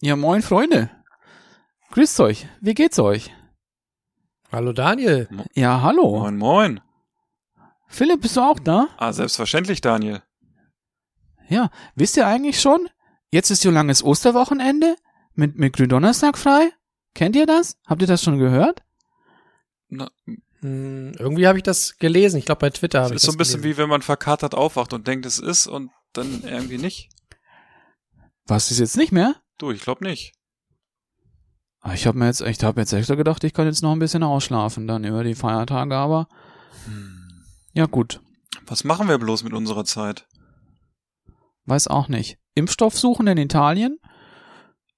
Ja, moin Freunde. Grüßt euch. Wie geht's euch? Hallo Daniel. Ja, hallo. Moin, moin. Philipp, bist du auch da? Ah, selbstverständlich, Daniel. Ja, wisst ihr eigentlich schon? Jetzt ist so langes Osterwochenende mit, mit Gründonnerstag frei. Kennt ihr das? Habt ihr das schon gehört? Na, Hm, irgendwie habe ich das gelesen. Ich glaube bei Twitter habe ich ist das so ein bisschen gelesen. wie wenn man verkatert aufwacht und denkt, es ist und dann irgendwie nicht. Was ist jetzt nicht mehr? Du, ich glaube nicht. Ah, Ich habe mir jetzt, ich habe jetzt echt gedacht, ich kann jetzt noch ein bisschen ausschlafen dann über die Feiertage, aber ja gut, Was machen wir bloß mit unserer Zeit? weiß auch nicht. Impfstoff suchen in Italien?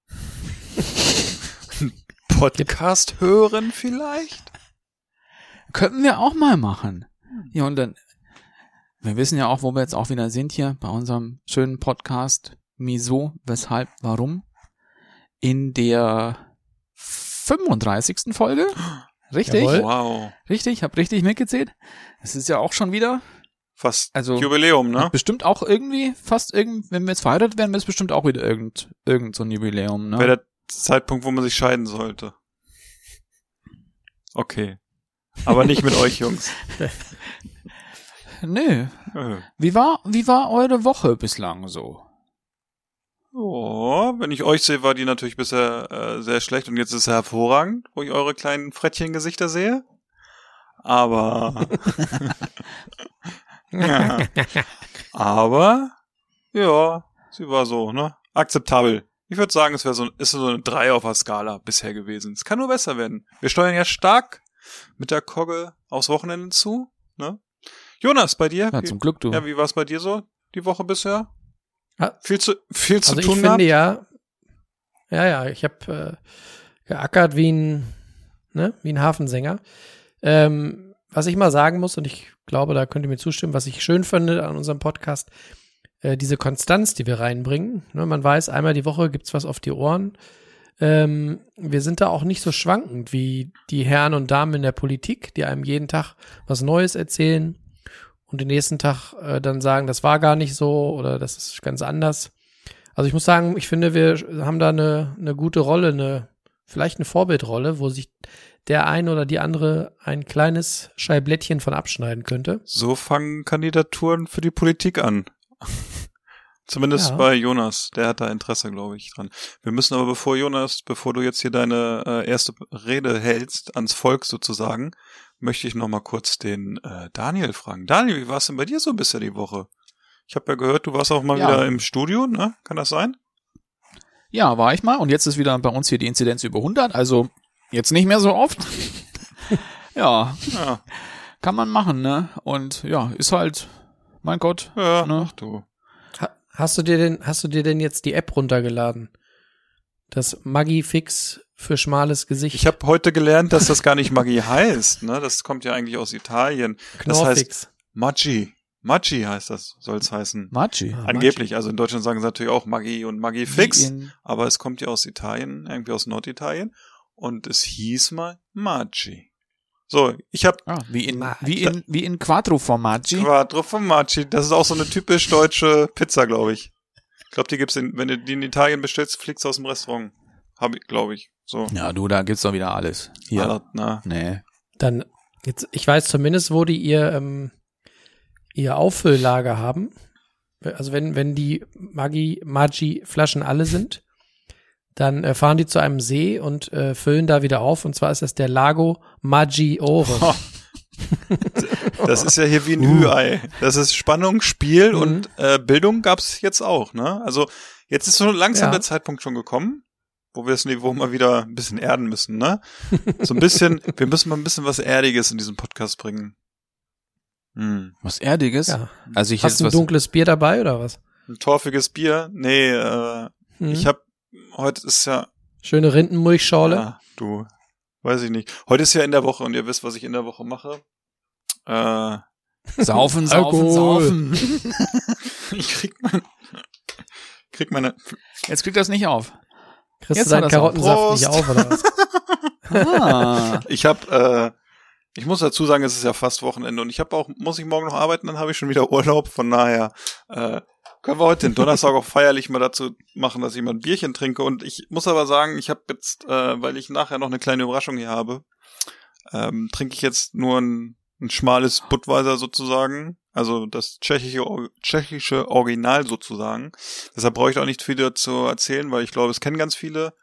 Podcast hören vielleicht? Könnten wir auch mal machen. Ja, und dann, wir wissen ja auch, wo wir jetzt auch wieder sind hier bei unserem schönen Podcast. Wieso, weshalb, warum? In der 35. Folge. Richtig? Jawohl. Wow. Richtig, hab richtig mitgezählt. Es ist ja auch schon wieder, Fast Also- Jubiläum, ne? bestimmt auch irgendwie, fast irgend, wenn wir jetzt verheiratet werden, wäre es bestimmt auch wieder irgend, irgend so ein Jubiläum, ne? Wäre der Zeitpunkt, wo man sich scheiden sollte. Okay. Aber nicht mit euch, Jungs. Nö. Äh. Wie war, wie war eure Woche bislang so? Oh, wenn ich euch sehe, war die natürlich bisher äh, sehr schlecht und jetzt ist sie hervorragend, wo ich eure kleinen Frettchengesichter sehe. Aber ja. Aber ja, sie war so, ne? Akzeptabel. Ich würde sagen, es wäre so, ist so eine 3 auf der Skala bisher gewesen. Es kann nur besser werden. Wir steuern ja stark mit der Kogge aufs Wochenende zu, ne? Jonas, bei dir? Ja, Wie- zum Glück, du. ja, wie war es bei dir so die Woche bisher? Ah. Viel zu viel zu Also ich tun finde gehabt? ja, ja, ja, ich habe äh, geackert wie ein, ne, wie ein Hafensänger. Ähm, was ich mal sagen muss, und ich glaube, da könnt ihr mir zustimmen, was ich schön finde an unserem Podcast, äh, diese Konstanz, die wir reinbringen. Ne, man weiß, einmal die Woche gibt's was auf die Ohren. Ähm, wir sind da auch nicht so schwankend wie die Herren und Damen in der Politik, die einem jeden Tag was Neues erzählen und den nächsten Tag äh, dann sagen, das war gar nicht so oder das ist ganz anders. Also ich muss sagen, ich finde, wir haben da eine, eine gute Rolle, eine, vielleicht eine Vorbildrolle, wo sich der eine oder die andere ein kleines Scheiblettchen von abschneiden könnte. So fangen Kandidaturen für die Politik an. Zumindest Ja. bei Jonas. Der hat da Interesse, glaube ich, dran. Wir müssen aber bevor Jonas, bevor du jetzt hier deine äh, erste Rede hältst, ans Volk sozusagen, möchte ich noch mal kurz den äh, Daniel fragen. Daniel, wie war es denn bei dir so bisher die Woche? Ich habe ja gehört, du warst auch mal Ja. wieder im Studio, ne? Kann das sein? Ja, war ich mal. Und jetzt ist wieder bei uns hier die Inzidenz über 100. Also jetzt nicht mehr so oft. ja, Ja, kann man machen, ne? Und ja, ist halt, mein Gott. ja Ne? ach du. Ha hast du dir denn, hast du dir denn jetzt die App runtergeladen? Das Maggi Fix für schmales Gesicht. Ich habe heute gelernt, dass das gar nicht Magie heißt, ne? Das kommt ja eigentlich aus Italien. Das heißt. Maggi. Maggi heißt das, soll's heißen. Maggi. Ah. Angeblich, also in Deutschland sagen sie natürlich auch Maggi und Maggi Fix, aber es kommt ja aus Italien, irgendwie aus Norditalien und es hieß mal Maggi. So, ich habe Ah, wie in, Maggi. wie in, wie in Quattro Formaggi. Quattro Formaggi, das ist auch so eine typisch deutsche Pizza, glaube ich. Ich glaube, die gibt's in, wenn du die in Italien bestellst, fliegst du aus dem Restaurant. Hab ich, glaube ich. So. Ja, du, da gibt's doch wieder alles. Hier. Aller- na. Nee. Dann, jetzt, ich weiß zumindest, wo die ihr, ähm, ihr Auffüll-Lager haben. Also wenn, wenn die Maggi, Maggi-Flaschen alle sind, dann äh, fahren die zu einem See und äh, füllen da wieder auf. Und zwar ist das der Lago Maggiore. Das ist ja hier wie ein Uh. Ü-Ei. Das ist Spannung, Spiel Mhm. und äh, Bildung gab's jetzt auch, ne? Also jetzt ist so langsam Ja. der Zeitpunkt schon gekommen, wo wir das Niveau mal wieder ein bisschen erden müssen, ne? So ein bisschen, wir müssen mal ein bisschen was Erdiges in diesen Podcast bringen. Hm. Was Erdiges? Ja. Also ich Hast du ein was. dunkles Bier dabei oder was? Ein torfiges Bier? Nee, äh, Hm. ich habe heute ist ja, Schöne Rindenmilchschorle. ja, du, weiß ich nicht. Heute ist ja in der Woche und ihr wisst, was ich in der Woche mache. Äh, Saufen, saufen, Alkohol. saufen. ich krieg mein, krieg meine, Jetzt kriegt das nicht auf. Kriegst Jetzt du deinen. Karottensaft nicht auf, oder was? Ah. ich habe, äh, ich muss dazu sagen, es ist ja fast Wochenende und ich habe auch, muss ich morgen noch arbeiten, dann habe ich schon wieder Urlaub. Von daher äh, können wir heute den Donnerstag auch feierlich mal dazu machen, dass ich mal ein Bierchen trinke. Und ich muss aber sagen, ich habe jetzt, äh, weil ich nachher noch eine kleine Überraschung hier habe, ähm, trinke ich jetzt nur ein, ein schmales Budweiser sozusagen. Also das tschechische, tschechische Original sozusagen. Deshalb brauche ich auch nicht viel dazu erzählen, weil ich glaube, es kennen ganz viele.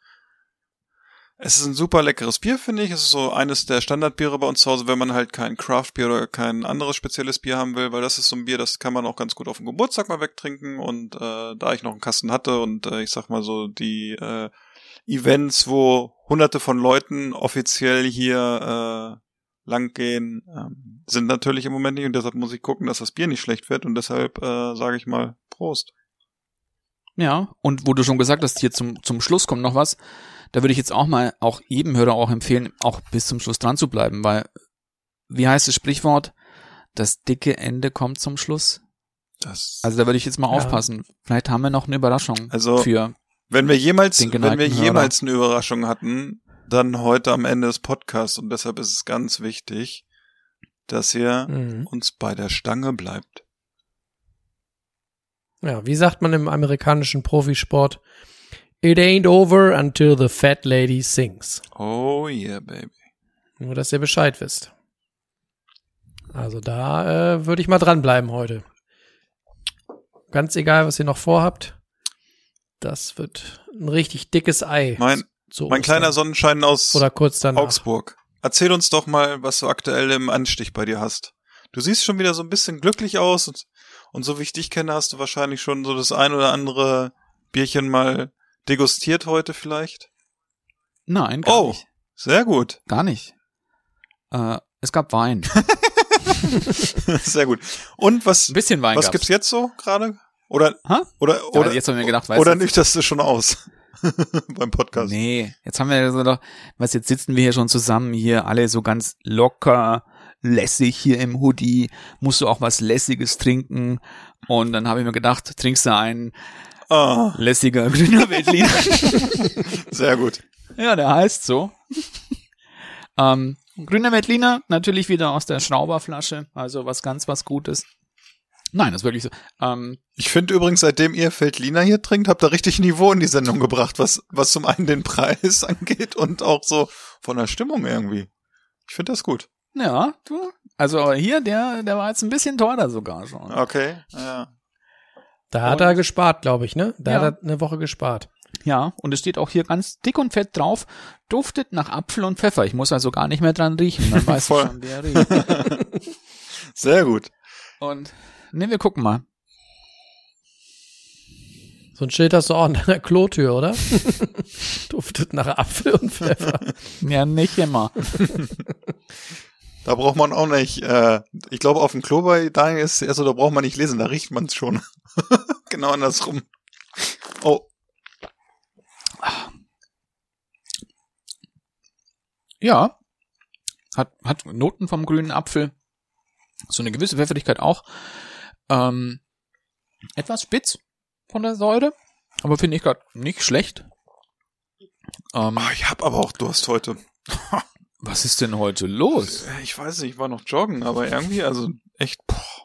Es ist ein super leckeres Bier, finde ich. Es ist so eines der Standardbiere bei uns zu Hause, wenn man halt kein Craft-Bier oder kein anderes spezielles Bier haben will, weil das ist so ein Bier, das kann man auch ganz gut auf dem Geburtstag mal wegtrinken. Und äh, da ich noch einen Kasten hatte und äh, ich sag mal so die äh, Events, wo hunderte von Leuten offiziell hier äh, lang gehen, ähm, sind natürlich im Moment nicht und deshalb muss ich gucken, dass das Bier nicht schlecht wird und deshalb äh, sage ich mal Prost. Ja, und wo du schon gesagt hast, hier zum, zum Schluss kommt noch was, da würde ich jetzt auch mal auch jedem Hörer auch empfehlen, auch bis zum Schluss dran zu bleiben, weil, wie heißt das Sprichwort? Das dicke Ende kommt zum Schluss. Das Also da würde ich jetzt mal Ja. aufpassen. Vielleicht haben wir noch eine Überraschung Also- für. Wenn wir jemals, Den wenn wir geneigten Hörer. jemals eine Überraschung hatten, dann heute am Ende des Podcasts und deshalb ist es ganz wichtig, dass ihr Mhm. uns bei der Stange bleibt. Ja, wie sagt man im amerikanischen Profisport? It ain't over until the fat lady sings. Oh yeah, baby. Nur, dass ihr Bescheid wisst. Also da äh, würde ich mal dranbleiben heute. Ganz egal, was ihr noch vorhabt. Das wird ein richtig dickes Ei. Mein, zu mein kleiner Sonnenschein aus Oder kurz danach. Augsburg. Erzähl uns doch mal, was du aktuell im Anstich bei dir hast. Du siehst schon wieder so ein bisschen glücklich aus und, und so wie ich dich kenne, hast du wahrscheinlich schon so das ein oder andere Bierchen mal degustiert heute vielleicht. Nein, gar Oh. nicht. Sehr gut. Gar nicht. Äh, es gab Wein. Sehr gut. Und was, Ein bisschen Wein was gab's. gibt's jetzt so gerade? Oder, Ha? oder, Ja, oder, jetzt haben wir gedacht, weißt oder du, nüchterst du schon aus beim Podcast? Nee, jetzt haben wir so doch, was jetzt sitzen wir hier schon zusammen, hier alle so ganz locker, lässig hier im Hoodie, musst du auch was Lässiges trinken. Und dann habe ich mir gedacht, trinkst du einen Ah, lässiger grüner Veltliner. sehr gut. ja, der heißt so. ähm, grüner Veltliner, natürlich wieder aus der Schrauberflasche, also was ganz was Gutes. Nein, das ist wirklich so. Ähm, Ich finde übrigens, seitdem ihr Feldliner hier trinkt, habt ihr richtig Niveau in die Sendung gebracht, was, was zum einen den Preis angeht und auch so von der Stimmung irgendwie. Ich finde das gut. ja, du. Also aber hier, der, der war jetzt ein bisschen teurer sogar schon. Okay. Ja. Da hat er gespart, glaube ich, ne? Da Ja. hat er eine Woche gespart. Ja, und es steht auch hier ganz dick und fett drauf, duftet nach Apfel und Pfeffer. Ich muss also gar nicht mehr dran riechen. Man weiß Voll. schon, wer riecht. Sehr gut. Und ne, wir gucken mal. So ein Schild hast du auch an deiner Klotür, oder? Duftet nach Apfel und Pfeffer. Ja, nicht immer. Da braucht man auch nicht, äh, ich glaube, auf dem Klo bei Daniel ist es so, da braucht man nicht lesen, da riecht man es schon. genau andersrum. Oh, Ja. Hat, hat Noten vom grünen Apfel. So eine gewisse Pfefferigkeit auch. Ähm, etwas spitz von der Säure. Aber finde ich gerade nicht schlecht. Ähm, Ah, ich hab aber auch Durst heute. was ist denn heute los? Äh, Ich weiß nicht, ich war noch joggen, aber irgendwie, also echt, boah.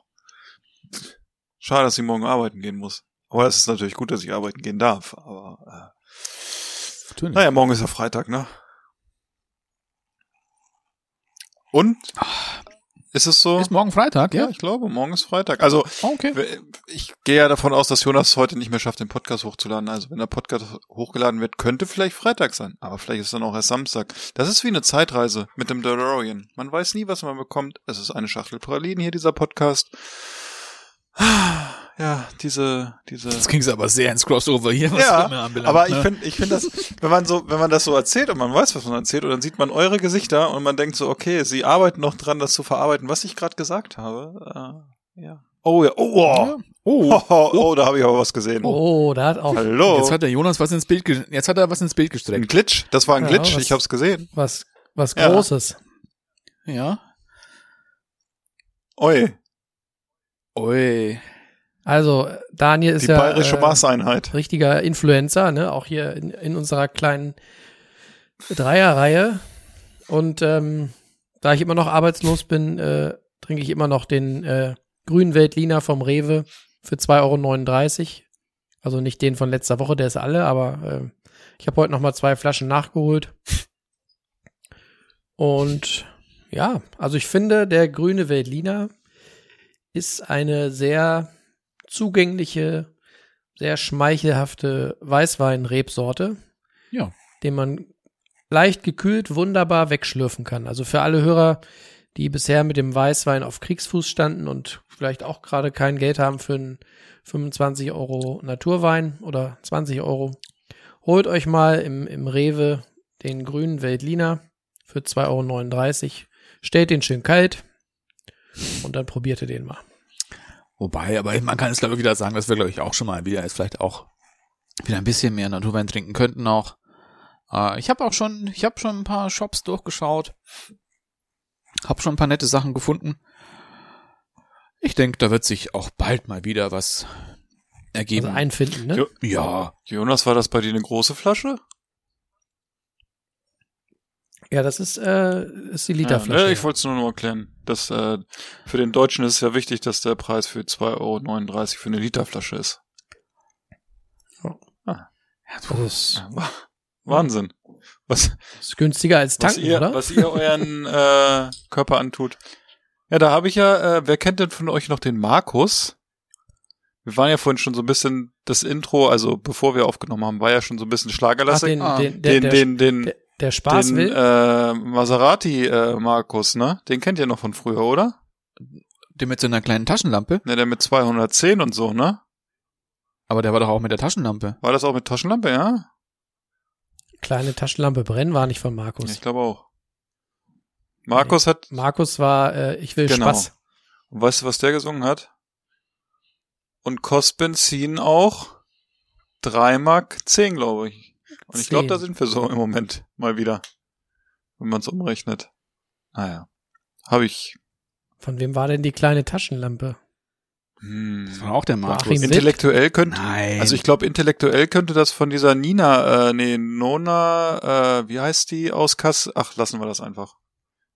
Schade, dass ich morgen arbeiten gehen muss. Aber es ist natürlich gut, dass ich arbeiten gehen darf. Aber äh, Natürlich. naja, morgen ist ja Freitag, ne? Und? Ist es so? Ist morgen Freitag, ja, ja? ich glaube, morgen ist Freitag. Also Okay. ich gehe ja davon aus, dass Jonas heute nicht mehr schafft, den Podcast hochzuladen. Also wenn der Podcast hochgeladen wird, könnte vielleicht Freitag sein. Aber vielleicht ist dann auch erst Samstag. Das ist wie eine Zeitreise mit dem DeLorean. Man weiß nie, was man bekommt. Es ist eine Schachtel Pralinen hier, dieser Podcast. Ja, diese, diese. Jetzt ging es aber sehr ins Crossover hier, was ja, Filme anbelangt. aber ich ne? finde, ich finde das, wenn man so, wenn man das so erzählt und man weiß, was man erzählt, und dann sieht man eure Gesichter und man denkt so, okay, sie arbeiten noch dran, das zu verarbeiten, was ich gerade gesagt habe. Äh, ja, Oh ja, oh, oh. Oh, Oh, oh, oh, da habe ich aber was gesehen. Oh, da hat auch Hallo. jetzt hat der Jonas was ins Bild, jetzt hat er was ins Bild ein gestreckt. Glitch. Das war ein Ja, Glitch. was- Ich habe es gesehen. was, was Ja. Großes. Ja. Oi, Ui. Also, Daniel ist die ja bayerische äh, Maßeinheit. richtiger Influencer, ne? Auch hier in, in unserer kleinen Dreierreihe. Und ähm, da ich immer noch arbeitslos bin, äh, trinke ich immer noch den äh, grünen Weltliner vom Rewe für 2,39 Euro. Also nicht den von letzter Woche, der ist alle, aber äh, ich habe heute noch mal zwei Flaschen nachgeholt. Und ja, also ich finde, der grüne Veltliner ist eine sehr zugängliche, sehr schmeichelhafte Weißwein-Rebsorte. Ja. Den man leicht gekühlt wunderbar wegschlürfen kann. Also für alle Hörer, die bisher mit dem Weißwein auf Kriegsfuß standen und vielleicht auch gerade kein Geld haben für einen 25 Euro Naturwein oder 20 Euro, holt euch mal im, im Rewe den grünen Veltliner für 2,39 Euro. Stellt den schön kalt und dann probiert ihr den mal. Wobei, aber man kann es glaube ich wieder sagen, dass wir glaube ich auch schon mal wieder jetzt vielleicht auch wieder ein bisschen mehr Naturwein trinken könnten auch. Äh, ich habe auch schon, ich habe schon ein paar Shops durchgeschaut, habe schon ein paar nette Sachen gefunden. Ich denke, da wird sich auch bald mal wieder was ergeben. Also einfinden, ne? Jo. ja, Jonas, war das bei dir eine große Flasche? Ja, das ist, äh, ist die Ja, Literflasche. ne, ich wollte es nur noch erklären. Das, äh, für den Deutschen ist es ja wichtig, dass der Preis für 2,39 Euro für eine Literflasche ist. das ist, Ja, Wa- Wahnsinn. Was, ist günstiger als was, tanken, ihr, oder? was ihr euren äh, Körper antut. Ja, da habe ich ja, äh, wer kennt denn von euch noch den Markus? Wir waren ja vorhin schon so ein bisschen, das Intro, also bevor wir aufgenommen haben, war ja schon so ein bisschen Schlagerlastig. den, Ah, den, der, den, den, der, Spaß den will. äh, Maserati äh, Markus, ne? Den kennt ihr noch von früher, oder? der mit so einer kleinen Taschenlampe. Ne, der mit 210 und so, ne? Aber der war doch auch mit der Taschenlampe. War das auch mit Taschenlampe, ja? Kleine Taschenlampe brennen war nicht von Markus. Ich glaube auch. Markus hat, Markus war, äh, ich will Genau. Spaß. und weißt du, was der gesungen hat? Und kostet Benzin auch drei Mark zehn, glaube ich. Und ich glaube, da sind wir so im Moment mal wieder, wenn man es umrechnet. Naja, habe ich. Von wem war denn die kleine Taschenlampe? Hm. Das war auch der Markus. Intellektuell könnte, Nein. also ich glaube, intellektuell könnte das von dieser Nina, äh, nee, Nona, äh, wie heißt die aus Kassel? Ach, lassen wir das einfach.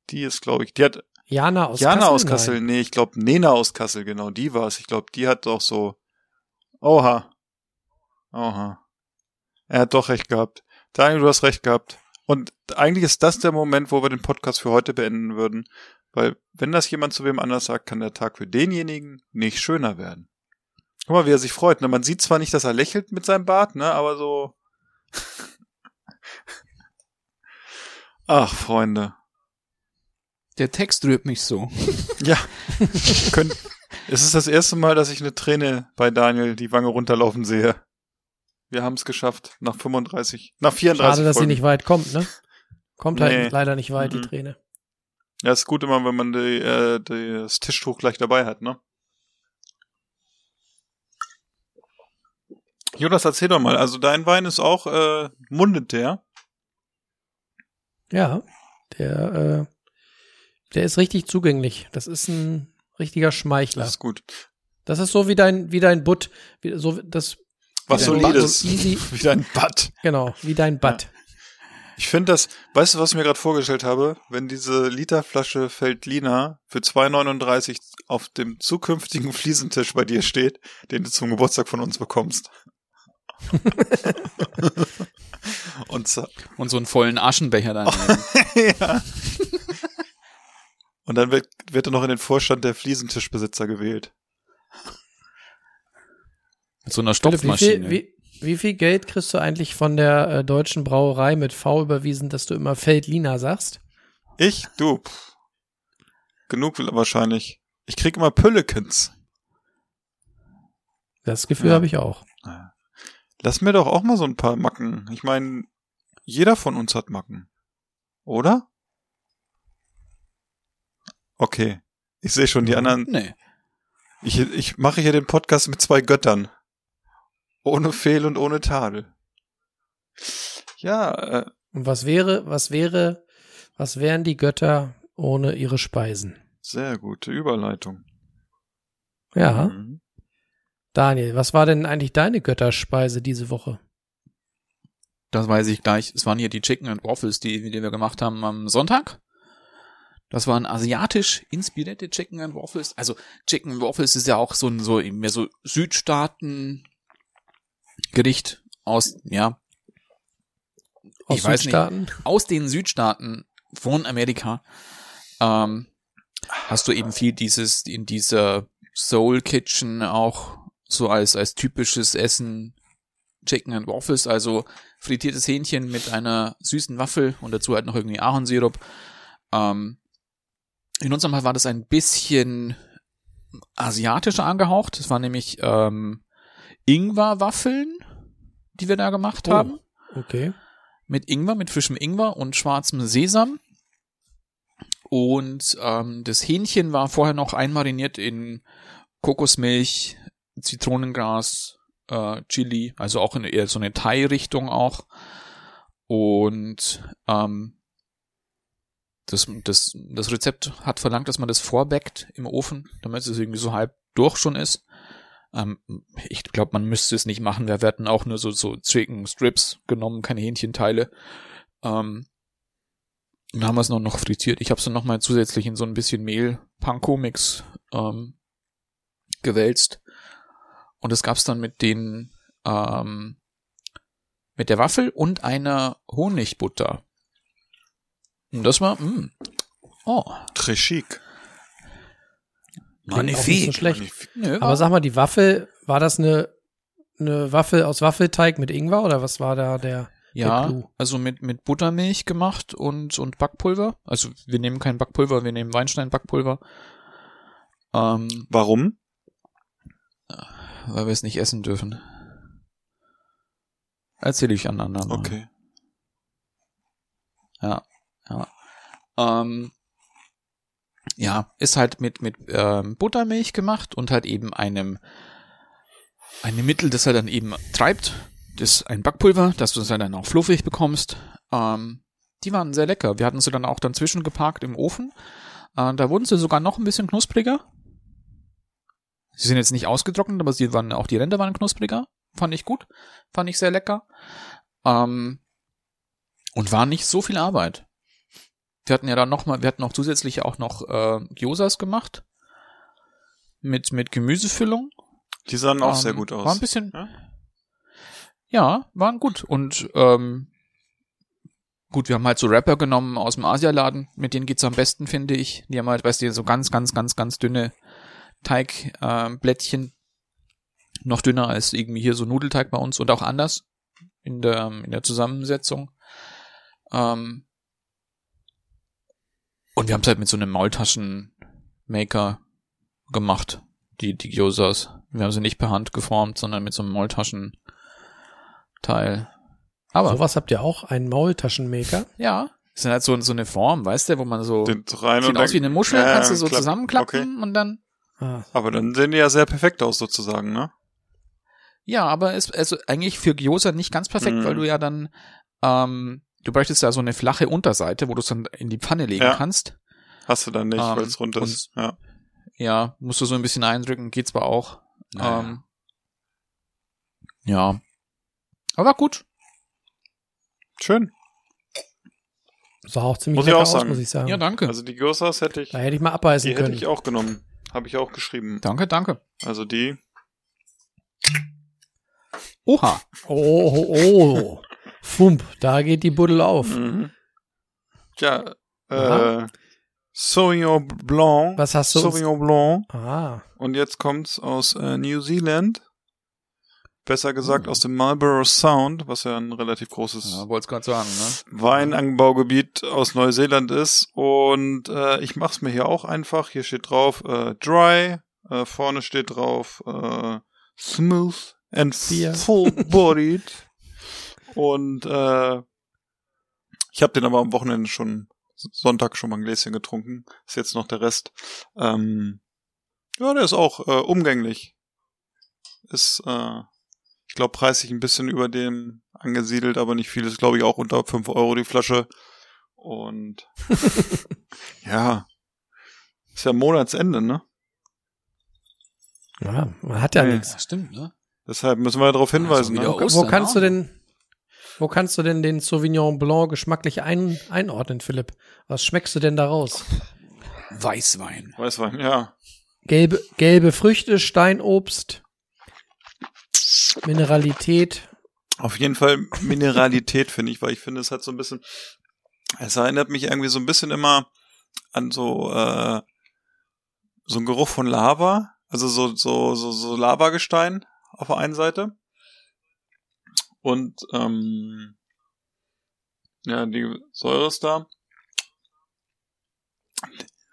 Die ist, glaube ich, die hat Jana aus Jana Kassel? aus Kassel, Nein. nee, ich glaube Nena aus Kassel, genau, die war's. Ich glaube, die hat doch so. Oha. Oha. Er hat doch recht gehabt. Daniel, du hast recht gehabt. Und eigentlich ist das der Moment, wo wir den Podcast für heute beenden würden. Weil, wenn das jemand zu wem anders sagt, kann der Tag für denjenigen nicht schöner werden. Guck mal, wie er sich freut. Ne? Man sieht zwar nicht, dass er lächelt mit seinem Bart, ne, aber so. Ach, Freunde. der Text rührt mich so. Ja. Könnt, es ist das erste Mal, dass ich eine Träne bei Daniel die Wange runterlaufen sehe. Wir haben es geschafft. Nach 35, nach 34 Schade, dass sie Folgen. nicht weit kommt, ne? Kommt Nee. halt leider nicht weit, Mhm. die Träne. Ja, ist gut immer, wenn man die, äh, die, das Tischtuch gleich dabei hat, ne? Jonas, erzähl doch mal. Also dein Wein ist auch äh, mundet der. Ja, der, äh, der ist richtig zugänglich. Das ist ein richtiger Schmeichler. Das ist gut. Das ist so wie dein, wie dein Butt. Wie, so, das, Was solides. Butt, so easy. Wie dein Bad. genau, wie dein Butt. Ich finde das, weißt du, was ich mir gerade vorgestellt habe? Wenn diese Literflasche Feldliner für 2,39 auf dem zukünftigen Fliesentisch bei dir steht, den du zum Geburtstag von uns bekommst. Und, so, Und so einen vollen Aschenbecher dann. ja. Und dann wird, wird er noch in den Vorstand der Fliesentischbesitzer gewählt. Mit so einer Philipp, wie, Stopfmaschine. viel, wie, wie viel Geld kriegst du eigentlich von der äh, deutschen Brauerei mit V überwiesen, dass du immer Feldliner sagst? Ich? Du. Pff. Genug will wahrscheinlich. Ich krieg immer Püllekens. Das Gefühl Ja. habe ich auch. Lass mir doch auch mal so ein paar Macken. Ich meine, jeder von uns hat Macken. Oder? Okay. Ich sehe schon die anderen. nee. Ich, ich mache hier den Podcast mit zwei Göttern. Ohne Fehl und ohne Tadel. Ja, äh, Und was wäre, was wäre, was wären die Götter ohne ihre Speisen? sehr gute Überleitung. Ja. Mhm. Daniel, was war denn eigentlich deine Götterspeise diese Woche? Das weiß ich gleich. Es waren hier die Chicken and Waffles, die, die wir gemacht haben am Sonntag. Das waren asiatisch inspirierte Chicken and Waffles. Also Chicken and Waffles ist ja auch so ein so mehr so Südstaaten Gericht aus ja Aus Ich weiß nicht. Südstaaten? aus den Südstaaten von Amerika ähm, hast du eben viel dieses in dieser Soul Kitchen auch so als als typisches Essen Chicken and Waffles, also frittiertes Hähnchen mit einer süßen Waffel und dazu halt noch irgendwie Ahornsirup. Ähm, in unserem Fall war das ein bisschen asiatischer angehaucht. Es waren nämlich ähm, Ingwer-Waffeln, die wir da gemacht Oh. haben Okay. mit Ingwer, mit frischem Ingwer und schwarzem Sesam. Und ähm, das Hähnchen war vorher noch einmariniert in Kokosmilch, Zitronengras, äh, Chili, also auch in eher so eine Thai-Richtung auch. Und ähm, das, das, das Rezept hat verlangt, dass man das vorbackt im Ofen, damit es irgendwie so halb durch schon ist. Ähm, ich glaube, man müsste es nicht machen. Wir hatten auch nur so, so Chicken Strips genommen, keine Hähnchenteile. Ähm, dann haben wir es noch, noch frittiert. Ich habe es dann nochmal zusätzlich in so ein bisschen Mehl, Panko-Mix ähm, gewälzt. Und das gab's dann mit den ähm, mit der Waffel und einer Honigbutter. Und das war, mh, oh, Très chic. Nicht so schlecht. Magnifik. nö, Aber sag mal, die Waffel, war das eine, eine Waffel aus Waffelteig mit Ingwer oder was war da der? ja, also mit mit Buttermilch gemacht und und Backpulver. Also wir nehmen kein Backpulver, wir nehmen Weinstein Backpulver. Ähm, Warum? weil wir es nicht essen dürfen. Erzähle ich an anderen. Okay. Ja, ja. Ähm, ja, ist halt mit mit ähm, Buttermilch gemacht und halt eben einem einem Mittel, das halt dann eben treibt, das ein Backpulver, dass du es halt dann auch fluffig bekommst. Ähm, die waren sehr lecker. Wir hatten sie dann auch dann zwischengeparkt im Ofen. Äh, da wurden sie sogar noch ein bisschen knuspriger. Sie sind jetzt nicht ausgetrocknet, aber sie waren auch die Ränder waren knuspriger. Fand ich gut. Fand ich sehr lecker. Ähm, und war nicht so viel Arbeit. Wir hatten ja dann noch mal, wir hatten auch zusätzlich auch noch äh, Gyosas gemacht mit mit Gemüsefüllung. Die sahen auch Ähm, sehr gut aus. War ein bisschen, Ja? ja, waren gut und ähm, gut, wir haben halt so Rapper genommen aus dem Asialaden, mit denen geht's am besten, finde ich. Die haben halt, weißt du, so ganz, ganz, ganz, ganz dünne Teigblättchen, äh, Blättchen. noch dünner als irgendwie hier so Nudelteig bei uns und auch anders in der in der Zusammensetzung. Ähm, und wir haben es halt mit so einem Maultaschenmaker gemacht, die, die Gyosas. Wir haben sie nicht per Hand geformt, sondern mit so einem Maultaschenteil. Aber, Sowas habt ihr auch, einen Maultaschenmaker? ja, ist dann halt so, so eine Form, weißt du, wo man so, Den rein sieht und aus wie eine Muschel, Ja, kannst du so klapp- zusammenklappen und dann, Ah, Aber dann sehen die ja sehr perfekt aus sozusagen, ne? ja, aber ist, also eigentlich für Gyoza nicht ganz perfekt, Mhm. weil du ja dann, ähm, du bräuchtest ja so eine flache Unterseite, wo du es dann in die Pfanne legen Ja. kannst. Hast du dann nicht, Ähm, weil es runter ist. Ja. Ja, musst du so ein bisschen eindrücken, geht zwar auch. Naja. Ähm, ja. Aber gut. Schön. sah auch ziemlich Muss ich lecker auch aus, sagen. muss ich sagen. Ja, danke. Also die Gyosas hätte ich, da hätte ich mal abbeißen die hätte können. ich auch genommen. Habe ich auch geschrieben. danke, danke. Also die, Oha. Oh, oh, oh. Fump, da geht die Buddel auf. mhm. ja, Aha. äh, Sauvignon Blanc. Was hast du uns- Sauvignon Blanc. Ah, Und jetzt kommt's aus äh, New Zealand. Besser gesagt Oh. aus dem Marlborough Sound, was ja ein relativ großes Ja, sagen, ne? Weinanbaugebiet aus Neuseeland ist. Und äh, ich mach's mir hier auch einfach. Hier steht drauf äh, Dry, äh, vorne steht drauf äh, Smooth and Bier. Full-Bodied. Und äh, ich habe den aber am Wochenende schon Sonntag schon mal ein Gläschen getrunken. Ist jetzt noch der Rest. Ähm, Ja, der ist auch äh, umgänglich. Ist, äh, ich glaube, preislich ein bisschen über dem angesiedelt, aber nicht viel. Ist, glaube ich, auch unter 5 Euro die Flasche. Und ja, ist ja Monatsende, ne? Ja, man hat ja Nee. nichts. Das stimmt, ne? Deshalb müssen wir darauf hinweisen. wieder ne? Wo, kannst du auch. denn, wo kannst du denn den Sauvignon Blanc geschmacklich ein, einordnen, Philipp? Was schmeckst du denn da raus? Weißwein. Weißwein, ja. Gelbe, gelbe Früchte, Steinobst, Mineralität. Auf jeden Fall Mineralität, finde ich, weil ich finde, es hat so ein bisschen, es erinnert mich irgendwie so ein bisschen immer an so, äh, so ein Geruch von Lava, also so, so, so, so Lavagestein auf der einen Seite. Und, ähm, ja, die Säure ist da.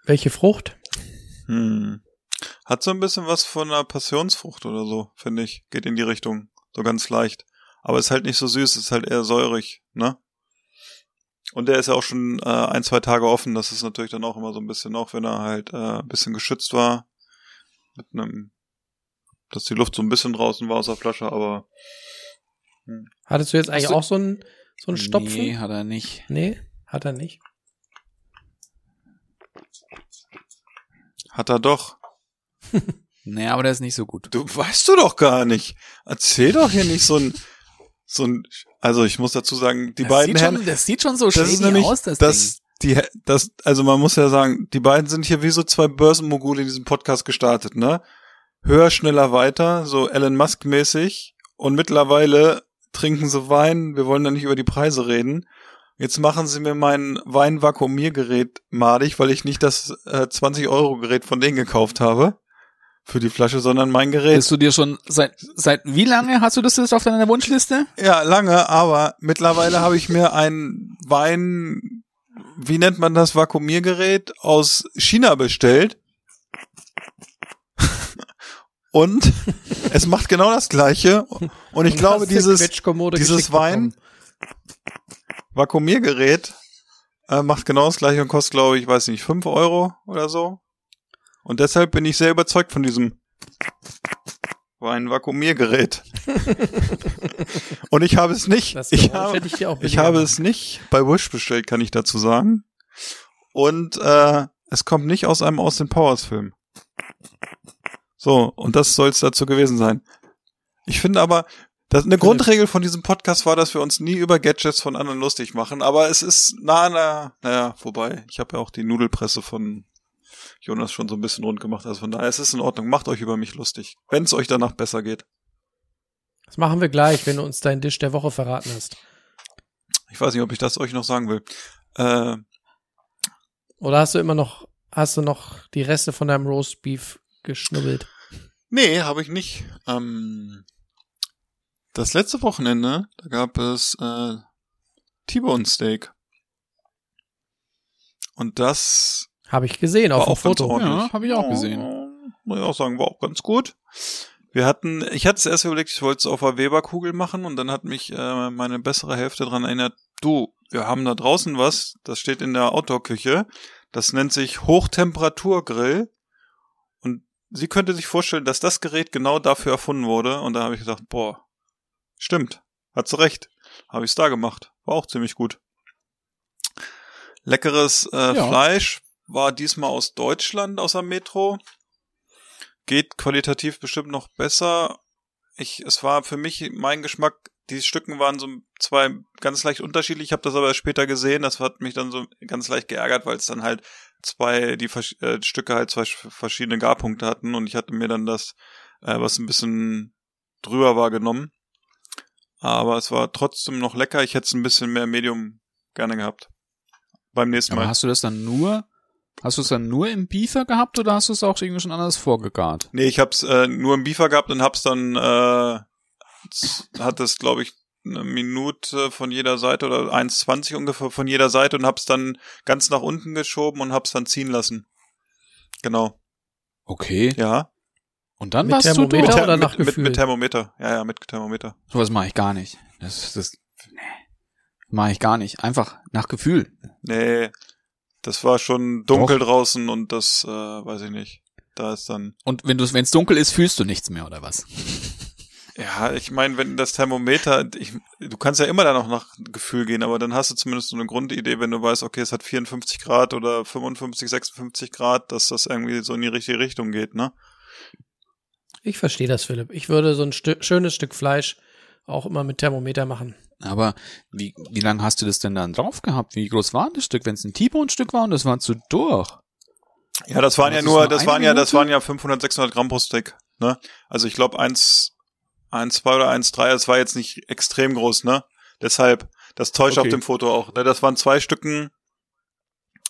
Welche Frucht? Hm. Hat so ein bisschen was von einer Passionsfrucht oder so, finde ich. Geht in die Richtung. So ganz leicht. Aber ist halt nicht so süß, ist halt eher säurig, ne? Und der ist ja auch schon äh, ein, zwei Tage offen. Das ist natürlich dann auch immer so ein bisschen, auch wenn er halt äh, ein bisschen geschützt war. Mit einem, dass die Luft so ein bisschen draußen war aus der Flasche, aber Hattest du jetzt eigentlich du- auch so einen, so einen Stopfen? Nee, hat er nicht. Nee, hat er nicht. hat er doch. Nee, aber der ist nicht so gut. Du weißt du doch gar nicht. Erzähl doch hier nicht so ein, so ein, also ich muss dazu sagen, die das beiden sieht Herren, schon, das sieht schon so das nämlich, aus, das, das, Ding. die, das, also man muss ja sagen, die beiden sind hier wie so zwei Börsenmogule in diesem Podcast gestartet, ne? Höher, schneller, weiter, so Elon Musk mäßig. Und mittlerweile trinken sie Wein. Wir wollen da nicht über die Preise reden. Jetzt machen sie mir mein Weinvakuumiergerät madig, weil ich nicht das äh, 20 Euro Gerät von denen gekauft habe für die Flasche, sondern mein Gerät. Bist du dir schon seit seit wie lange hast du das jetzt auf deiner Wunschliste? Ja, lange, aber mittlerweile habe ich mir ein Wein, wie nennt man das, Vakuumiergerät aus China bestellt. Und es macht genau das gleiche. Und ich Und glaube, dieses, dieses Wein. Vakuumiergerät, äh, macht genau das gleiche und kostet, glaube ich, weiß nicht, fünf Euro oder so. Und deshalb bin ich sehr überzeugt von diesem Wein-Vakuumiergerät. und ich habe es nicht. Ich habe, ich ich habe es nicht bei Wish bestellt, kann ich dazu sagen. Und äh, es kommt nicht aus einem Austin Powers Film. So, und das soll es dazu gewesen sein. Ich finde aber, das, eine Grundregel von diesem Podcast war, dass wir uns nie über Gadgets von anderen lustig machen, aber es ist nah an der, naja, wobei, ich habe ja auch die Nudelpresse von Jonas schon so ein bisschen rund gemacht, also von daher, es ist in Ordnung, macht euch über mich lustig, wenn es euch danach besser geht. Das machen wir gleich, wenn du uns deinen Dish der Woche verraten hast. Ich weiß nicht, ob ich das euch noch sagen will. Äh, Oder hast du immer noch, hast du noch die Reste von deinem Roast Beef geschnubbelt? Nee, habe ich nicht. Ähm, das letzte Wochenende, da gab es äh, T-Bone Steak. Und das Habe ich gesehen auf dem Foto. Ja, habe ich auch gesehen. Oh, Muss ich auch sagen, war auch ganz gut. Wir hatten, ich hatte es erst überlegt, ich wollte es auf der Weberkugel machen und dann hat mich äh, meine bessere Hälfte dran erinnert, du, wir haben da draußen was, das steht in der Outdoor-Küche, das nennt sich Hochtemperaturgrill sie könnte sich vorstellen, dass das Gerät genau dafür erfunden wurde und da habe ich gedacht, boah, stimmt, hat sie recht, habe ich es da gemacht, war auch ziemlich gut. Leckeres äh, Ja. Fleisch war diesmal aus Deutschland, aus der Metro. Geht qualitativ bestimmt noch besser. Ich, es war für mich mein Geschmack, die Stücken waren so zwei ganz leicht unterschiedlich. Ich habe das aber später gesehen. Das hat mich dann so ganz leicht geärgert, weil es dann halt zwei, die äh, Stücke halt zwei sch- verschiedene Garpunkte hatten und ich hatte mir dann das, äh, was ein bisschen drüber war, genommen. Aber es war trotzdem noch lecker. Ich hätte es ein bisschen mehr Medium gerne gehabt. Beim nächsten Aber Mal. hast du das dann nur, hast du es dann nur im Beefer gehabt oder hast du es auch irgendwie schon anders vorgegart? Nee, ich hab's äh, nur im Beefer gehabt und hab's dann, äh, hat es, glaube ich, eine Minute von jeder Seite oder 1,20 ungefähr von jeder Seite und hab's dann ganz nach unten geschoben und hab's dann ziehen lassen. Genau, Okay. ja. Und dann Mit warst du Thermometer durch. Ther- oder nach mit, mit, Gefühl? mit Thermometer. Ja, ja, mit Thermometer. Sowas mache ich gar nicht. Das, das, nee. Mache ich gar nicht. Einfach nach Gefühl. Nee, das war schon dunkel draußen und das, äh, weiß ich nicht. Da ist dann, Und wenn du, wenn es dunkel ist, fühlst du nichts mehr, oder was? Ja, ich meine, wenn das Thermometer, ich, du kannst ja immer da noch nach Gefühl gehen, aber dann hast du zumindest so eine Grundidee, wenn du weißt, okay, es hat 54 Grad oder 55, 56 Grad, dass das irgendwie so in die richtige Richtung geht, ne? Ich verstehe das, Philipp. Ich würde so ein Stück, schönes Stück Fleisch auch immer mit Thermometer machen. Aber wie, wie lange hast du das denn dann drauf gehabt? Wie groß war das Stück? Wenn es ein T-Bone-Stück war und das war zu durch. Ja, das waren ja nur, das waren ja, das waren ja 500, 600 Gramm pro Stick, ne? Also ich glaube eins, eins, zwei oder eins, drei, das war jetzt nicht extrem groß, ne? Deshalb, das täuscht Okay. auf dem Foto auch, ne? Das waren zwei Stücken.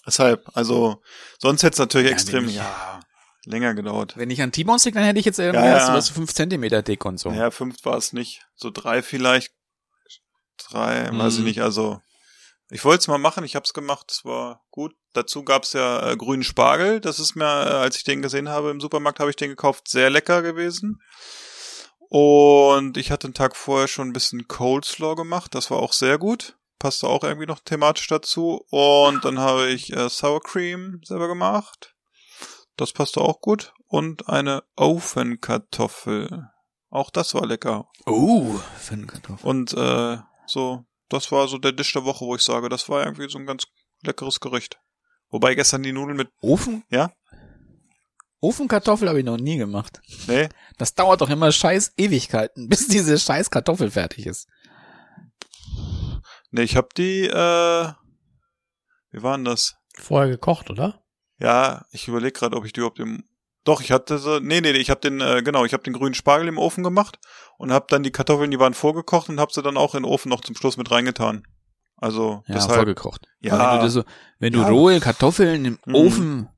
Deshalb, also, sonst hätte es natürlich Ja, extrem, ja, länger gedauert. Wenn ich an T-Bone-Stick, dann hätte ich jetzt irgendwie Ja, ja. was fünf Zentimeter dick und so. Ja, fünf war es nicht. So drei vielleicht. Drei, weiß ich Mhm. nicht. Also, ich wollte es mal machen, ich habe es gemacht, es war gut. Dazu gab's ja äh, grünen Spargel. Das ist mir, äh, als ich den gesehen habe im Supermarkt, habe ich den gekauft, sehr lecker gewesen. Und ich hatte einen Tag vorher schon ein bisschen Coleslaw gemacht, das war auch sehr gut. Passte auch irgendwie noch thematisch dazu. Und dann habe ich äh, Sour Cream selber gemacht. Das passte auch gut. Und eine Ofenkartoffel. Auch das war lecker. Oh, für einen Kartoffel. Und äh, so, das war so der Dish der Woche, wo ich sage, das war irgendwie so ein ganz leckeres Gericht. Wobei gestern die Nudeln mit, Ofen? Ja? Ofenkartoffel habe ich noch nie gemacht. nee, Das dauert doch immer scheiß Ewigkeiten, bis diese scheiß Kartoffel fertig ist. nee, ich hab die, äh, wie war denn das? Vorher gekocht, oder? Ja, ich überlege gerade, ob ich die überhaupt im, doch, ich hatte so, nee, nee, nee, ich habe den, äh, genau, ich habe den grünen Spargel im Ofen gemacht und habe dann die Kartoffeln, die waren vorgekocht und habe sie dann auch in den Ofen noch zum Schluss mit reingetan. Also, Ja, deshalb, vorgekocht. Ja. Aber Wenn du, so, wenn du Ja. rohe Kartoffeln im Mhm. Ofen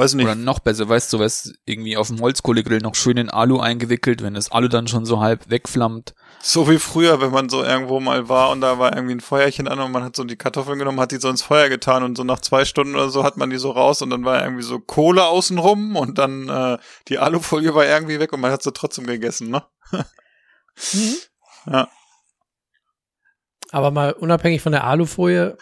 weiß ich nicht, oder noch besser, weißt du, was irgendwie auf dem Holzkohlegrill noch schön in Alu eingewickelt, wenn das Alu dann schon so halb wegflammt. So wie früher, wenn man so irgendwo mal war und da war irgendwie ein Feuerchen an und man hat so die Kartoffeln genommen, hat die so ins Feuer getan und so nach zwei Stunden oder so hat man die so raus und dann war irgendwie so Kohle außenrum und dann äh, die Alufolie war irgendwie weg und man hat sie trotzdem gegessen, ne? Ja. Aber mal unabhängig von der Alufolie,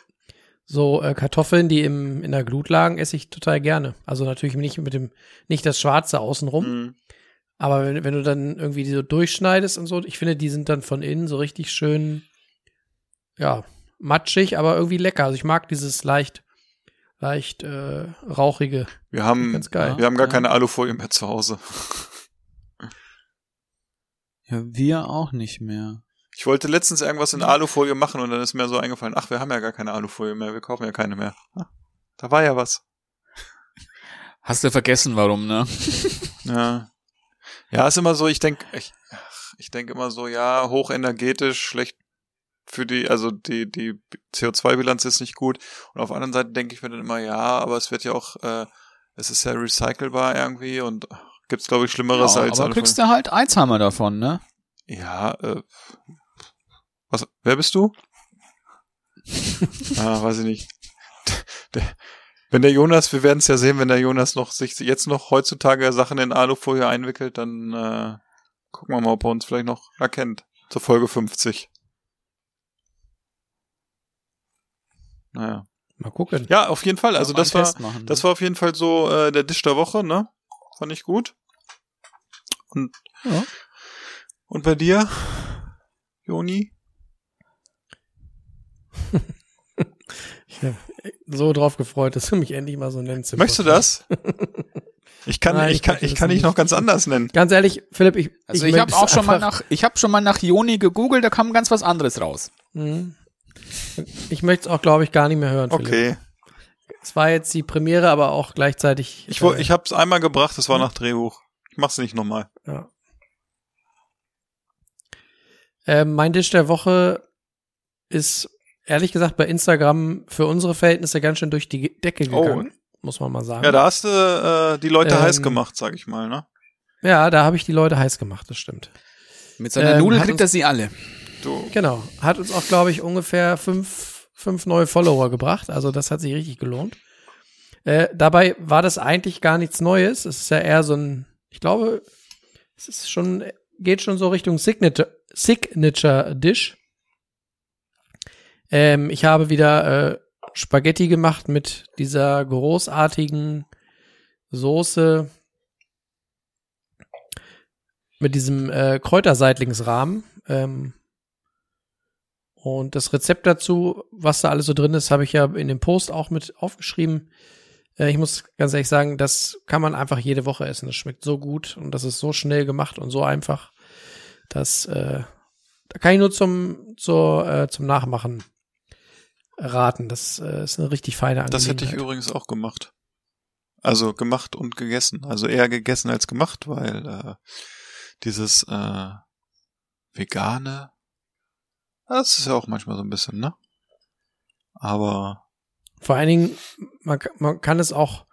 so äh, Kartoffeln, die im, in der Glut lagen, esse ich total gerne. Also natürlich nicht mit dem, nicht das Schwarze außenrum, Mhm. aber wenn, wenn du dann irgendwie die so durchschneidest und so, ich finde, die sind dann von innen so richtig schön, ja, matschig, aber irgendwie lecker. Also ich mag dieses leicht, leicht äh, rauchige. Wir haben, Ganz geil. wir haben gar Ja. keine Alufolie mehr zu Hause. Ja, wir auch nicht mehr. Ich wollte letztens irgendwas in Alufolie machen und dann ist mir so eingefallen, ach, wir haben ja gar keine Alufolie mehr, wir kaufen ja keine mehr. Ah, Da war ja was. Hast du vergessen, warum, ne? Ja. Ja, ist immer so, ich denke, ich, ich denke immer so, ja, hochenergetisch, schlecht für die, also die, die CO2-Bilanz ist nicht gut. Und auf der anderen Seite denke ich mir dann immer, ja, aber es wird ja auch, äh, es ist ja recycelbar irgendwie und gibt's, glaube ich, Schlimmeres Ja, als aber kriegst du halt Alzheimer davon, ne? Ja, äh, was, wer bist du? ah, weiß ich nicht. Der, wenn der Jonas, wir werden es ja sehen, wenn der Jonas noch sich jetzt noch heutzutage Sachen in Alufolie einwickelt, dann äh, gucken wir mal, ob er uns vielleicht noch erkennt. Zur Folge 50. Naja. Mal gucken. Ja, auf jeden Fall. Also das war, das ne? war auf jeden Fall so äh, der Dish der Woche, ne? Fand ich gut. Und, Ja. und bei dir, Joni? Ich habe so drauf gefreut, dass du mich endlich mal so nennst. Möchtest du das? Ich kann, Nein, ich ich kann, ich kann dich noch ganz anders nennen. Ganz ehrlich, Philipp, ich, Also ich, habe möchte auch schon mal nach, ich habe schon mal nach Joni gegoogelt, da kam ganz was anderes raus. Mhm. Ich möchte es auch, glaube ich, gar nicht mehr hören. Philipp. Okay. Es war jetzt die Premiere, aber auch gleichzeitig. Ich, äh, ich habe es einmal gebracht, das war nach Drehbuch. Ich mach's nicht nochmal. Ja. Ähm, mein Dish der Woche ist ehrlich gesagt bei Instagram für unsere Verhältnisse ganz schön durch die Decke gegangen, muss man mal sagen. Oh. Ja, da hast du äh, die Leute Ähm, heiß gemacht, sag ich mal, ne? Ja, da habe ich die Leute heiß gemacht, das stimmt. Mit seiner Ähm, Nudel hat kriegt er sie alle. Du. Genau. Hat uns auch, glaube ich, ungefähr fünf, fünf neue Follower gebracht. Also das hat sich richtig gelohnt. Äh, dabei war das eigentlich gar nichts Neues. Es ist ja eher so ein, ich glaube, es ist schon, geht schon so Richtung Signature, Signature Dish. Ähm, ich habe wieder äh, Spaghetti gemacht mit dieser großartigen Soße mit diesem äh, Kräuterseitlingsrahmen. Ähm, und das Rezept dazu, was da alles so drin ist, habe ich ja in dem Post auch mit aufgeschrieben. Äh, ich muss ganz ehrlich sagen, das kann man einfach jede Woche essen. Das schmeckt so gut und das ist so schnell gemacht und so einfach, dass äh, da kann ich nur zum zur, äh, zum Nachmachen raten. Das äh, ist eine richtig feine Das hätte ich Angelegenheit. übrigens auch gemacht. Also gemacht und gegessen. Also eher gegessen als gemacht, weil äh, dieses äh, vegane, das ist ja auch manchmal so ein bisschen, ne? Aber Vor allen Dingen, man, man kann es auch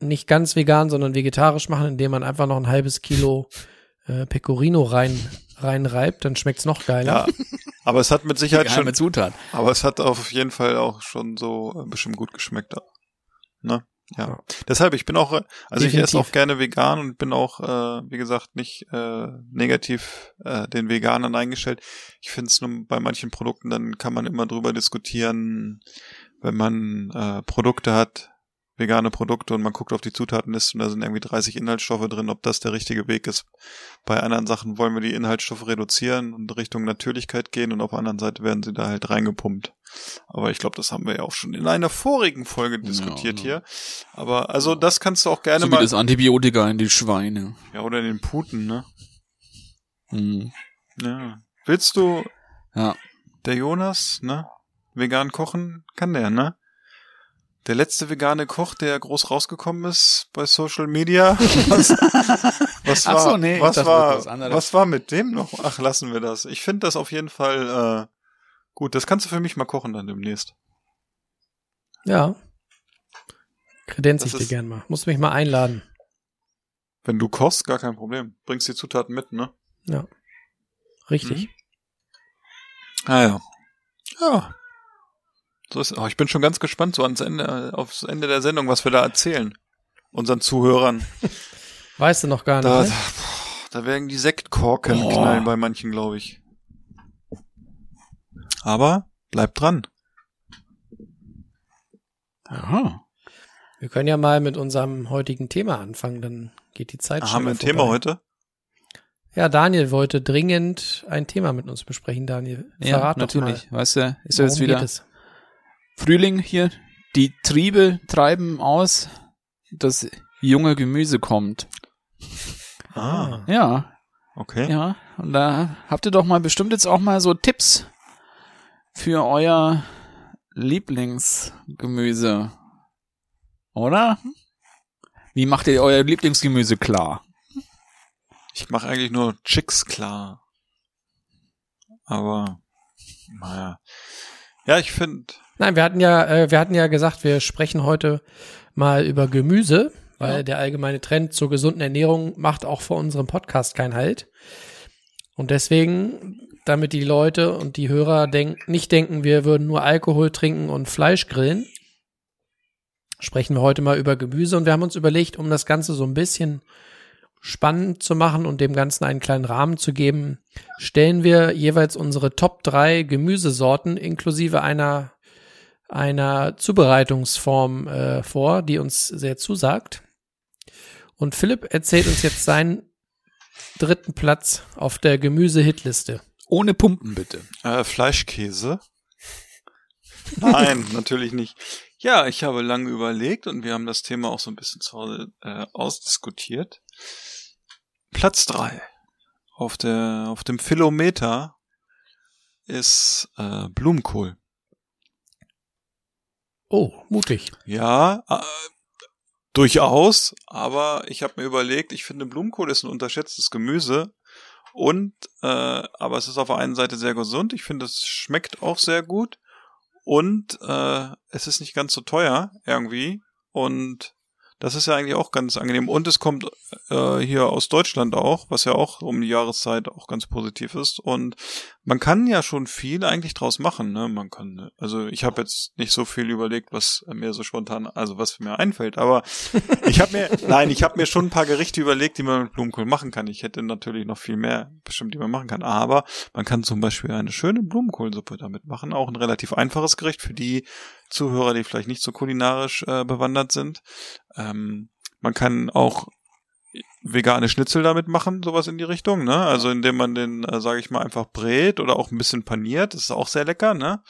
nicht ganz vegan, sondern vegetarisch machen, indem man einfach noch ein halbes Kilo äh, Pecorino rein reinreibt, dann schmeckt's noch geiler. ja, aber es hat mit Sicherheit schon, Zutat. aber es hat auf jeden Fall auch schon so bestimmt gut geschmeckt. Ne? Ja. Ja. Deshalb, ich bin auch, äh, also ich Definitiv. esse auch gerne vegan und bin auch, äh, wie gesagt, nicht äh, negativ äh, den Veganern eingestellt. Ich finde es nur bei manchen Produkten, dann kann man immer drüber diskutieren, wenn man äh, Produkte hat, vegane Produkte und man guckt auf die Zutatenliste und da sind irgendwie 30 Inhaltsstoffe drin, ob das der richtige Weg ist. Bei anderen Sachen wollen wir die Inhaltsstoffe reduzieren und Richtung Natürlichkeit gehen und auf der anderen Seite werden sie da halt reingepumpt. Aber ich glaube, das haben wir ja auch schon in einer vorigen Folge diskutiert ja. hier. Aber also das kannst du auch gerne So wie mal. das Antibiotika in die Schweine. Ja, oder in den Puten, ne? Mhm. Ja. Willst du Ja. der Jonas, ne? Vegan kochen kann der, ne? Der letzte vegane Koch, der groß rausgekommen ist bei Social Media. Was, was Ach war, so, nee, was war, was was war mit dem noch? Ach, lassen wir das. Ich finde das auf jeden Fall, äh, gut. Das kannst du für mich mal kochen dann demnächst. Ja. Kredenz Das ich dir gern mal. Musst mich mal einladen. Wenn du kochst, gar kein Problem. Bringst die Zutaten mit, ne? Ja. Richtig. Ah ja. Ja. So ist, oh, ich bin schon ganz gespannt so ans Ende, aufs Ende der Sendung, was wir da erzählen. Unseren Zuhörern. Weißt du noch gar nicht. Da, ne? da, da werden die Sektkorken Oh. knallen bei manchen, glaube ich. Aber bleibt dran. Aha. Wir können ja mal mit unserem heutigen Thema anfangen, dann geht die Zeit Ah, haben wir ein schneller Thema vorbei. heute? Ja, Daniel wollte dringend ein Thema mit uns besprechen, Daniel. Ja, Verrat natürlich. Doch mal. Weißt du, ist ja Worum jetzt wieder geht es? Frühling hier. Die Triebe treiben aus. Das junge Gemüse kommt. Ah, Ja, okay. ja. Und da habt ihr doch mal bestimmt jetzt auch mal so Tipps für euer Lieblingsgemüse. Oder? Wie macht ihr euer Lieblingsgemüse klar? Ich mache eigentlich nur Chicks klar. Aber, naja. Ja, ich finde, Nein, wir hatten ja, äh, wir hatten ja gesagt, wir sprechen heute mal über Gemüse, weil Ja. der allgemeine Trend zur gesunden Ernährung macht auch vor unserem Podcast keinen Halt. Und deswegen, damit die Leute und die Hörer denk nicht denken, wir würden nur Alkohol trinken und Fleisch grillen, sprechen wir heute mal über Gemüse und wir haben uns überlegt, um das Ganze so ein bisschen spannend zu machen und dem Ganzen einen kleinen Rahmen zu geben, stellen wir jeweils unsere Top 3 Gemüsesorten inklusive einer einer Zubereitungsform äh, vor, die uns sehr zusagt. Und Philipp erzählt uns jetzt seinen dritten Platz auf der Gemüse-Hitliste. Ohne Pumpen bitte. äh, Fleischkäse. Nein, natürlich nicht. Ja, ich habe lange überlegt und wir haben das Thema auch so ein bisschen zu Hause äh, ausdiskutiert. Platz drei auf der auf dem Philometer ist äh, Blumenkohl. Oh, mutig. Ja, äh, durchaus, aber ich habe mir überlegt, ich finde Blumenkohl ist ein unterschätztes Gemüse und äh, aber es ist auf der einen Seite sehr gesund, ich finde es schmeckt auch sehr gut und äh, es ist nicht ganz so teuer irgendwie und das ist ja eigentlich auch ganz angenehm und es kommt äh, hier aus Deutschland auch, was ja auch um die Jahreszeit auch ganz positiv ist und man kann ja schon viel eigentlich draus machen, ne? Man kann, also ich habe jetzt nicht so viel überlegt, was mir so spontan, also was mir einfällt, aber ich habe mir, nein, ich habe mir schon ein paar Gerichte überlegt, die man mit Blumenkohl machen kann. Ich hätte natürlich noch viel mehr bestimmt, die man machen kann, aber man kann zum Beispiel eine schöne Blumenkohlsuppe damit machen, auch ein relativ einfaches Gericht für die Zuhörer, die vielleicht nicht so kulinarisch äh, bewandert sind. Ähm, man kann auch vegane Schnitzel damit machen, sowas in die Richtung, ne? Also indem man den, äh, sage ich mal, einfach brät oder auch ein bisschen paniert, das ist auch sehr lecker, ne?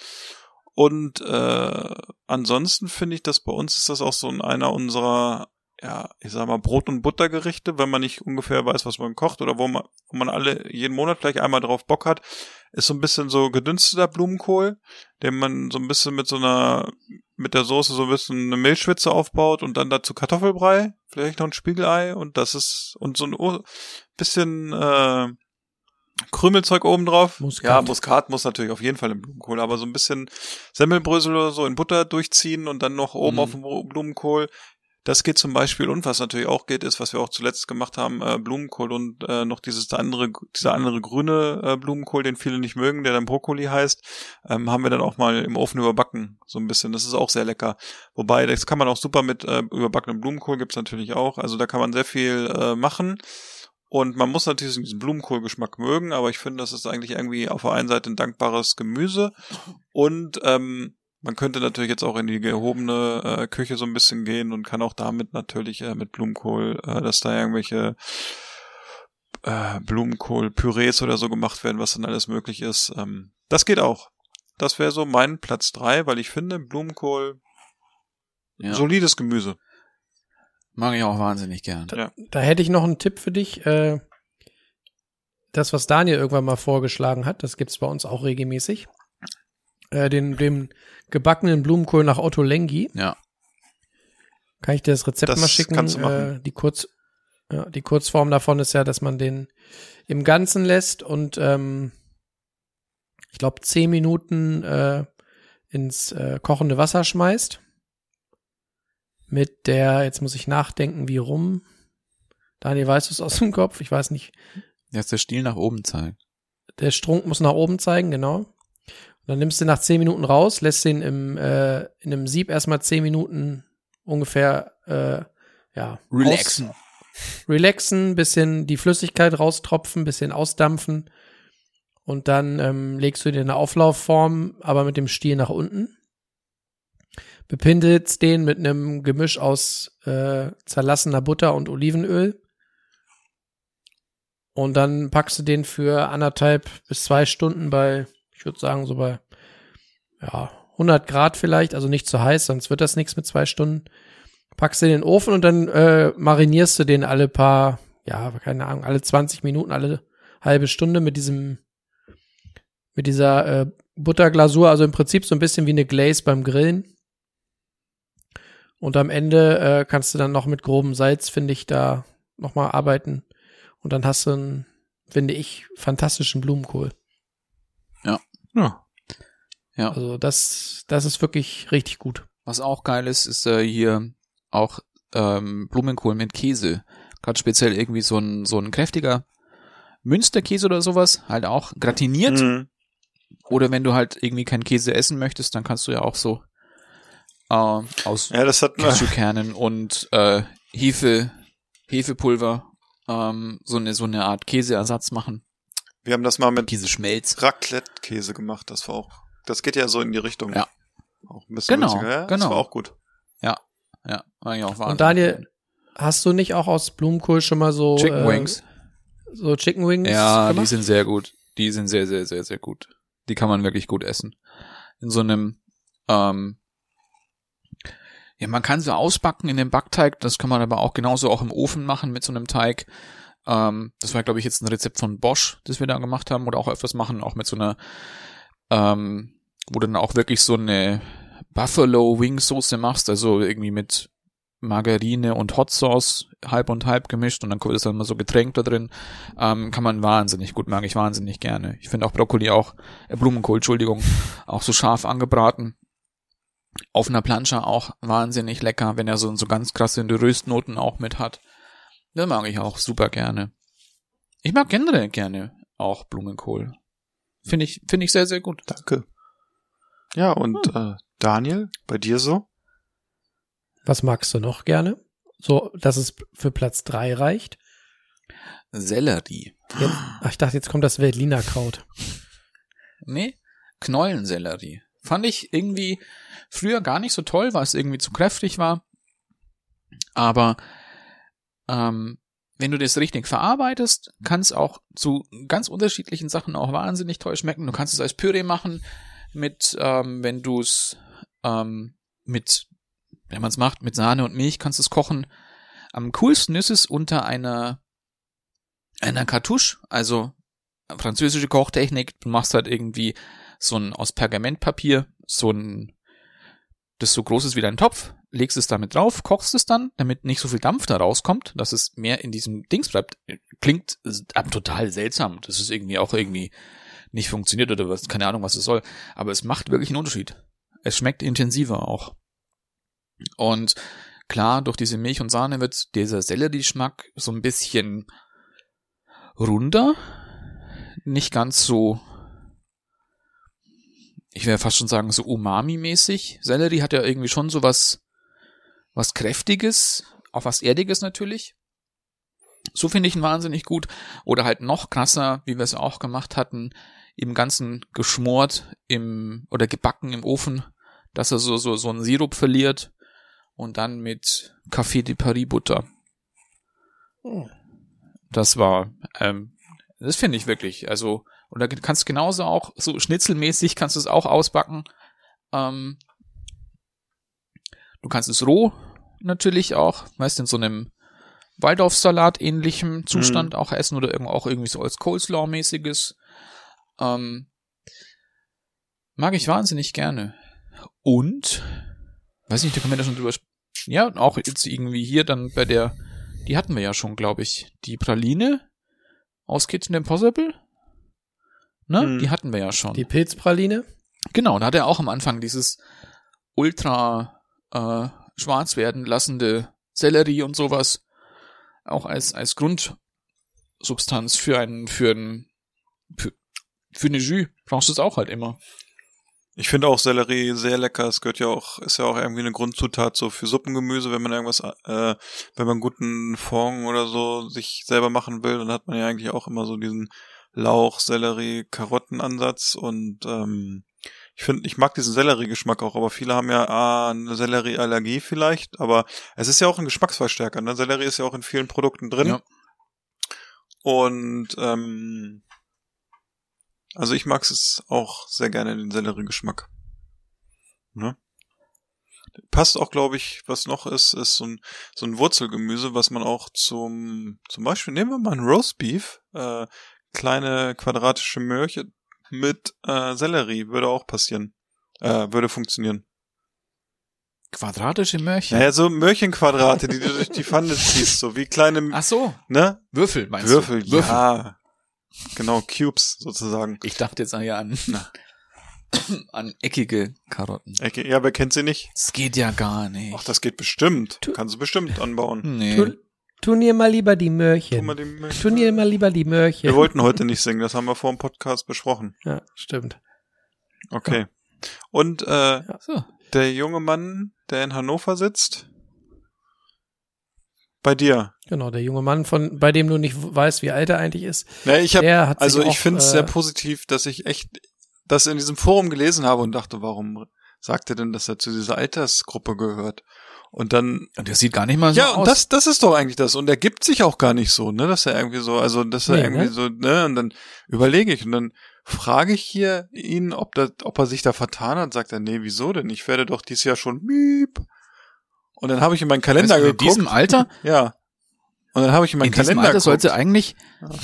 Und äh, ansonsten finde ich, dass bei uns ist das auch so einer unserer, ja, ich sag mal, Brot- und Buttergerichte, wenn man nicht ungefähr weiß, was man kocht oder wo man, wo man alle jeden Monat vielleicht einmal drauf Bock hat, ist so ein bisschen so gedünsteter Blumenkohl, den man so ein bisschen mit so einer, mit der Soße so ein bisschen eine Milchschwitze aufbaut und dann dazu Kartoffelbrei, vielleicht noch ein Spiegelei und das ist, und so ein bisschen äh, Krümelzeug oben drauf. Muskat. Ja, Muskat muss natürlich auf jeden Fall im Blumenkohl, aber so ein bisschen Semmelbrösel oder so in Butter durchziehen und dann noch oben Mhm. auf dem Blumenkohl. Das geht zum Beispiel und was natürlich auch geht, ist, was wir auch zuletzt gemacht haben, äh, Blumenkohl und äh, noch dieses andere, dieser andere grüne äh, Blumenkohl, den viele nicht mögen, der dann Brokkoli heißt, ähm, haben wir dann auch mal im Ofen überbacken, so ein bisschen. Das ist auch sehr lecker. Wobei, das kann man auch super mit äh, überbackenem Blumenkohl, gibt's natürlich auch. Also da kann man sehr viel äh, machen. Und man muss natürlich diesen Blumenkohlgeschmack mögen, aber ich finde, das ist eigentlich irgendwie auf der einen Seite ein dankbares Gemüse und ähm, man könnte natürlich jetzt auch in die gehobene äh, Küche so ein bisschen gehen und kann auch damit natürlich äh, mit Blumenkohl, äh, dass da irgendwelche äh, Blumenkohl-Pürees oder so gemacht werden, was dann alles möglich ist. Ähm, das geht auch. Das wäre so mein Platz drei, weil ich finde, Blumenkohl Ja. solides Gemüse. Mag ich auch wahnsinnig gern. Ja. Da hätte ich noch einen Tipp für dich. Äh, das, was Daniel irgendwann mal vorgeschlagen hat, das gibt's bei uns auch regelmäßig. Äh, den, den gebackenen Blumenkohl nach Otto Lengi. Ja. Kann ich dir das Rezept Das mal schicken? kannst du machen. Äh, die, Kurz, ja, die Kurzform davon ist ja, dass man den im Ganzen lässt und ähm, ich glaube zehn Minuten äh, ins äh, kochende Wasser schmeißt. Mit der, jetzt muss ich nachdenken, wie rum. Daniel, weißt du es aus dem Kopf? Ich weiß nicht. Dass der Stiel nach oben zeigt. Der Strunk muss nach oben zeigen, genau. Dann nimmst du nach zehn Minuten raus, lässt den im, äh, in einem Sieb erstmal zehn Minuten ungefähr äh, ja, Relaxen. Aus, relaxen, bisschen die Flüssigkeit raustropfen, bisschen ausdampfen. Und dann ähm, legst du dir eine Auflaufform, aber mit dem Stiel nach unten. Bepindelst den mit einem Gemisch aus äh, zerlassener Butter und Olivenöl. Und dann packst du den für anderthalb bis zwei Stunden bei, ich würde sagen, so bei ja, 100 Grad vielleicht, also nicht zu heiß, sonst wird das nichts mit zwei Stunden. Packst du in den Ofen und dann äh, marinierst du den alle paar, ja, keine Ahnung, alle 20 Minuten, alle halbe Stunde mit diesem, mit dieser äh, Butterglasur, also im Prinzip so ein bisschen wie eine Glaze beim Grillen. Und am Ende äh, kannst du dann noch mit grobem Salz, finde ich, da nochmal arbeiten. Und dann hast du einen, finde ich, fantastischen Blumenkohl. Ja. Ja. Also das, das ist wirklich richtig gut. Was auch geil ist, ist äh, hier auch ähm, Blumenkohl mit Käse. Gerade speziell irgendwie so ein, so ein kräftiger Münsterkäse oder sowas, halt auch gratiniert. Mhm. Oder wenn du halt irgendwie keinen Käse essen möchtest, dann kannst du ja auch so äh, aus Ja, das hat Cashewkernen und äh, Hefe, Hefepulver ähm, so eine so eine Art Käseersatz machen. Wir haben das mal mit Käseschmelz. Raclette-Käse gemacht. Das war auch, das geht ja so in die Richtung. Ja. Auch ein bisschen Genau. Ja, genau. Das war auch gut. Ja, war ja auch wahnsinnig Und Daniel, hast du nicht auch aus Blumenkohl schon mal so Chicken äh, Wings. so Chicken Wings Ja, die gemacht? sind sehr gut. Die sind sehr, sehr, sehr, sehr gut. Die kann man wirklich gut essen. In so einem, ähm, ja, man kann sie ausbacken in dem Backteig, das kann man aber auch genauso auch im Ofen machen mit so einem Teig. Ähm, das war, glaube ich, jetzt ein Rezept von Bosch, das wir da gemacht haben oder auch öfters machen, auch mit so einer, ähm, wo du dann auch wirklich so eine Buffalo Wing Soße machst, also irgendwie mit Margarine und Hot Sauce halb und halb gemischt und dann ist dann mal so Getränk da drin. Ähm, kann man wahnsinnig gut, mag ich wahnsinnig gerne. Ich finde auch Brokkoli auch, äh, Blumenkohl, Entschuldigung, auch so scharf angebraten. Auf einer Plancha auch wahnsinnig lecker, wenn er so, so ganz krasse Röstnoten auch mit hat. Das mag ich auch super gerne. Ich mag generell gerne auch Blumenkohl. Finde ich, finde ich sehr, sehr gut. Danke. Ja, und äh, Daniel, bei dir so? Was magst du noch gerne? So, dass es für Platz drei reicht? Sellerie. Jetzt, ach, ich dachte, jetzt kommt das Veltliner Kraut. Nee, Knollensellerie. Fand ich irgendwie früher gar nicht so toll, weil es irgendwie zu kräftig war. Aber ähm, wenn du das richtig verarbeitest, kann es auch zu ganz unterschiedlichen Sachen auch wahnsinnig toll schmecken. Du kannst es als Püree machen, mit, ähm, wenn du es ähm, mit, wenn man es macht, mit Sahne und Milch kannst du es kochen. Am coolsten ist es unter einer einer Kartusche, also französische Kochtechnik. Du machst halt irgendwie so ein aus Pergamentpapier, so ein das so groß ist wie dein Topf, legst es damit drauf, kochst es dann, damit nicht so viel Dampf da rauskommt, dass es mehr in diesem Dings bleibt. Klingt äh, total seltsam. Das ist irgendwie auch irgendwie nicht funktioniert oder was, keine Ahnung, was es soll. Aber es macht wirklich einen Unterschied. Es schmeckt intensiver auch. Und klar, durch diese Milch und Sahne wird dieser Sellerie-Geschmack so ein bisschen runder. Nicht ganz so, ich wäre fast schon sagen, so Umami-mäßig. Sellerie hat ja irgendwie schon so was, Kräftiges, auch was Erdiges natürlich. So finde ich ihn wahnsinnig gut. Oder halt noch krasser, wie wir es auch gemacht hatten, im Ganzen geschmort im, oder gebacken im Ofen, dass er so, so, so einen Sirup verliert und dann mit Café de Paris Butter. Das war, ähm, das finde ich wirklich, also, und da kannst du genauso auch, so schnitzelmäßig kannst du es auch ausbacken. Ähm, du kannst es roh natürlich auch, meist in so einem Waldorfsalat ähnlichem Zustand auch essen oder irgendwo auch irgendwie so als Coleslaw-mäßiges. Ähm, mag ich wahnsinnig gerne. Und, weiß nicht, da können wir da schon drüber Ja, und auch jetzt irgendwie hier dann bei der, die hatten wir ja schon, glaube ich, die Praline aus Kitchen Impossible. Ne? Hm. Die hatten wir ja schon. Die Pilzpraline? Genau, da hat er auch am Anfang dieses ultra äh, schwarz werden lassende Sellerie und sowas auch als als Grundsubstanz für einen für ein für, für eine Jus brauchst du es auch halt immer. Ich finde auch Sellerie sehr lecker. Es gehört ja auch, ist ja auch irgendwie eine Grundzutat so für Suppengemüse, wenn man irgendwas, äh, wenn man guten Fond oder so sich selber machen will, dann hat man ja eigentlich auch immer so diesen Lauch, Sellerie, Karottenansatz und ähm, ich finde, ich mag diesen Sellerie-Geschmack auch, aber viele haben ja ah, eine Sellerie-Allergie vielleicht, aber es ist ja auch ein Geschmacksverstärker. Ne? Sellerie ist ja auch in vielen Produkten drin. Ja. Und ähm, also ich mag es auch sehr gerne, den Sellerie-Geschmack. Ne? Passt auch, glaube ich, was noch ist, ist so ein, so ein Wurzelgemüse, was man auch zum, zum Beispiel, nehmen wir mal ein Roastbeef, äh, kleine quadratische Möhrchen mit äh, Sellerie, würde auch passieren. Äh, würde funktionieren. Quadratische Möhrchen. Naja, so Möhrchenquadrate, die du durch die Pfanne ziehst, so wie kleine, Ach so, ne? Würfel meinst Würfel, du? Würfel. ja. Genau, Cubes sozusagen. Ich dachte jetzt eher an Na. an eckige Karotten. Ecke- Ja, wer kennt sie nicht? Das geht ja gar nicht. Ach, das geht bestimmt. Kannst du bestimmt anbauen. nee. Tu, tun ihr mal lieber die Möhrchen. ihr mal lieber die Möhrchen. Wir wollten heute nicht singen, das haben wir vor dem Podcast besprochen. Ja, stimmt. Okay. Und äh, So. der junge Mann, der in Hannover sitzt, bei dir. Genau, der junge Mann, von bei dem du nicht weißt, wie alt er eigentlich ist. Ja, ich sich also ich finde es äh, sehr positiv, dass ich echt das in diesem Forum gelesen habe und dachte, warum sagt er denn, dass er zu dieser Altersgruppe gehört? Und dann Und der sieht gar nicht mal so ja, aus. und das, das ist doch eigentlich das. Und er gibt sich auch gar nicht so, ne, dass er irgendwie so, also, dass er Nee, irgendwie ne? so, ne, und dann überlege ich und dann frage ich hier ihn, ob das, ob er sich da vertan hat, sagt er, nee, wieso denn? Ich werde doch dieses Jahr schon miep. Und dann habe ich in meinen Kalender du, in geguckt. diesem Alter, ja. Und dann habe ich in meinen in diesem Kalender Alter geguckt. sollte eigentlich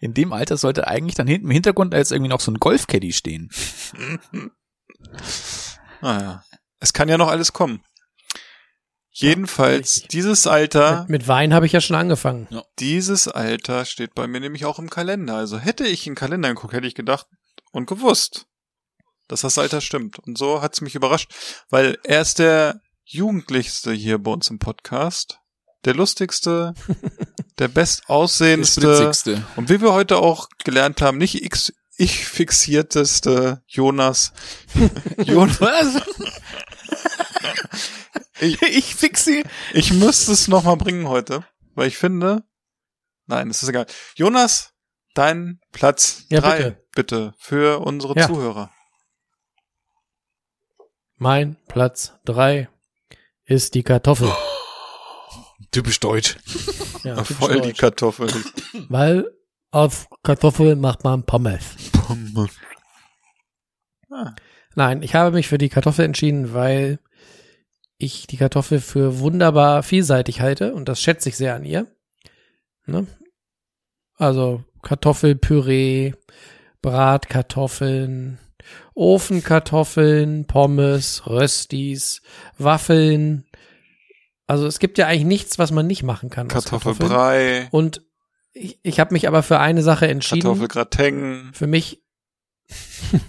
in dem Alter sollte eigentlich dann hinten im Hintergrund jetzt irgendwie noch so ein Golfcaddy stehen. Naja. Ah, Es kann ja noch alles kommen. Jedenfalls, richtig. dieses Alter, Mit, mit Wein habe ich ja schon angefangen. dieses Alter steht bei mir nämlich auch im Kalender. Also hätte ich in den Kalender geguckt, hätte ich gedacht und gewusst, dass das Alter stimmt. Und so hat's mich überrascht, weil er ist der Jugendlichste hier bei uns im Podcast, der lustigste, der bestaussehendste und wie wir heute auch gelernt haben, nicht X ich fixierteste Jonas. Jonas, Ich- ich fixe. ich müsste es noch mal bringen heute, weil ich finde, nein, es ist egal. Jonas, dein Platz Ja, drei, bitte. bitte, für unsere Ja. Zuhörer. Mein Platz drei ist die Kartoffel. Typisch deutsch. Ja, typisch Voll die deutsch. Kartoffel. Weil auf Kartoffel macht man Pommes. Ah. Nein, ich habe mich für die Kartoffel entschieden, weil ich die Kartoffel für wunderbar vielseitig halte und das schätze ich sehr an ihr. Ne? Also Kartoffelpüree, Bratkartoffeln, Ofenkartoffeln, Pommes, Röstis, Waffeln. Also es gibt ja eigentlich nichts, was man nicht machen kann. Kartoffelbrei, Und ich, ich habe mich aber für eine Sache entschieden. Kartoffelgratin. Für mich.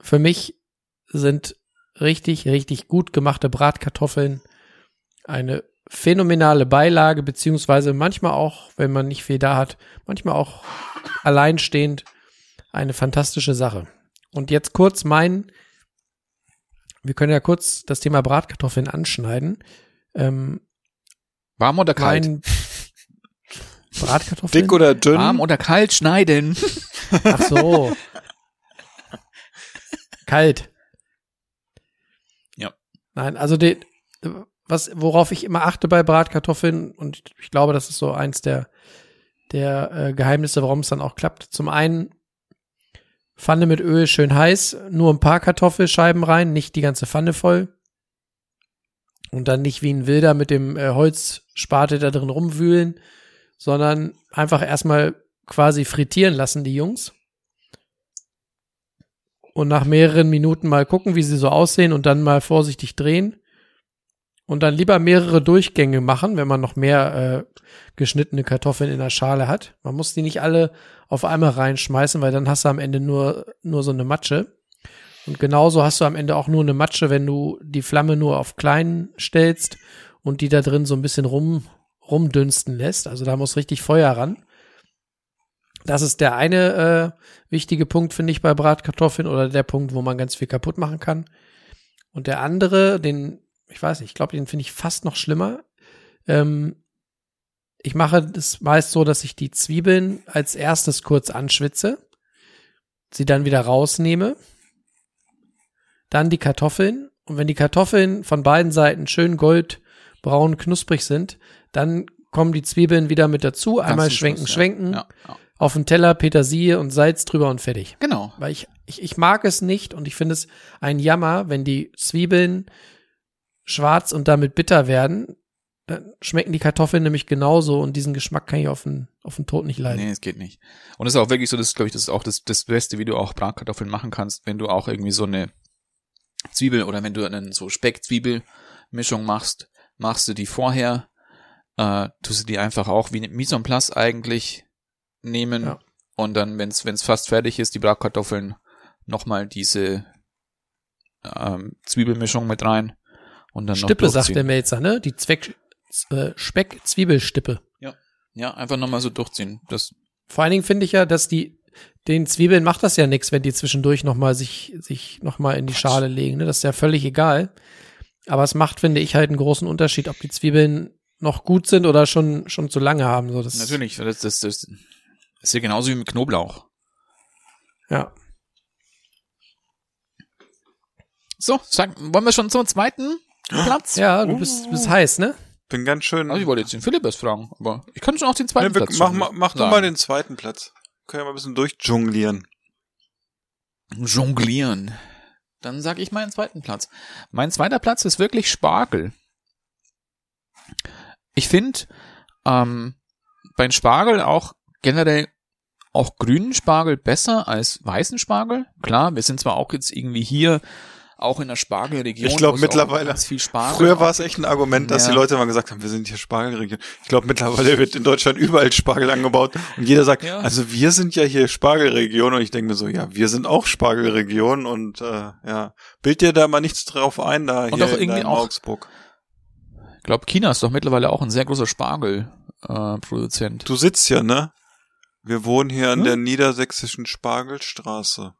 für mich sind richtig, richtig gut gemachte Bratkartoffeln eine phänomenale Beilage, beziehungsweise manchmal auch, wenn man nicht viel da hat, manchmal auch alleinstehend eine fantastische Sache. Und jetzt kurz mein, wir können ja kurz das Thema Bratkartoffeln anschneiden. Ähm, Warm oder kalt? mein Bratkartoffeln. Dick oder dünn? Warm oder kalt schneiden. Ach so. Kalt. Nein, also die, was, worauf ich immer achte bei Bratkartoffeln, und ich glaube, das ist so eins der, der äh, Geheimnisse, warum es dann auch klappt. Zum einen Pfanne mit Öl schön heiß, nur ein paar Kartoffelscheiben rein, nicht die ganze Pfanne voll. Und dann nicht wie ein Wilder mit dem äh, Holzspate da drin rumwühlen, sondern einfach erstmal quasi frittieren lassen, die Jungs. Und nach mehreren Minuten mal gucken, wie sie so aussehen und dann mal vorsichtig drehen. Und dann lieber mehrere Durchgänge machen, wenn man noch mehr äh, geschnittene Kartoffeln in der Schale hat. Man muss die nicht alle auf einmal reinschmeißen, weil dann hast du am Ende nur, nur so eine Matsche. Und genauso hast du am Ende auch nur eine Matsche, wenn du die Flamme nur auf klein stellst und die da drin so ein bisschen rum, rumdünsten lässt. Also da muss richtig Feuer ran. Das ist der eine äh, wichtige Punkt, finde ich, bei Bratkartoffeln oder der Punkt, wo man ganz viel kaputt machen kann. Und der andere, den, ich weiß nicht, ich glaube, den finde ich fast noch schlimmer. Ähm, ich mache das meist so, dass ich die Zwiebeln als erstes kurz anschwitze, sie dann wieder rausnehme, dann die Kartoffeln und wenn die Kartoffeln von beiden Seiten schön goldbraun knusprig sind, dann kommen die Zwiebeln wieder mit dazu, einmal schwenken, Schluss, ja. schwenken, Ja, ja. Auf den Teller Petersilie und Salz drüber und fertig. Genau. Weil ich, ich, ich mag es nicht und ich finde es ein Jammer, wenn die Zwiebeln schwarz und damit bitter werden. Dann schmecken die Kartoffeln nämlich genauso und diesen Geschmack kann ich auf den, auf den Tod nicht leiden. Nee, es geht nicht. Und es ist auch wirklich so, das glaube ich, das ist auch das, das Beste, wie du auch Bratkartoffeln machen kannst, wenn du auch irgendwie so eine Zwiebel oder wenn du einen so Speck-Zwiebel-Mischung machst, machst du die vorher, äh, tust du die einfach auch wie eine Mise en place eigentlich nehmen Ja. und dann, wenn es fast fertig ist, die Bratkartoffeln nochmal diese ähm, Zwiebelmischung mit rein und dann Stippe, noch sagt der Melzer, ne? Die Zweck, äh, Speck-Zwiebelstippe. Ja, einfach nochmal so durchziehen. Das Vor allen Dingen finde ich ja, dass die, den Zwiebeln macht das ja nichts, wenn die zwischendurch nochmal sich, sich nochmal in die Schale legen, ne? Das ist ja völlig egal. Aber es macht, finde ich, halt einen großen Unterschied, ob die Zwiebeln noch gut sind oder schon, schon zu lange haben, so. Das, natürlich, das, das, das ist ja genauso wie mit Knoblauch. Ja. So, sag, wollen wir schon zum zweiten Platz? Ja, du bist, bist heiß, ne? Bin ganz schön. Also ich wollte jetzt den Philipp erst fragen, aber ich kann schon auch den zweiten Nee, wir, Platz mach mach, mach du sagen. mal den zweiten Platz. Können wir mal ein bisschen durchjonglieren. Jonglieren. Dann sage ich meinen zweiten Platz. Mein zweiter Platz ist wirklich Spargel. Ich finde ähm, beim Spargel auch generell auch grünen Spargel besser als weißen Spargel. Klar, wir sind zwar auch jetzt irgendwie hier auch in der Spargelregion. Ich glaub, wo es auch mittlerweile- Spargel Früher war es echt ein Argument, dass Ja. die Leute immer gesagt haben, wir sind hier Spargelregion. Ich glaube, mittlerweile wird in Deutschland überall Spargel angebaut und jeder sagt, Ja. also wir sind ja hier Spargelregion und ich denke mir so, ja, wir sind auch Spargelregion und äh, ja, bild dir da mal nichts drauf ein, da Und hier auch in irgendwie auch- Augsburg. glaube, China ist doch mittlerweile auch ein sehr großer Spargelproduzent. Äh, Produzent. Du sitzt ja, ne? Wir wohnen hier an Hm? der niedersächsischen Spargelstraße.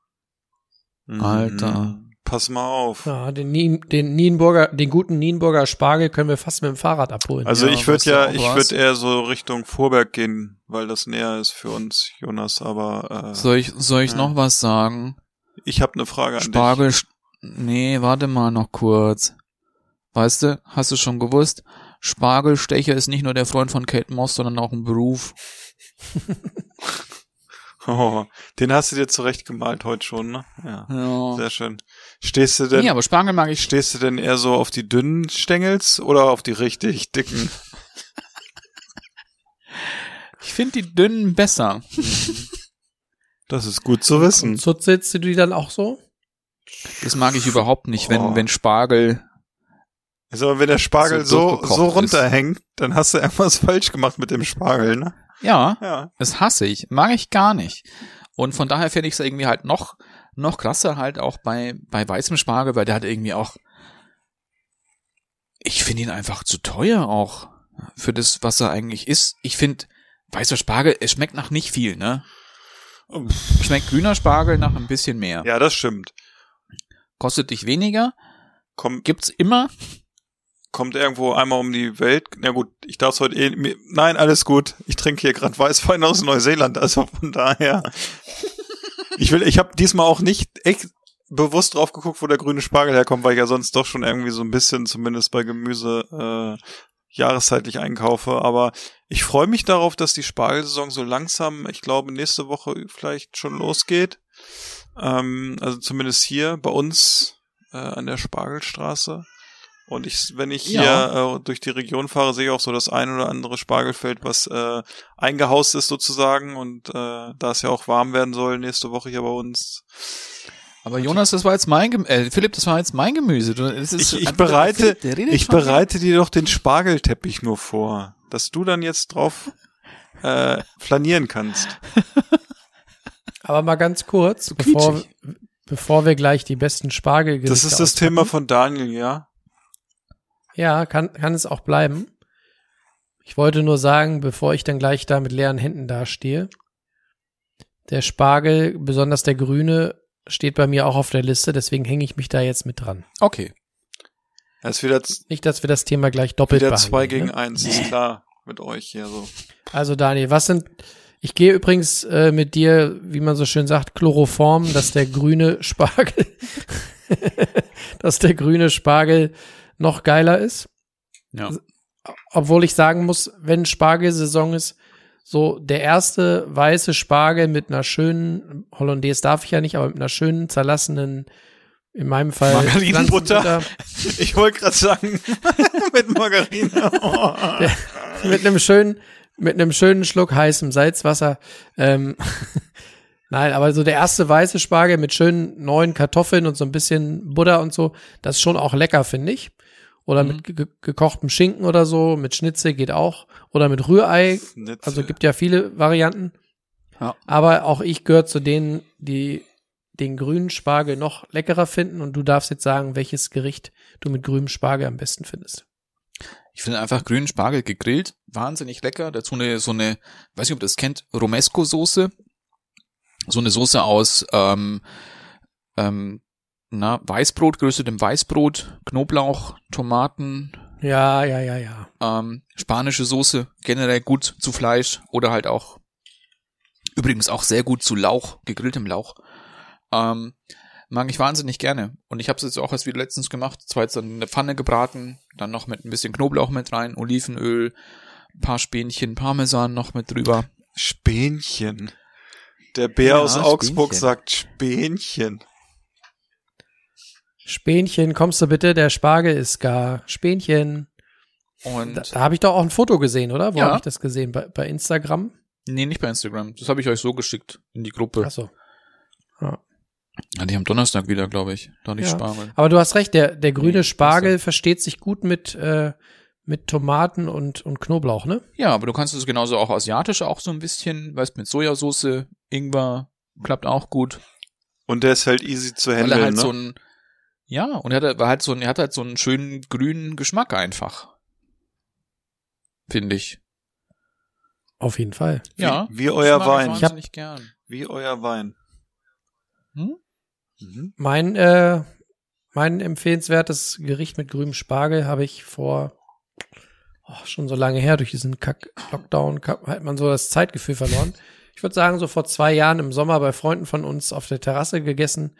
Mhm. Alter. Pass mal auf. Ja, den, Nien, den Nienburger, den guten Nienburger Spargel können wir fast mit dem Fahrrad abholen. Also Ja, ich würde ja, ich würde eher so Richtung Vorberg gehen, weil das näher ist für uns, Jonas. Aber äh, Soll ich, soll ich Ja. noch was sagen? ich habe eine Frage an Spargel, nee, warte mal noch kurz. Weißt du, hast du schon gewusst? Spargelstecher ist nicht nur der Freund von Kate Moss, sondern auch ein Beruf. Oh, den hast du dir zurecht gemalt heute schon, ne? Ja, Ja. sehr schön. Stehst du denn, Nee, aber Spargel mag ich. stehst du denn eher so auf die dünnen Stängels oder auf die richtig dicken? Ich finde die dünnen besser. Das ist gut zu wissen. Und zutzitzt du die dann auch so? Das mag ich überhaupt nicht, wenn, Oh. wenn Spargel. Also wenn der Spargel So so, so ist. runterhängt, dann hast du irgendwas falsch gemacht mit dem Spargel, ne? Ja, Ja. das hasse ich. Mag ich gar nicht. Und von daher finde ich es irgendwie halt noch, noch krasser halt auch bei, bei weißem Spargel, weil der hat irgendwie auch. Ich finde ihn einfach zu teuer auch. Für das, was er eigentlich ist. Ich finde, weißer Spargel, es schmeckt nach nicht viel, ne? Schmeckt grüner Spargel nach ein bisschen mehr. Ja, das stimmt. Kostet dich weniger. Komm, Gibt's immer. Kommt irgendwo einmal um die Welt. Na gut, ich darf heute eh. Nein, alles gut. Ich trinke hier gerade Weißwein aus Neuseeland, also von daher. Ich will, ich habe diesmal auch nicht echt bewusst drauf geguckt, wo der grüne Spargel herkommt, weil ich ja sonst doch schon irgendwie so ein bisschen, zumindest bei Gemüse, äh, jahreszeitlich einkaufe. Aber ich freue mich darauf, dass die Spargelsaison so langsam, ich glaube, nächste Woche vielleicht schon losgeht. Ähm, also zumindest hier bei uns äh, an der Spargelstraße. Und ich, wenn ich hier Ja. äh, durch die Region fahre, sehe ich auch so das ein oder andere Spargelfeld, was äh, eingehaust ist sozusagen. Und äh, da es ja auch warm werden soll nächste Woche hier bei uns. Aber Jonas, das war jetzt mein Gemüse. Äh, Philipp, das war jetzt mein Gemüse. Du, es ist Ich, ich bereite, Philipp, ich bereite dir doch den Spargelteppich nur vor, dass du dann jetzt drauf äh, flanieren kannst. Aber mal ganz kurz, So bevor, bevor wir gleich die besten Spargel Das ist das Thema von Daniel, ja. Ja, kann, kann es auch bleiben. Ich wollte nur sagen, bevor ich dann gleich da mit leeren Händen dastehe, der Spargel, besonders der grüne, steht bei mir auch auf der Liste, deswegen hänge ich mich da jetzt mit dran. Okay. Ist wieder, Nicht, dass wir das Thema gleich doppelt wieder behandeln. zwei gegen ne? eins, ist klar mit euch hier so. Also Daniel, was sind, ich gehe übrigens äh, mit dir, wie man so schön sagt, Chloroform, dass der grüne Spargel, dass der grüne Spargel noch geiler ist. Ja. Obwohl ich sagen muss, wenn Spargelsaison ist, so der erste weiße Spargel mit einer schönen, Hollandaise darf ich ja nicht, aber mit einer schönen zerlassenen, in meinem Fall Margarinenbutter. Ich wollte gerade sagen, mit Margarine. Oh. mit einem schönen, mit einem schönen Schluck heißem Salzwasser. Ähm, Nein, aber so der erste weiße Spargel mit schönen neuen Kartoffeln und so ein bisschen Butter und so, das ist schon auch lecker, finde ich. Oder Mhm. mit ge ge- gekochtem Schinken oder so, mit Schnitzel geht auch. Oder mit Rührei, also gibt ja viele Varianten. Ja. Aber auch ich gehöre zu denen, die den grünen Spargel noch leckerer finden. Und du darfst jetzt sagen, welches Gericht du mit grünem Spargel am besten findest. Ich finde einfach grünen Spargel gegrillt wahnsinnig lecker. Dazu eine so eine, weiß nicht, ob ihr das kennt, Romesco-Soße. So eine Soße aus ähm, ähm, na, Weißbrot, geröstetem Weißbrot, Knoblauch, Tomaten, Ja, ja, ja, ja. ähm, spanische Soße, generell gut zu Fleisch oder halt auch übrigens auch sehr gut zu Lauch, gegrilltem Lauch. Ähm, mag ich wahnsinnig gerne. Und ich habe es jetzt auch erst wieder letztens gemacht. Zwar jetzt dann in der Pfanne gebraten, dann noch mit ein bisschen Knoblauch mit rein, Olivenöl, ein paar Spähnchen Parmesan noch mit drüber. Spähnchen. Der Bär Ja, aus Augsburg Spähnchen. sagt Spähnchen. Spähnchen, kommst du bitte? Der Spargel ist gar. Spähnchen. Und Da, da habe ich doch auch ein Foto gesehen, oder? Wo Ja. habe ich das gesehen? Bei, bei Instagram? nee, nicht bei Instagram. Das habe ich euch so geschickt in die Gruppe. Achso. Ja, die am Donnerstag wieder, glaube ich. Da nicht Ja. Spargel. Aber du hast recht, der, der grüne Nee, Spargel versteht sich gut mit, äh, mit Tomaten und, und Knoblauch, ne? Ja, aber du kannst es genauso auch asiatisch auch so ein bisschen, weißt, mit Sojasauce, Ingwer, klappt auch gut. Und der ist halt easy zu Weil handeln, er halt ne? so ein, ja, und er hat, war halt so ein, er hat halt so einen schönen grünen Geschmack einfach. finde ich. Auf jeden Fall. Ja. Wie euer das mag Wein. Ich hab- wahnsinnig gern. Wie euer Wein. Hm? Mhm. Mein, äh, mein empfehlenswertes Gericht mit grünem Spargel habe ich vor oh, schon so lange her durch diesen Kack-Lockdown hat man so das Zeitgefühl verloren. Ich würde sagen, so vor zwei Jahren im Sommer bei Freunden von uns auf der Terrasse gegessen.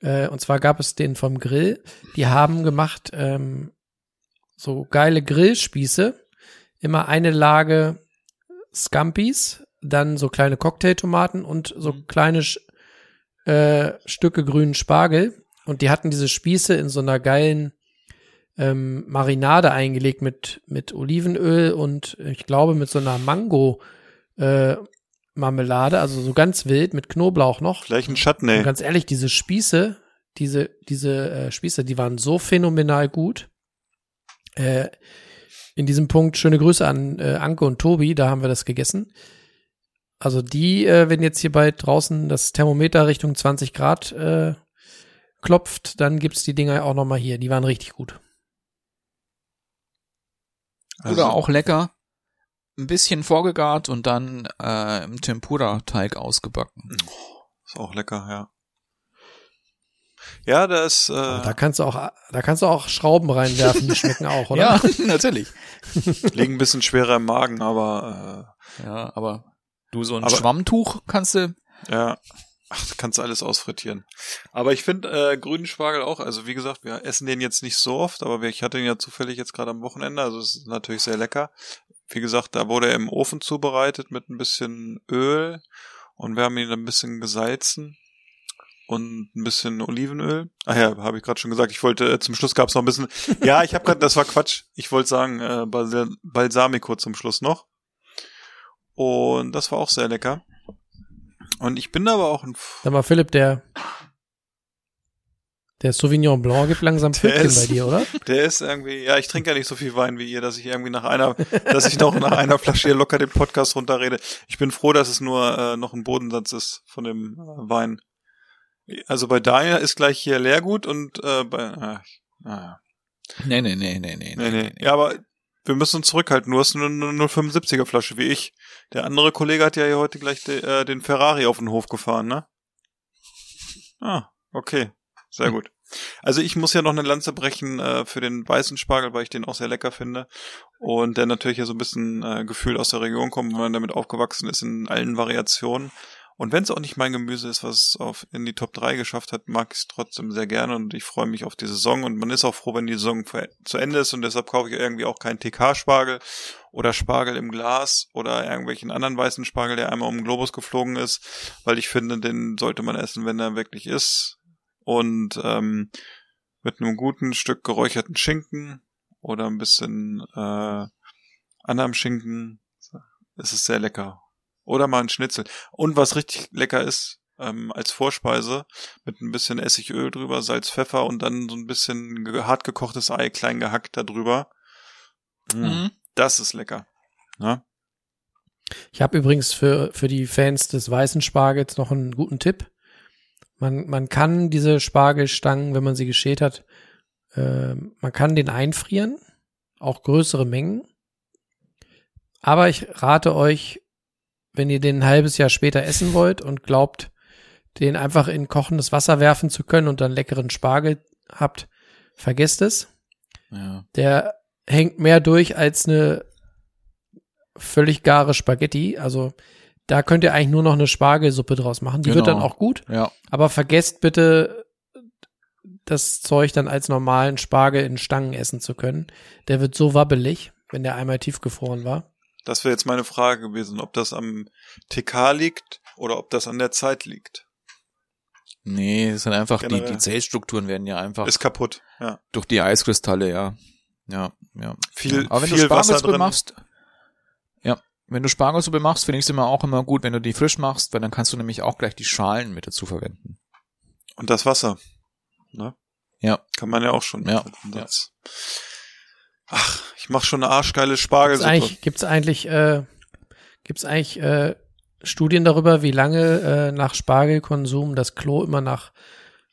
Äh, und zwar gab es den vom Grill. Die haben gemacht ähm, so geile Grillspieße. Immer eine Lage Scampis, dann so kleine Cocktailtomaten und so kleine Sch- äh, Stücke grünen Spargel. Und die hatten diese Spieße in so einer geilen ähm, Marinade eingelegt mit, mit Olivenöl und ich glaube mit so einer Mango äh, Marmelade, also so ganz wild mit Knoblauch noch. Gleich ein Chutney. Und ganz ehrlich, diese Spieße, diese, diese äh, Spieße, die waren so phänomenal gut. Äh, in diesem Punkt schöne Grüße an äh, Anke und Tobi, da haben wir das gegessen. Also die, äh, wenn jetzt hier bald draußen das Thermometer Richtung 20 Grad äh, klopft, dann gibt's die Dinger auch noch mal hier. Die waren richtig gut. Also, Oder auch lecker. Ein bisschen vorgegart und dann äh, im Tempura-Teig ausgebacken. Ist auch lecker, ja. Ja, da ist, äh, Da kannst du auch, da kannst du auch Schrauben reinwerfen, die schmecken auch, oder? Ja, natürlich. liegen ein bisschen schwerer im Magen, aber Ja, aber du so ein Aber- Schwammtuch kannst du. äh, ja, ach, du kannst alles ausfrittieren. Aber ich finde äh, grünen Spargel auch, also wie gesagt, wir essen den jetzt nicht so oft, aber wir- ich hatte ihn ja zufällig jetzt gerade am Wochenende, also es ist natürlich sehr lecker. Wie gesagt, da wurde er im Ofen zubereitet mit ein bisschen Öl und wir haben ihn ein bisschen gesalzen und ein bisschen Olivenöl. Ach ja, habe ich gerade schon gesagt. Ich wollte äh, zum Schluss gab es noch ein bisschen. Ja, ich habe gerade, das war Quatsch. Ich wollte sagen äh, Balsam- Balsamico zum Schluss noch. Und das war auch sehr lecker. Und ich bin aber auch ein Sag mal, Philipp, der, der Sauvignon Blanc gibt langsam Pfötchen bei dir, oder? Der ist irgendwie, ja, ich trinke ja nicht so viel Wein wie ihr, dass ich irgendwie nach einer, dass ich noch nach einer Flasche hier locker den Podcast runterrede. Ich bin froh, dass es nur äh, noch ein Bodensatz ist von dem äh, Wein. Also bei Daniel ist gleich hier Leergut und äh, bei, äh, ah, Nee, nee, nee, nee, nee. nee, nee. Ja, aber wir müssen uns zurückhalten. Du hast nur eine 075er Flasche wie ich. Der andere Kollege hat ja hier heute gleich de, äh, den Ferrari auf den Hof gefahren, ne? Ah, okay. Sehr gut. Also ich muss ja noch eine Lanze brechen äh, für den weißen Spargel, weil ich den auch sehr lecker finde. Und der natürlich ja so ein bisschen äh, gefühlt aus der Region kommt, wenn man damit aufgewachsen ist in allen Variationen. Und wenn es auch nicht mein Gemüse ist, was auf in die Top 3 geschafft hat, mag ich es trotzdem sehr gerne und ich freue mich auf die Saison und man ist auch froh, wenn die Saison zu Ende ist und deshalb kaufe ich irgendwie auch keinen TK-Spargel oder Spargel im Glas oder irgendwelchen anderen weißen Spargel, der einmal um den Globus geflogen ist, weil ich finde, den sollte man essen, wenn er wirklich ist und ähm, mit einem guten Stück geräucherten Schinken oder ein bisschen äh, anderem Schinken ist es sehr lecker. Oder mal ein Schnitzel. Und was richtig lecker ist, ähm, als Vorspeise, mit ein bisschen Essigöl drüber, Salz, Pfeffer und dann so ein bisschen hart gekochtes Ei klein gehackt da drüber. Mm, Mhm. Das ist lecker. Ja? Ich habe übrigens für, für die Fans des weißen Spargels noch einen guten Tipp. Man, man kann diese Spargelstangen, wenn man sie geschält hat, äh, man kann den einfrieren, auch größere Mengen. Aber ich rate euch, wenn ihr den ein halbes Jahr später essen wollt und glaubt, den einfach in kochendes Wasser werfen zu können und dann leckeren Spargel habt, vergesst es. Ja. Der hängt mehr durch als eine völlig gare Spaghetti. Also da könnt ihr eigentlich nur noch eine Spargelsuppe draus machen. Die wird Genau. dann auch gut. Ja. Aber vergesst bitte, das Zeug dann als normalen Spargel in Stangen essen zu können. Der wird so wabbelig, wenn der einmal tiefgefroren war. Das wäre jetzt meine Frage gewesen, ob das am TK liegt oder ob das an der Zeit liegt. Nee, es sind einfach, die, Generell. die Zellstrukturen werden ja einfach Ist kaputt. Ja. durch die Eiskristalle, ja. Ja, ja. Viel, ja. Aber wenn viel du Wasser Spargelsuppe drin. machst, wenn du Spargelsuppe machst, finde ich es immer auch immer gut, wenn du die frisch machst, weil dann kannst du nämlich auch gleich die Schalen mit dazu verwenden. Und das Wasser. Ne? Ja. Kann man ja auch schon. Ja. Das. Ach, ich mache schon eine arschgeile Gibt's Spargelsuppe. eigentlich, gibt's eigentlich, äh, gibt's eigentlich äh, Studien darüber, wie lange äh, nach Spargelkonsum das Klo immer nach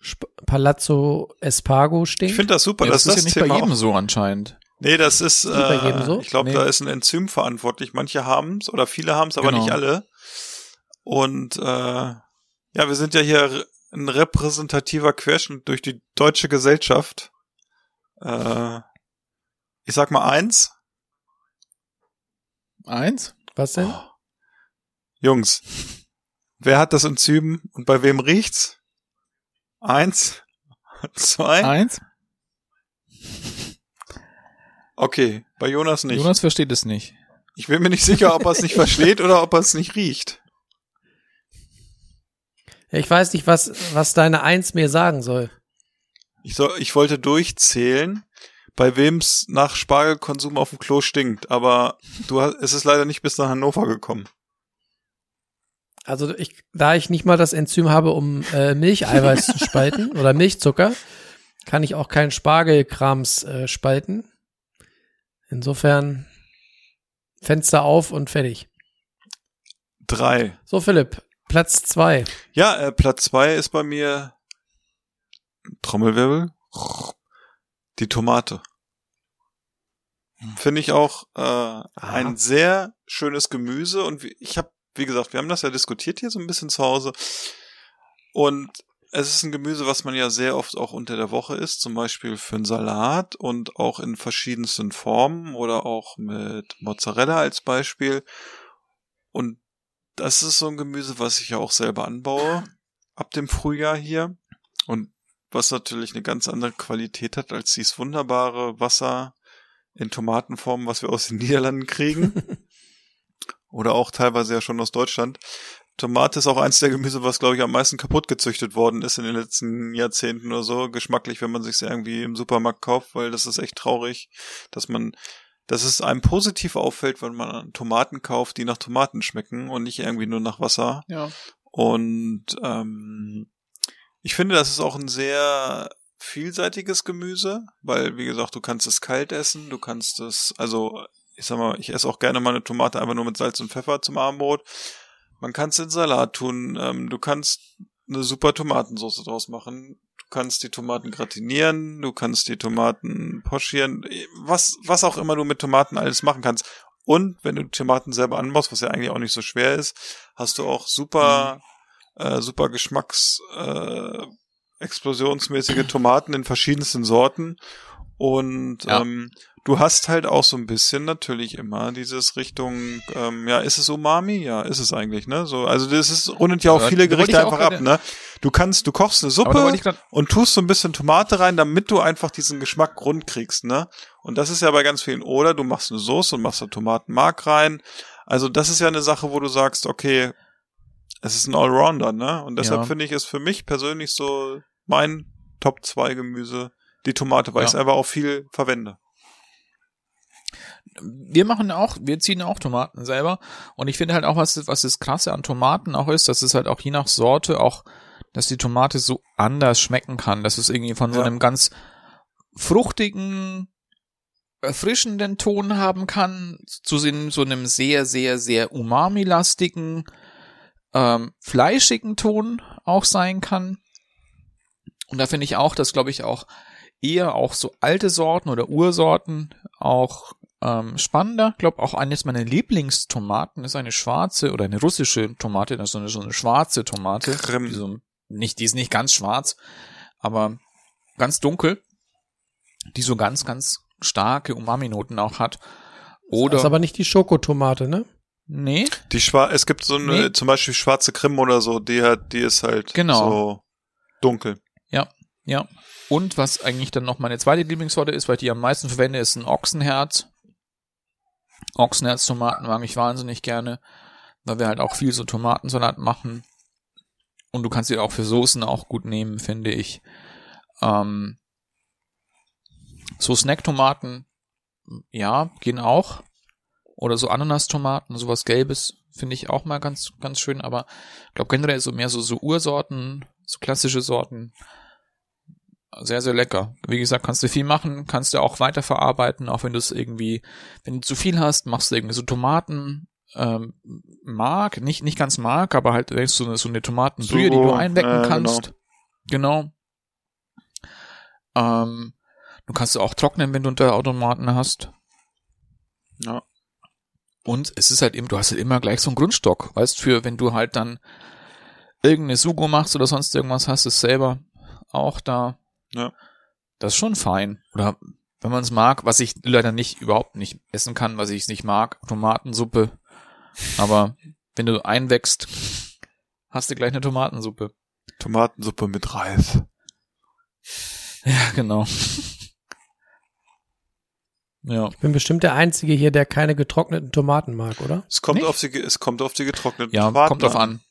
Sp Palazzo Espargo stinkt? Ich finde das super, Ja, dass das ist das ja nicht Thema bei jedem auch, so anscheinend. Nee, das ist, äh, so? ich glaube, Nee. da ist ein Enzym verantwortlich. Manche haben's oder viele haben's, aber Genau. nicht alle. Und äh, ja, wir sind ja hier ein repräsentativer Querschnitt durch die deutsche Gesellschaft. Äh, ich sag mal eins. Eins? Was denn? Oh. Jungs, wer hat das Enzym und bei wem riecht's? Eins, zwei. Eins? Okay, bei Jonas nicht. Jonas versteht es nicht. Ich bin mir nicht sicher, ob er es nicht versteht oder ob er es nicht riecht. Ich weiß nicht, was, was deine Eins mir sagen soll. Ich, soll, ich wollte durchzählen, bei wem's nach Spargelkonsum auf dem Klo stinkt, aber du hast, es ist leider nicht bis nach Hannover gekommen. Also ich, da ich nicht mal das Enzym habe, um äh, Milcheiweiß zu spalten oder Milchzucker, kann ich auch keinen Spargelkrams äh, spalten. Insofern Fenster auf und fertig. Drei. So Philipp, Platz zwei. Ja, äh, Platz zwei ist bei mir Trommelwirbel. Die Tomate. Finde ich auch äh, ein sehr schönes Gemüse und ich habe, wie gesagt, wir haben das ja diskutiert hier so ein bisschen zu Hause und es ist ein Gemüse, was man ja sehr oft auch unter der Woche isst, zum Beispiel für einen Salat und auch in verschiedensten Formen oder auch mit Mozzarella als Beispiel. Und das ist so ein Gemüse, was ich ja auch selber anbaue ab dem Frühjahr hier und was natürlich eine ganz andere Qualität hat als dieses wunderbare Wasser in Tomatenform, was wir aus den Niederlanden kriegen. Oder auch teilweise ja schon aus Deutschland. Tomate ist auch eins der Gemüse, was glaube ich am meisten kaputt gezüchtet worden ist in den letzten Jahrzehnten oder so. Geschmacklich, wenn man sich irgendwie im Supermarkt kauft, weil das ist echt traurig, dass man, dass es einem positiv auffällt, wenn man Tomaten kauft, die nach Tomaten schmecken und nicht irgendwie nur nach Wasser. Ja. Und ähm, ich finde, das ist auch ein sehr vielseitiges Gemüse, weil, wie gesagt, du kannst es kalt essen, du kannst es, also ich sag mal, ich esse auch gerne mal eine Tomate einfach nur mit Salz und Pfeffer zum Abendbrot. Man kann es in Salat tun, ähm, du kannst eine super Tomatensauce draus machen, du kannst die Tomaten gratinieren, du kannst die Tomaten pochieren, was, was auch immer du mit Tomaten alles machen kannst. Und wenn du Tomaten selber anbaust, was ja eigentlich auch nicht so schwer ist, hast du auch super, äh, super Geschmacks, äh, explosionsmäßige Tomaten in verschiedensten Sorten. Und Ja. ähm, du hast halt auch so ein bisschen natürlich immer dieses Richtung, ähm, ja, ist es Umami? Ja, ist es eigentlich, ne? So, also das ist, rundet ja auch Ja, viele Gerichte auch einfach ab, ne? Du kannst, du kochst eine Suppe und tust so ein bisschen Tomate rein, damit du einfach diesen Geschmack rund kriegst, ne? Und das ist ja bei ganz vielen. Oder du machst eine Soße und machst da Tomatenmark rein. Also das ist ja eine Sache, wo du sagst, okay, es ist ein Allrounder, ne? Und deshalb Ja. finde ich es für mich persönlich so mein Top 2 Gemüse, die Tomate, weil Ja. ich es einfach auch viel verwende. wir machen auch, wir ziehen auch Tomaten selber. Und ich finde halt auch, was, was das Krasse an Tomaten auch ist, dass es halt auch je nach Sorte auch, dass die Tomate so anders schmecken kann. Dass es irgendwie von so Ja. einem ganz fruchtigen, erfrischenden Ton haben kann, zu so so einem sehr, sehr, sehr umami-lastigen, ähm, fleischigen Ton auch sein kann. Und da finde ich auch, dass glaube ich auch eher auch so alte Sorten oder Ursorten auch ähm, spannender. Ich glaube auch eines meiner Lieblingstomaten ist eine schwarze oder eine russische Tomate, das ist so eine, so eine schwarze Tomate. Krim. Die, so, nicht, die ist nicht ganz schwarz, aber ganz dunkel, die so ganz, ganz starke Umami-Noten auch hat. Oder Das ist aber nicht die Schokotomate, ne? nee, Die schwar es gibt so eine, Nee. zum Beispiel schwarze Krim oder so, die hat, die ist halt Genau. so dunkel. Ja. Und was eigentlich dann noch meine zweite Lieblingssorte ist, weil ich die am meisten verwende, ist ein Ochsenherz. Ochsenherztomaten mag ich wahnsinnig gerne, weil wir halt auch viel so Tomatensalat machen. Und du kannst sie auch für Soßen auch gut nehmen, finde ich. Ähm, so Snacktomaten, ja, gehen auch. Oder so Ananastomaten, sowas Gelbes, finde ich auch mal ganz, ganz schön. Aber ich glaube generell so mehr so, so Ursorten, so klassische Sorten, sehr, sehr lecker. Wie gesagt, kannst du viel machen, kannst du auch weiterverarbeiten, auch wenn du es irgendwie, wenn du zu viel hast, machst du irgendwie so Tomaten, ähm, Mark, nicht, nicht ganz Mark, aber halt weißt du, so eine, so eine Tomatenbrühe, die So, du einwecken äh, kannst. Genau. Ähm, Du kannst auch trocknen, wenn du unter Automaten hast. Ja. Und es ist halt eben, du hast halt immer gleich so einen Grundstock, weißt, für wenn du halt dann irgendeine Sugo machst oder sonst irgendwas, hast du es selber auch da. Ja. Das ist schon fein. Oder wenn man es mag, was ich leider nicht, überhaupt nicht essen kann, was ich nicht mag, Tomatensuppe. Aber wenn du einwächst, hast du gleich eine Tomatensuppe. Tomatensuppe mit Reis. Ja, genau. ja. Ich bin bestimmt der Einzige hier, der keine getrockneten Tomaten mag, oder? Es kommt Nicht? auf die, es kommt auf die getrockneten Ja, Tomaten kommt drauf an.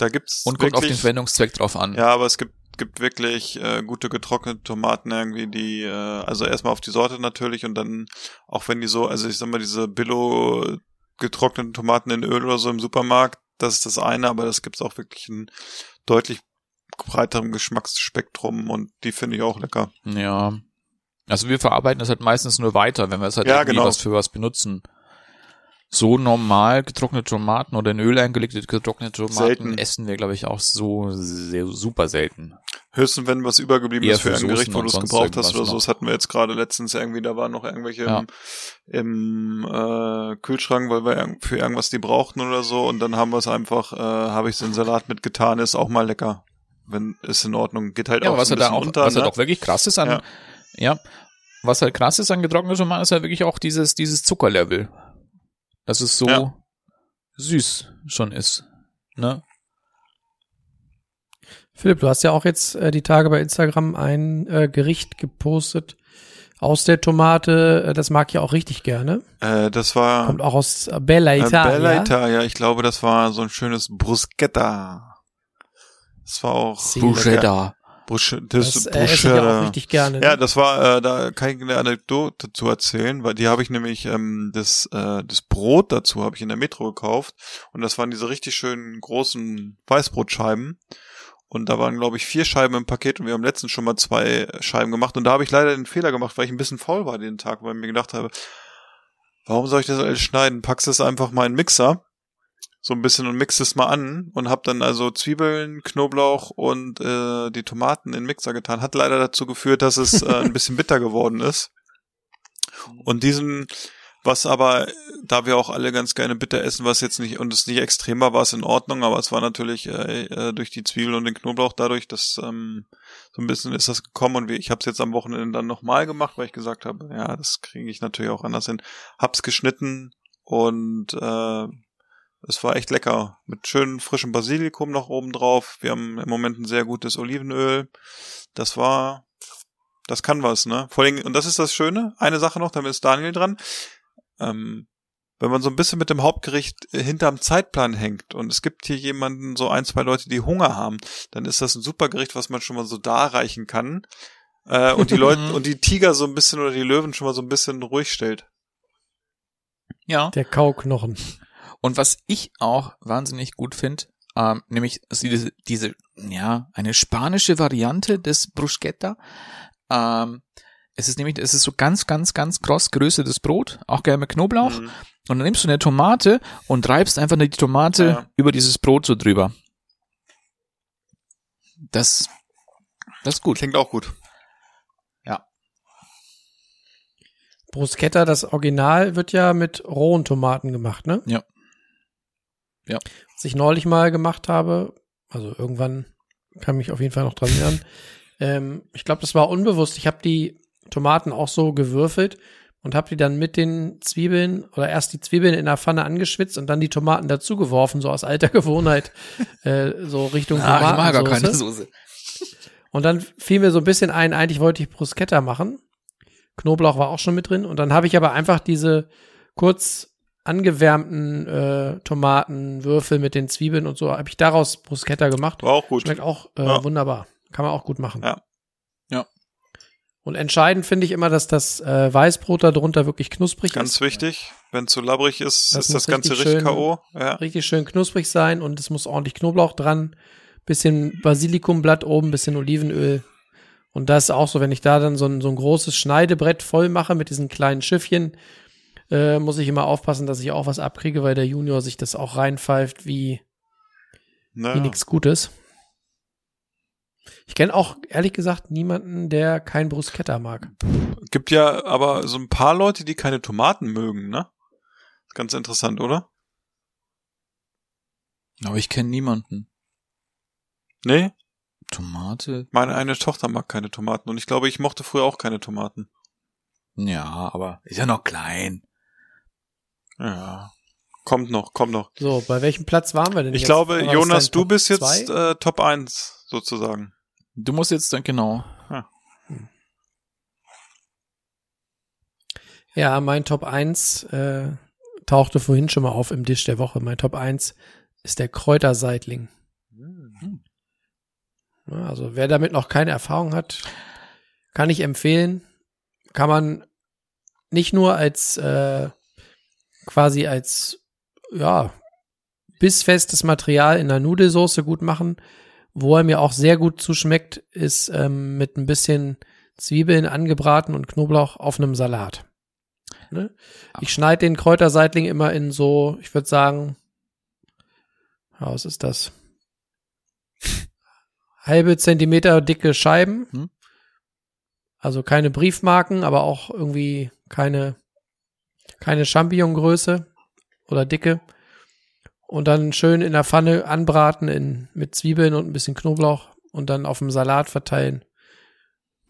Da gibt's Und kommt auf den wirklich, Verwendungszweck drauf an. Ja, aber es gibt gibt wirklich äh, gute getrocknete Tomaten irgendwie, die äh, also erstmal auf die Sorte natürlich und dann auch wenn die so, also ich sag mal diese Billo getrockneten Tomaten in Öl oder so im Supermarkt, das ist das eine, aber das gibt's auch wirklich ein deutlich breiterem Geschmacksspektrum und die finde ich auch lecker. Ja. Also wir verarbeiten das halt meistens nur weiter, wenn wir es halt Ja, irgendwie genau. was für was benutzen. So normal getrocknete Tomaten oder in Öl eingelegte getrocknete Tomaten Selten. essen wir, glaube ich, auch so sehr, super selten. Höchstens wenn was übergeblieben Eher ist für für ein Gericht, wo du es gebraucht hast oder so. Das hatten wir jetzt gerade letztens irgendwie, da waren noch irgendwelche Ja. im, im äh, Kühlschrank, weil wir für irgendwas die brauchten oder so und dann haben wir es einfach, äh, habe ich es in Salat mitgetan, ist auch mal lecker. Wenn ist in Ordnung. Geht halt Ja, auch was ein halt da bisschen auch, unter, was halt ne? auch wirklich krass ist an, ja. Ja. was halt krass ist an getrockneten Tomaten, ist halt wirklich auch dieses, dieses Zuckerlevel. Dass es so Ja. süß schon ist. Ne? Philipp, du hast ja auch jetzt äh, die Tage bei Instagram ein äh, Gericht gepostet aus der Tomate. Äh, das mag ich auch richtig gerne. Äh, das war Kommt auch aus Bella äh, Italia. Bella Italia. Ich glaube, das war so ein schönes Bruschetta. Das war auch Bruschetta. Brusch das, Das äh, esse ich ja auch richtig gerne. ne? Ja, das war, äh, da kann ich eine Anekdote zu erzählen, weil die habe ich nämlich, ähm, das, äh, das Brot dazu habe ich in der Metro gekauft und das waren diese richtig schönen großen Weißbrotscheiben und da waren, glaube ich, vier Scheiben im Paket und wir haben letztens schon mal zwei Scheiben gemacht und da habe ich leider den Fehler gemacht, weil ich ein bisschen faul war den Tag, weil ich mir gedacht habe, warum soll ich das alles schneiden? Packst es einfach mal in den Mixer so ein bisschen und mix es mal an und hab dann also Zwiebeln, Knoblauch und äh, die Tomaten in den Mixer getan. Hat leider dazu geführt, dass es äh, ein bisschen bitter geworden ist. Und diesen, was aber, da wir auch alle ganz gerne bitter essen, was jetzt nicht, und es nicht extrem war, war es in Ordnung, aber es war natürlich äh, äh, durch die Zwiebel und den Knoblauch dadurch, dass ähm, so ein bisschen ist das gekommen und wie, ich habe es jetzt am Wochenende dann nochmal gemacht, weil ich gesagt habe, ja, das kriege ich natürlich auch anders hin. Hab's geschnitten und äh, es war echt lecker. Mit schönem frischem Basilikum noch oben drauf. Wir haben im Moment ein sehr gutes Olivenöl. Das war, das kann was, ne? Vor allem, und das ist das Schöne. Eine Sache noch, damit ist Daniel dran. Ähm, wenn man so ein bisschen mit dem Hauptgericht äh, hinterm Zeitplan hängt und es gibt hier jemanden, so ein, zwei Leute, die Hunger haben, dann ist das ein super Gericht, was man schon mal so darreichen kann. Äh, und die Leute, und die Tiger so ein bisschen oder die Löwen schon mal so ein bisschen ruhig stellt. Ja. Der Kauknochen. Und was ich auch wahnsinnig gut finde, ähm, nämlich diese, diese, ja, eine spanische Variante des Bruschetta. Ähm, es ist nämlich, es ist so ganz, ganz, ganz kross geröstetes Brot, auch gerne mit Knoblauch. Mhm. Und dann nimmst du eine Tomate und reibst einfach die Tomate Ja. über dieses Brot so drüber. Das, das ist gut. Klingt auch gut. Bruschetta, das Original, wird ja mit rohen Tomaten gemacht, ne? Ja. Ja. Was ich neulich mal gemacht habe, also irgendwann kann mich auf jeden Fall noch dran erinnern. ähm, ich glaube, das war unbewusst. Ich habe die Tomaten auch so gewürfelt und habe die dann mit den Zwiebeln oder erst die Zwiebeln in der Pfanne angeschwitzt und dann die Tomaten dazu geworfen, so aus alter Gewohnheit, äh, so Richtung Ah, ich mag gar Tomatensoße. keine Soße. Und dann fiel mir so ein bisschen ein, eigentlich wollte ich Bruschetta machen. Knoblauch war auch schon mit drin. Und dann habe ich aber einfach diese kurz angewärmten äh, Tomatenwürfel mit den Zwiebeln und so, habe ich daraus Bruschetta gemacht. War auch gut. Schmeckt auch äh, Ja. wunderbar. Kann man auch gut machen. Ja. Ja. Und entscheidend finde ich immer, dass das äh, Weißbrot darunter wirklich knusprig Ganz ist. wichtig. Wenn zu labbrig ist, Das ist das Ganze richtig richtig K.O. Ja. Richtig schön knusprig sein und es muss ordentlich Knoblauch dran. Bisschen Basilikumblatt oben, bisschen Olivenöl. Und das ist auch so, wenn ich da dann so ein, so ein großes Schneidebrett voll mache mit diesen kleinen Schiffchen, äh, muss ich immer aufpassen, dass ich auch was abkriege, weil der Junior sich das auch reinpfeift wie, Na, wie nichts Gutes. Ich kenne auch ehrlich gesagt niemanden, der kein Bruschetta mag. Gibt ja aber so ein paar Leute, die keine Tomaten mögen, ne? Ganz interessant, oder? Aber ich kenne niemanden. Nee? Tomate? Meine eine Tochter mag keine Tomaten und ich glaube, ich mochte früher auch keine Tomaten. Ja, aber ist ja noch klein. Ja. Kommt noch, kommt noch. So, bei welchem Platz waren wir denn Ich jetzt? glaube, Jonas, du Top bist jetzt äh, Top 1 sozusagen. Du musst jetzt dann genau. Ja, mein Top 1 äh, tauchte vorhin schon mal auf im Dish der Woche. Mein Top 1 ist der Kräuterseitling. Ja, Also wer damit noch keine Erfahrung hat, kann ich empfehlen. Kann man nicht nur als äh, quasi als ja bissfestes Material in der Nudelsoße gut machen, wo er mir auch sehr gut zuschmeckt, ist ähm, mit ein bisschen Zwiebeln angebraten und Knoblauch auf einem Salat. Ne? Ich schneide den Kräuterseitling immer in so, ich würde sagen, ja, was ist das? Halbe Zentimeter dicke Scheiben. Hm. Also keine Briefmarken, aber auch irgendwie keine, keine Champignongröße oder Dicke. Und dann schön in der Pfanne anbraten in, mit Zwiebeln und ein bisschen Knoblauch und dann auf dem Salat verteilen.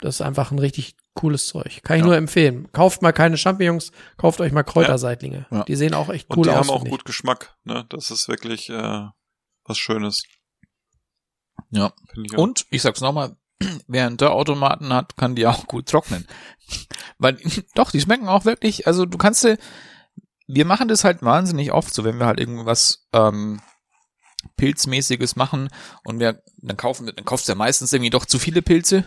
Das ist einfach ein richtig cooles Zeug. Kann ich Ja. nur empfehlen. Kauft mal keine Champignons, kauft euch mal Kräuterseitlinge. Ja. Die sehen auch echt Und cool die aus. haben auch gut Geschmack, ne? Das ist wirklich äh, was Schönes. Ja. Ich. Und, ich sag's nochmal, wer einen Dörrautomaten hat, kann die auch gut trocknen. Weil, doch, die schmecken auch wirklich, also du kannst sie, wir machen das halt wahnsinnig oft so, wenn wir halt irgendwas ähm, Pilzmäßiges machen und wir, dann kaufen wir, dann kaufst du ja meistens irgendwie doch zu viele Pilze.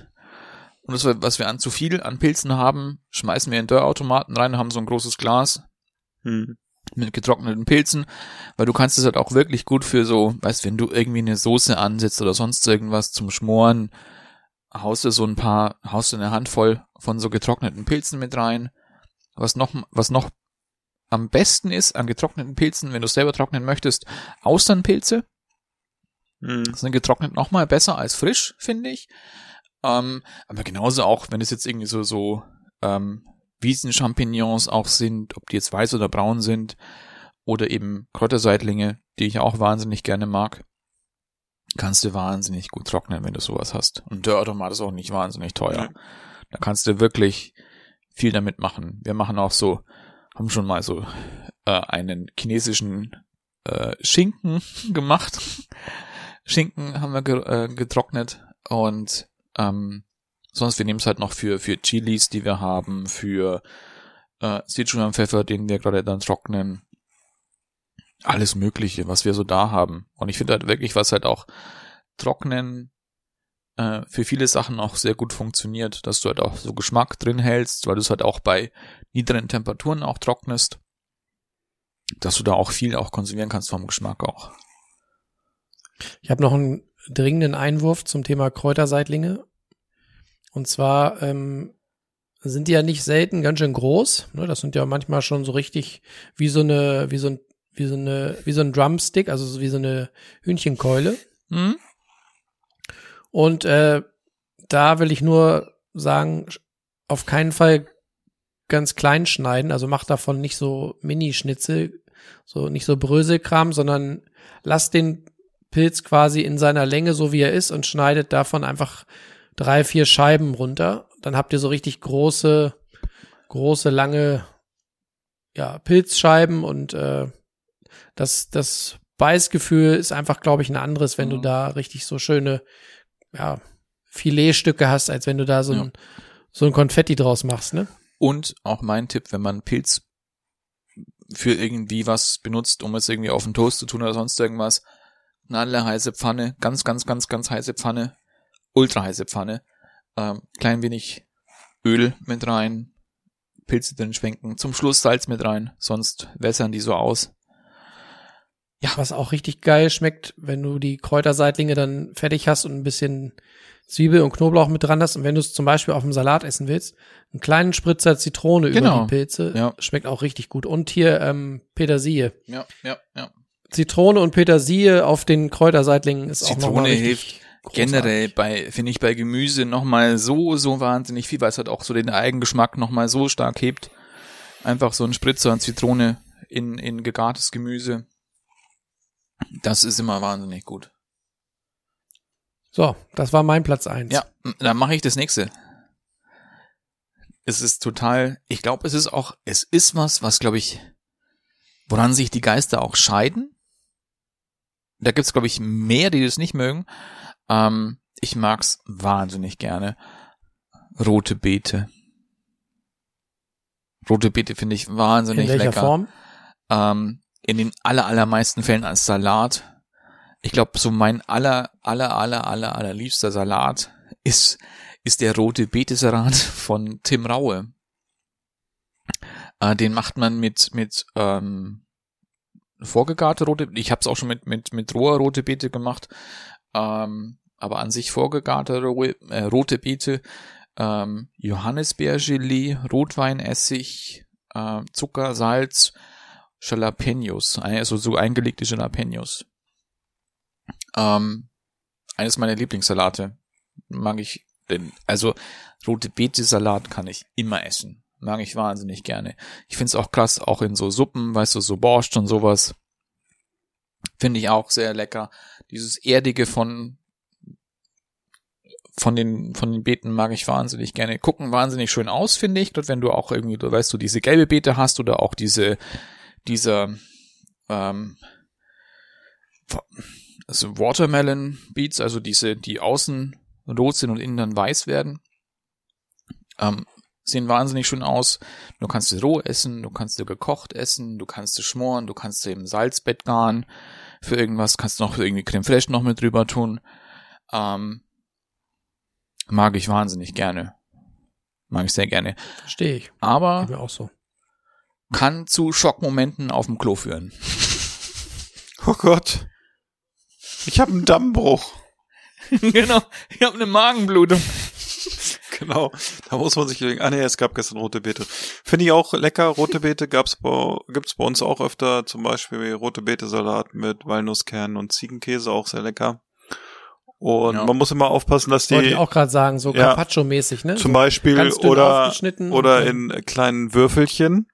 Und das, was wir an zu viel an Pilzen haben, schmeißen wir in Dörrautomaten rein, haben so ein großes Glas Hm. mit getrockneten Pilzen, weil du kannst es halt auch wirklich gut für so, weißt, wenn du irgendwie eine Soße ansetzt oder sonst irgendwas zum Schmoren, haust du so ein paar, haust du eine Handvoll von so getrockneten Pilzen mit rein. Was noch, was noch am besten ist an getrockneten Pilzen, wenn du selber trocknen möchtest, Austernpilze. Hm. sind getrocknet noch mal besser als frisch, finde ich. Ähm, aber genauso auch, wenn es jetzt irgendwie so, so ähm, Wiesenchampignons auch sind, ob die jetzt weiß oder braun sind, oder eben Kräuterseitlinge, die ich auch wahnsinnig gerne mag, kannst du wahnsinnig gut trocknen, wenn du sowas hast. Und Dörrautomat ist auch nicht wahnsinnig teuer. Nee. Da kannst du wirklich viel damit machen. Wir machen auch so, haben schon mal so äh, einen chinesischen äh, Schinken gemacht. Schinken haben wir ge äh, getrocknet und ähm, sonst wir nehmen es halt noch für für Chilis, die wir haben, für äh, Sichuan-Pfeffer, den wir gerade dann trocknen. Alles Mögliche, was wir so da haben. Und ich finde halt wirklich, was halt auch trocknen äh, für viele Sachen auch sehr gut funktioniert, dass du halt auch so Geschmack drin hältst, weil du es halt auch bei niedrigen Temperaturen auch trocknest, dass du da auch viel auch konsumieren kannst vom Geschmack auch. Ich habe noch einen dringenden Einwurf zum Thema Kräuterseitlinge. Und zwar ähm, sind die ja nicht selten ganz schön groß. Ne? Das sind ja manchmal schon so richtig wie so eine, wie so ein, wie so eine, wie so ein Drumstick, also so wie so eine Hühnchenkeule. Hm? Und äh, da will ich nur sagen, auf keinen Fall ganz klein schneiden. Also mach davon nicht so Mini-Schnitzel, so nicht so Bröselkram, sondern lass den Pilz quasi in seiner Länge, so wie er ist, und schneidet davon einfach drei, vier Scheiben runter. Dann habt ihr so richtig große, große, lange, ja, Pilzscheiben und äh, das, das Beißgefühl ist einfach, glaube ich, ein anderes, wenn du Mhm. da richtig so schöne, ja, Filetstücke hast, als wenn du da so ein, so ein Konfetti draus machst, ne? Und auch mein Tipp, wenn man Pilz für irgendwie was benutzt, um es irgendwie auf den Toast zu tun oder sonst irgendwas, eine heiße Pfanne, ganz, ganz, ganz, ganz heiße Pfanne, ultra heiße Pfanne, ähm, klein wenig Öl mit rein, Pilze drin schwenken, zum Schluss Salz mit rein, sonst wässern die so aus. Was auch richtig geil schmeckt, wenn du die Kräuterseitlinge dann fertig hast und ein bisschen Zwiebel und Knoblauch mit dran hast und wenn du es zum Beispiel auf dem Salat essen willst, einen kleinen Spritzer Zitrone Genau. über die Pilze, Ja. schmeckt auch richtig gut. Und hier ähm, Petersilie. Ja, ja, ja. Zitrone und Petersilie auf den Kräuterseitlingen ist auch Zitrone nochmal richtig. hilft, großartig. generell bei, finde ich bei Gemüse nochmal so, so wahnsinnig viel, weil es halt auch so den Eigengeschmack nochmal so stark hebt. Einfach so ein Spritzer an Zitrone in, in gegartes Gemüse. Das ist immer wahnsinnig gut. So, das war mein Platz eins. Ja, dann mache ich das nächste. Es ist total, ich glaube, es ist auch, es ist was, was glaube ich, woran sich die Geister auch scheiden. Da gibt's glaube ich mehr, die das nicht mögen. Ähm, ich mag's wahnsinnig gerne. Rote Beete. Rote Beete finde ich wahnsinnig In welcher lecker. Form? Ähm, in den aller, allermeisten Fällen als Salat. Ich glaube, so mein aller, aller, aller, aller, allerliebster Salat ist, ist der rote Betesalat von Tim Raue. Äh, den macht man mit, mit, ähm, vorgegarte rote, ich habe es auch schon mit, mit, mit roher rote Beete gemacht, ähm, aber an sich vorgegarte äh, rote Beete, ähm, Johannisbeergelee, Rotweinessig, äh, Zucker, Salz, Jalapenos, also so eingelegte Jalapenos. Ähm, eines meiner Lieblingssalate. Mag ich, denn, also rote Beete Salat kann ich immer essen. Mag ich wahnsinnig gerne. Ich find's auch krass, auch in so Suppen, weißt du, so Borscht und sowas. Finde ich auch sehr lecker. Dieses Erdige von, von den, von den Beeten mag ich wahnsinnig gerne. Gucken wahnsinnig schön aus, finde ich. Dort, wenn du auch irgendwie, weißt du, diese gelbe Beete hast oder auch diese, dieser, ähm, also Watermelon Beets, also diese, die außen rot sind und innen dann weiß werden, ähm, sehen wahnsinnig schön aus. Du kannst sie roh essen, du kannst sie gekocht essen, du kannst sie schmoren, du kannst sie im Salzbett garen für irgendwas, kannst noch irgendwie Creme Fraiche noch mit drüber tun. Ähm, mag ich wahnsinnig gerne. Mag ich sehr gerne. Verstehe ich. Aber mir auch so. Kann zu Schockmomenten auf dem Klo führen. Oh Gott. Ich habe einen Dammbruch. genau, ich habe eine Magenblutung. Genau. Da muss man sich überlegen. Ah nee, es gab gestern rote Beete. Finde ich auch lecker. Rote Beete gab's bei, gibt's bei uns auch öfter. Zum Beispiel rote Beete-Salat mit Walnusskernen und Ziegenkäse, auch sehr lecker. Und Ja. man muss immer aufpassen, dass Wollte ich die auch gerade sagen, so Ja. Carpaccio-mäßig, ne? zum so Beispiel ganz dünn oder, aufgeschnitten oder in kleinen Würfelchen,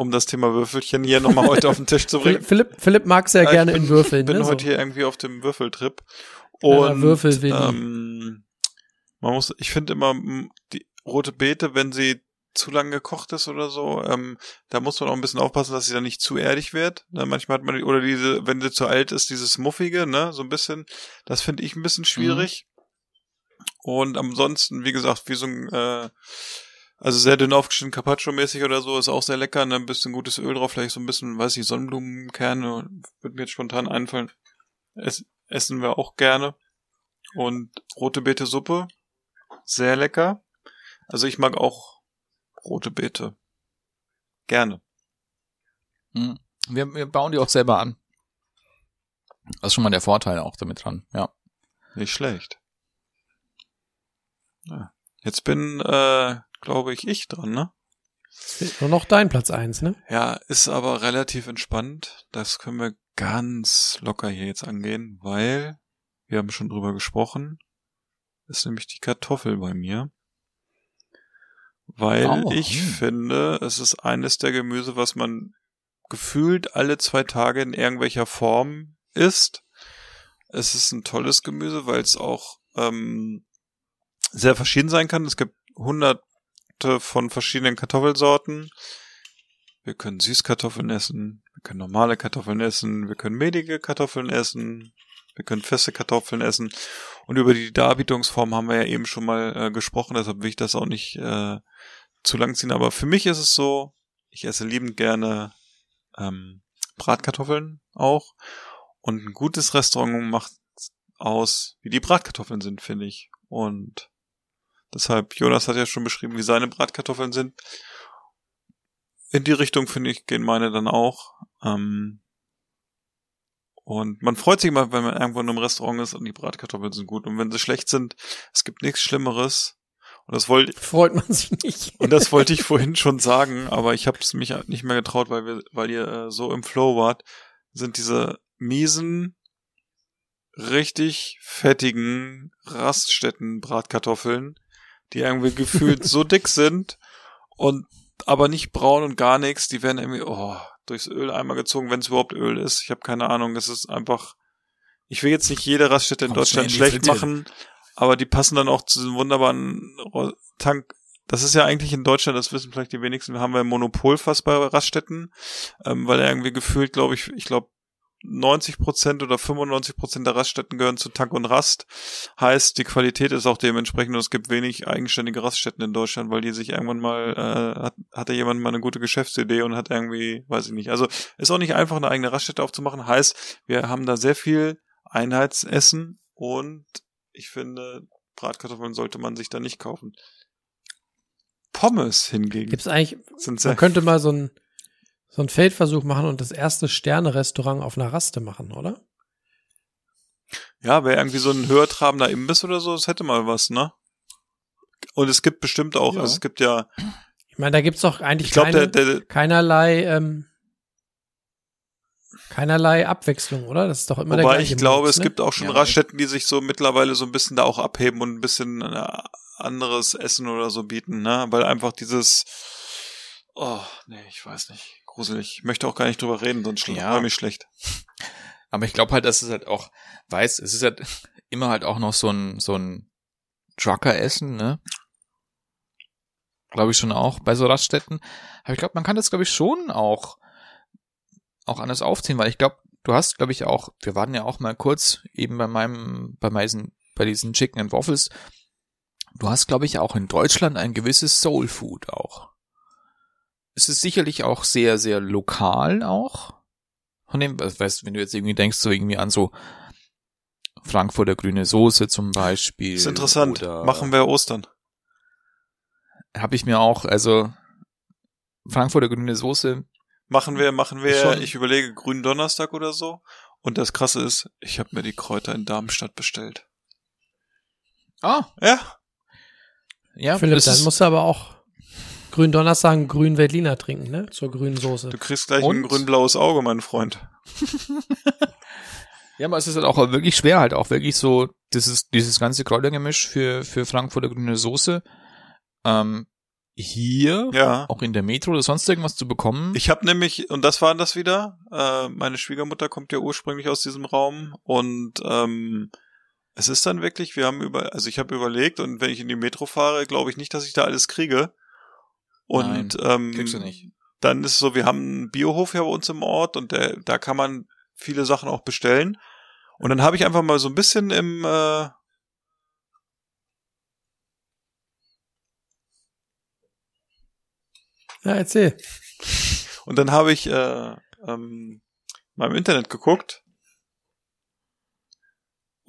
um das Thema Würfelchen hier nochmal heute auf den Tisch zu bringen. Philipp, Philipp, mag sehr Ja, gerne ich bin, in Würfeln. bin ne? heute so. hier irgendwie auf dem Würfeltrip. Und Würfelwilli. ähm, man muss, ich finde immer die rote Beete, wenn sie zu lang gekocht ist oder so, ähm, da muss man auch ein bisschen aufpassen, dass sie dann nicht zu erdig wird. Ne, manchmal hat man die, oder diese, wenn sie zu alt ist, dieses muffige, ne, so ein bisschen. Das finde ich ein bisschen schwierig. Und ansonsten, wie gesagt, wie so ein äh, also sehr dünn aufgeschnitten Carpaccio-mäßig oder so, ist auch sehr lecker. Ne? Ein bisschen gutes Öl drauf, vielleicht so ein bisschen, weiß ich, Sonnenblumenkerne, wird mir jetzt spontan einfallen. Es, essen wir auch gerne. Und rote Beete Suppe, sehr lecker. Also ich mag auch rote Beete. Gerne. Mhm. Wir, wir bauen die auch selber an. Das ist schon mal der Vorteil auch damit dran, ja. Nicht schlecht. Ja. Jetzt bin, äh, glaube ich, ich dran, ne? Fehlt nur noch dein Platz eins, ne? Ja, ist aber relativ entspannt. Das können wir ganz locker hier jetzt angehen, weil wir haben schon drüber gesprochen. Ist nämlich die Kartoffel bei mir. Weil Oh, ich hm. finde, es ist eines der Gemüse, was man gefühlt alle zwei Tage in irgendwelcher Form isst. Es ist ein tolles Gemüse, weil es auch ähm, sehr verschieden sein kann. Es gibt hunderte von verschiedenen Kartoffelsorten. Wir können Süßkartoffeln essen, wir können normale Kartoffeln essen, wir können mehlige Kartoffeln essen, wir können feste Kartoffeln essen. Und über die Darbietungsform haben wir ja eben schon mal äh, gesprochen, deshalb will ich das auch nicht äh, zu lang ziehen. Aber für mich ist es so, ich esse liebend gerne ähm, Bratkartoffeln auch. Und ein gutes Restaurant macht aus, wie die Bratkartoffeln sind, finde ich. Und deshalb, Jonas hat ja schon beschrieben, wie seine Bratkartoffeln sind. In die Richtung, finde ich, gehen meine dann auch. Ähm, und man freut sich immer, wenn man irgendwo in einem Restaurant ist und die Bratkartoffeln sind gut. Und wenn sie schlecht sind, es gibt nichts Schlimmeres. Und das wollte Freut man sich nicht. und das wollte ich vorhin schon sagen, aber ich habe es mich nicht mehr getraut, weil wir, weil ihr äh, so im Flow wart, sind diese miesen richtig fettigen Raststätten-Bratkartoffeln, die irgendwie gefühlt so dick sind und aber nicht braun und gar nichts. Die werden irgendwie oh, durchs Öl einmal gezogen, wenn es überhaupt Öl ist. Ich habe keine Ahnung. Es ist einfach. Ich will jetzt nicht jede Raststätte in schnell Deutschland schlecht machen, aber die passen dann auch zu diesem wunderbaren Tank. Das ist ja eigentlich in Deutschland, das wissen vielleicht die wenigsten, wir haben ja ein Monopol fast bei Raststätten, ähm, weil irgendwie gefühlt, glaube ich, ich glaube 90 Prozent oder 95 Prozent der Raststätten gehören zu Tank und Rast. Heißt, die Qualität ist auch dementsprechend und es gibt wenig eigenständige Raststätten in Deutschland, weil die sich irgendwann mal, äh, hat, hatte jemand mal eine gute Geschäftsidee und hat irgendwie, weiß ich nicht. Also ist auch nicht einfach, eine eigene Raststätte aufzumachen. Heißt, wir haben da sehr viel Einheitsessen und ich finde, Bratkartoffeln sollte man sich da nicht kaufen. Pommes hingegen Gibt's eigentlich, man könnte mal so ein, so ein Feldversuch machen und das erste Sterne-Restaurant auf einer Raste machen, oder? Ja, wäre irgendwie so ein höher trabender Imbiss oder so, das hätte mal was, ne? Und es gibt bestimmt auch, Ja. also es gibt ja, Ich meine, da gibt's doch eigentlich ich glaube, der, keine, der, keinerlei, ähm, keinerlei Abwechslung, oder? Das ist doch immer der wobei gleiche ich glaube, Murks, es ne? gibt auch schon Ja, Raststätten, die sich so mittlerweile so ein bisschen da auch abheben und ein bisschen äh, anderes Essen oder so bieten, ne? Weil einfach dieses, oh, nee, ich weiß nicht, gruselig. Ich möchte auch gar nicht drüber reden, sonst Ja. ja. mich schlecht. Aber ich glaube halt, dass es halt auch, weiß, es ist halt immer halt auch noch so ein, so ein Trucker-Essen, ne? Glaube ich schon auch bei so Raststätten. Aber ich glaube, man kann das, glaube ich, schon auch, auch anders aufziehen, weil ich glaube, du hast, glaube ich, auch, wir waren ja auch mal kurz eben bei meinem, bei meinen, bei diesen Chicken and Waffles. Du hast, glaube ich, auch in Deutschland ein gewisses Soul Food auch. Es ist sicherlich auch sehr, sehr lokal auch. Von dem, weißt du, wenn du jetzt irgendwie denkst, so irgendwie an so Frankfurter grüne Soße zum Beispiel. ist interessant. Machen wir Ostern. Habe ich mir auch, also Frankfurter grüne Soße. Machen wir, machen wir, Schon. ich überlege grünen Donnerstag oder so. Und das krasse ist, ich habe mir die Kräuter in Darmstadt bestellt. Ah, Ja, ja, Philipp, das dann musst du aber auch grünen Donnerstag einen grünen Veltliner trinken, ne? Zur grünen Soße. du kriegst gleich Und? ein grün-blaues Auge, mein Freund. ja, aber es ist halt auch wirklich schwer, halt auch wirklich so dieses, dieses ganze Kräutergemisch für, für Frankfurter grüne Soße, ähm, hier, Ja. auch in der Metro oder sonst irgendwas zu bekommen. Ich habe nämlich, und das war das wieder, äh, meine Schwiegermutter kommt ja ursprünglich aus diesem Raum und ähm, es ist dann wirklich, wir haben über, also ich habe überlegt und wenn ich in die Metro fahre, glaube ich nicht, dass ich da alles kriege. Und ähm, kriegst du nicht. dann ist es so, wir haben einen Biohof ja bei uns im Ort und der, da kann man viele Sachen auch bestellen. Und dann habe ich einfach mal so ein bisschen im äh, Ja, erzähl. Und dann habe ich äh, ähm, mal im Internet geguckt.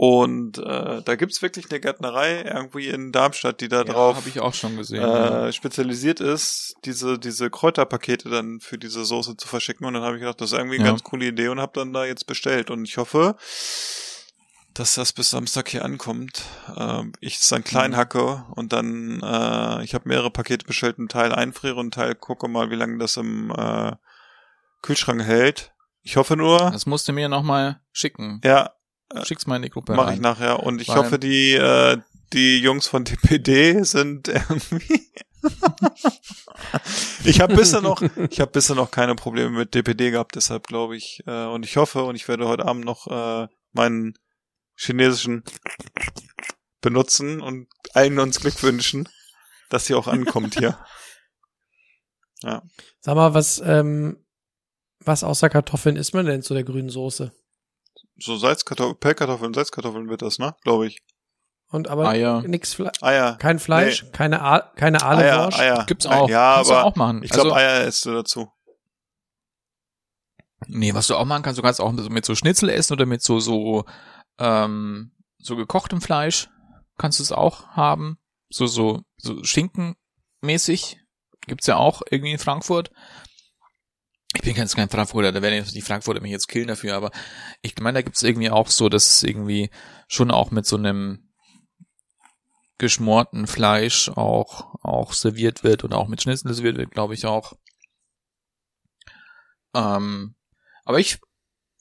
Und äh, da gibt's wirklich eine Gärtnerei irgendwie in Darmstadt, die da Ja, drauf habe ich auch schon gesehen. ja. äh, spezialisiert ist, diese diese Kräuterpakete dann für diese Soße zu verschicken. Und dann habe ich gedacht, das ist irgendwie eine Ja. ganz coole Idee und habe dann da jetzt bestellt. Und ich hoffe, dass das bis Samstag hier ankommt. Ähm, ich es dann klein Mhm. hacke und dann, äh, ich habe mehrere Pakete bestellt, einen Teil einfriere und einen Teil gucke mal, wie lange das im äh, Kühlschrank hält. Ich hoffe nur, Das musst du mir nochmal schicken. ja, Schick's mal in die Gruppe mache rein. ich nachher. Und ich Weil- hoffe, die äh, die Jungs von DPD sind irgendwie. ich habe bisher noch, ich habe bisher noch keine Probleme mit DPD gehabt, deshalb glaube ich äh, und ich hoffe und ich werde heute Abend noch äh, meinen chinesischen benutzen und allen uns Glück wünschen, dass sie auch ankommt hier. Ja. Sag mal, was, ähm, was außer Kartoffeln isst man denn zu der grünen Soße? So Salzkartoffeln, Pellkartoffeln, Salzkartoffeln wird das, ne? Glaube ich. Und aber Eier. nix Fle Eier. kein Fleisch, keine, A keine Eier, Aaleworscht. Eier. Gibt's auch. Ja, Kannst du aber auch machen. ich glaube, Also- Eier isst du dazu. Nee, was du auch machen kannst, du kannst auch mit, mit so Schnitzel essen oder mit so, so, ähm, so gekochtem Fleisch kannst du es auch haben. So, so, so Schinkenmäßig. Gibt's ja auch irgendwie in Frankfurt. Ich bin ganz kein Frankfurter, da werden die Frankfurter mich jetzt killen dafür, aber ich meine, da gibt's irgendwie auch so, dass es irgendwie schon auch mit so einem geschmorten Fleisch auch, auch serviert wird und auch mit Schnitzel serviert wird, glaube ich auch. Ähm, aber ich,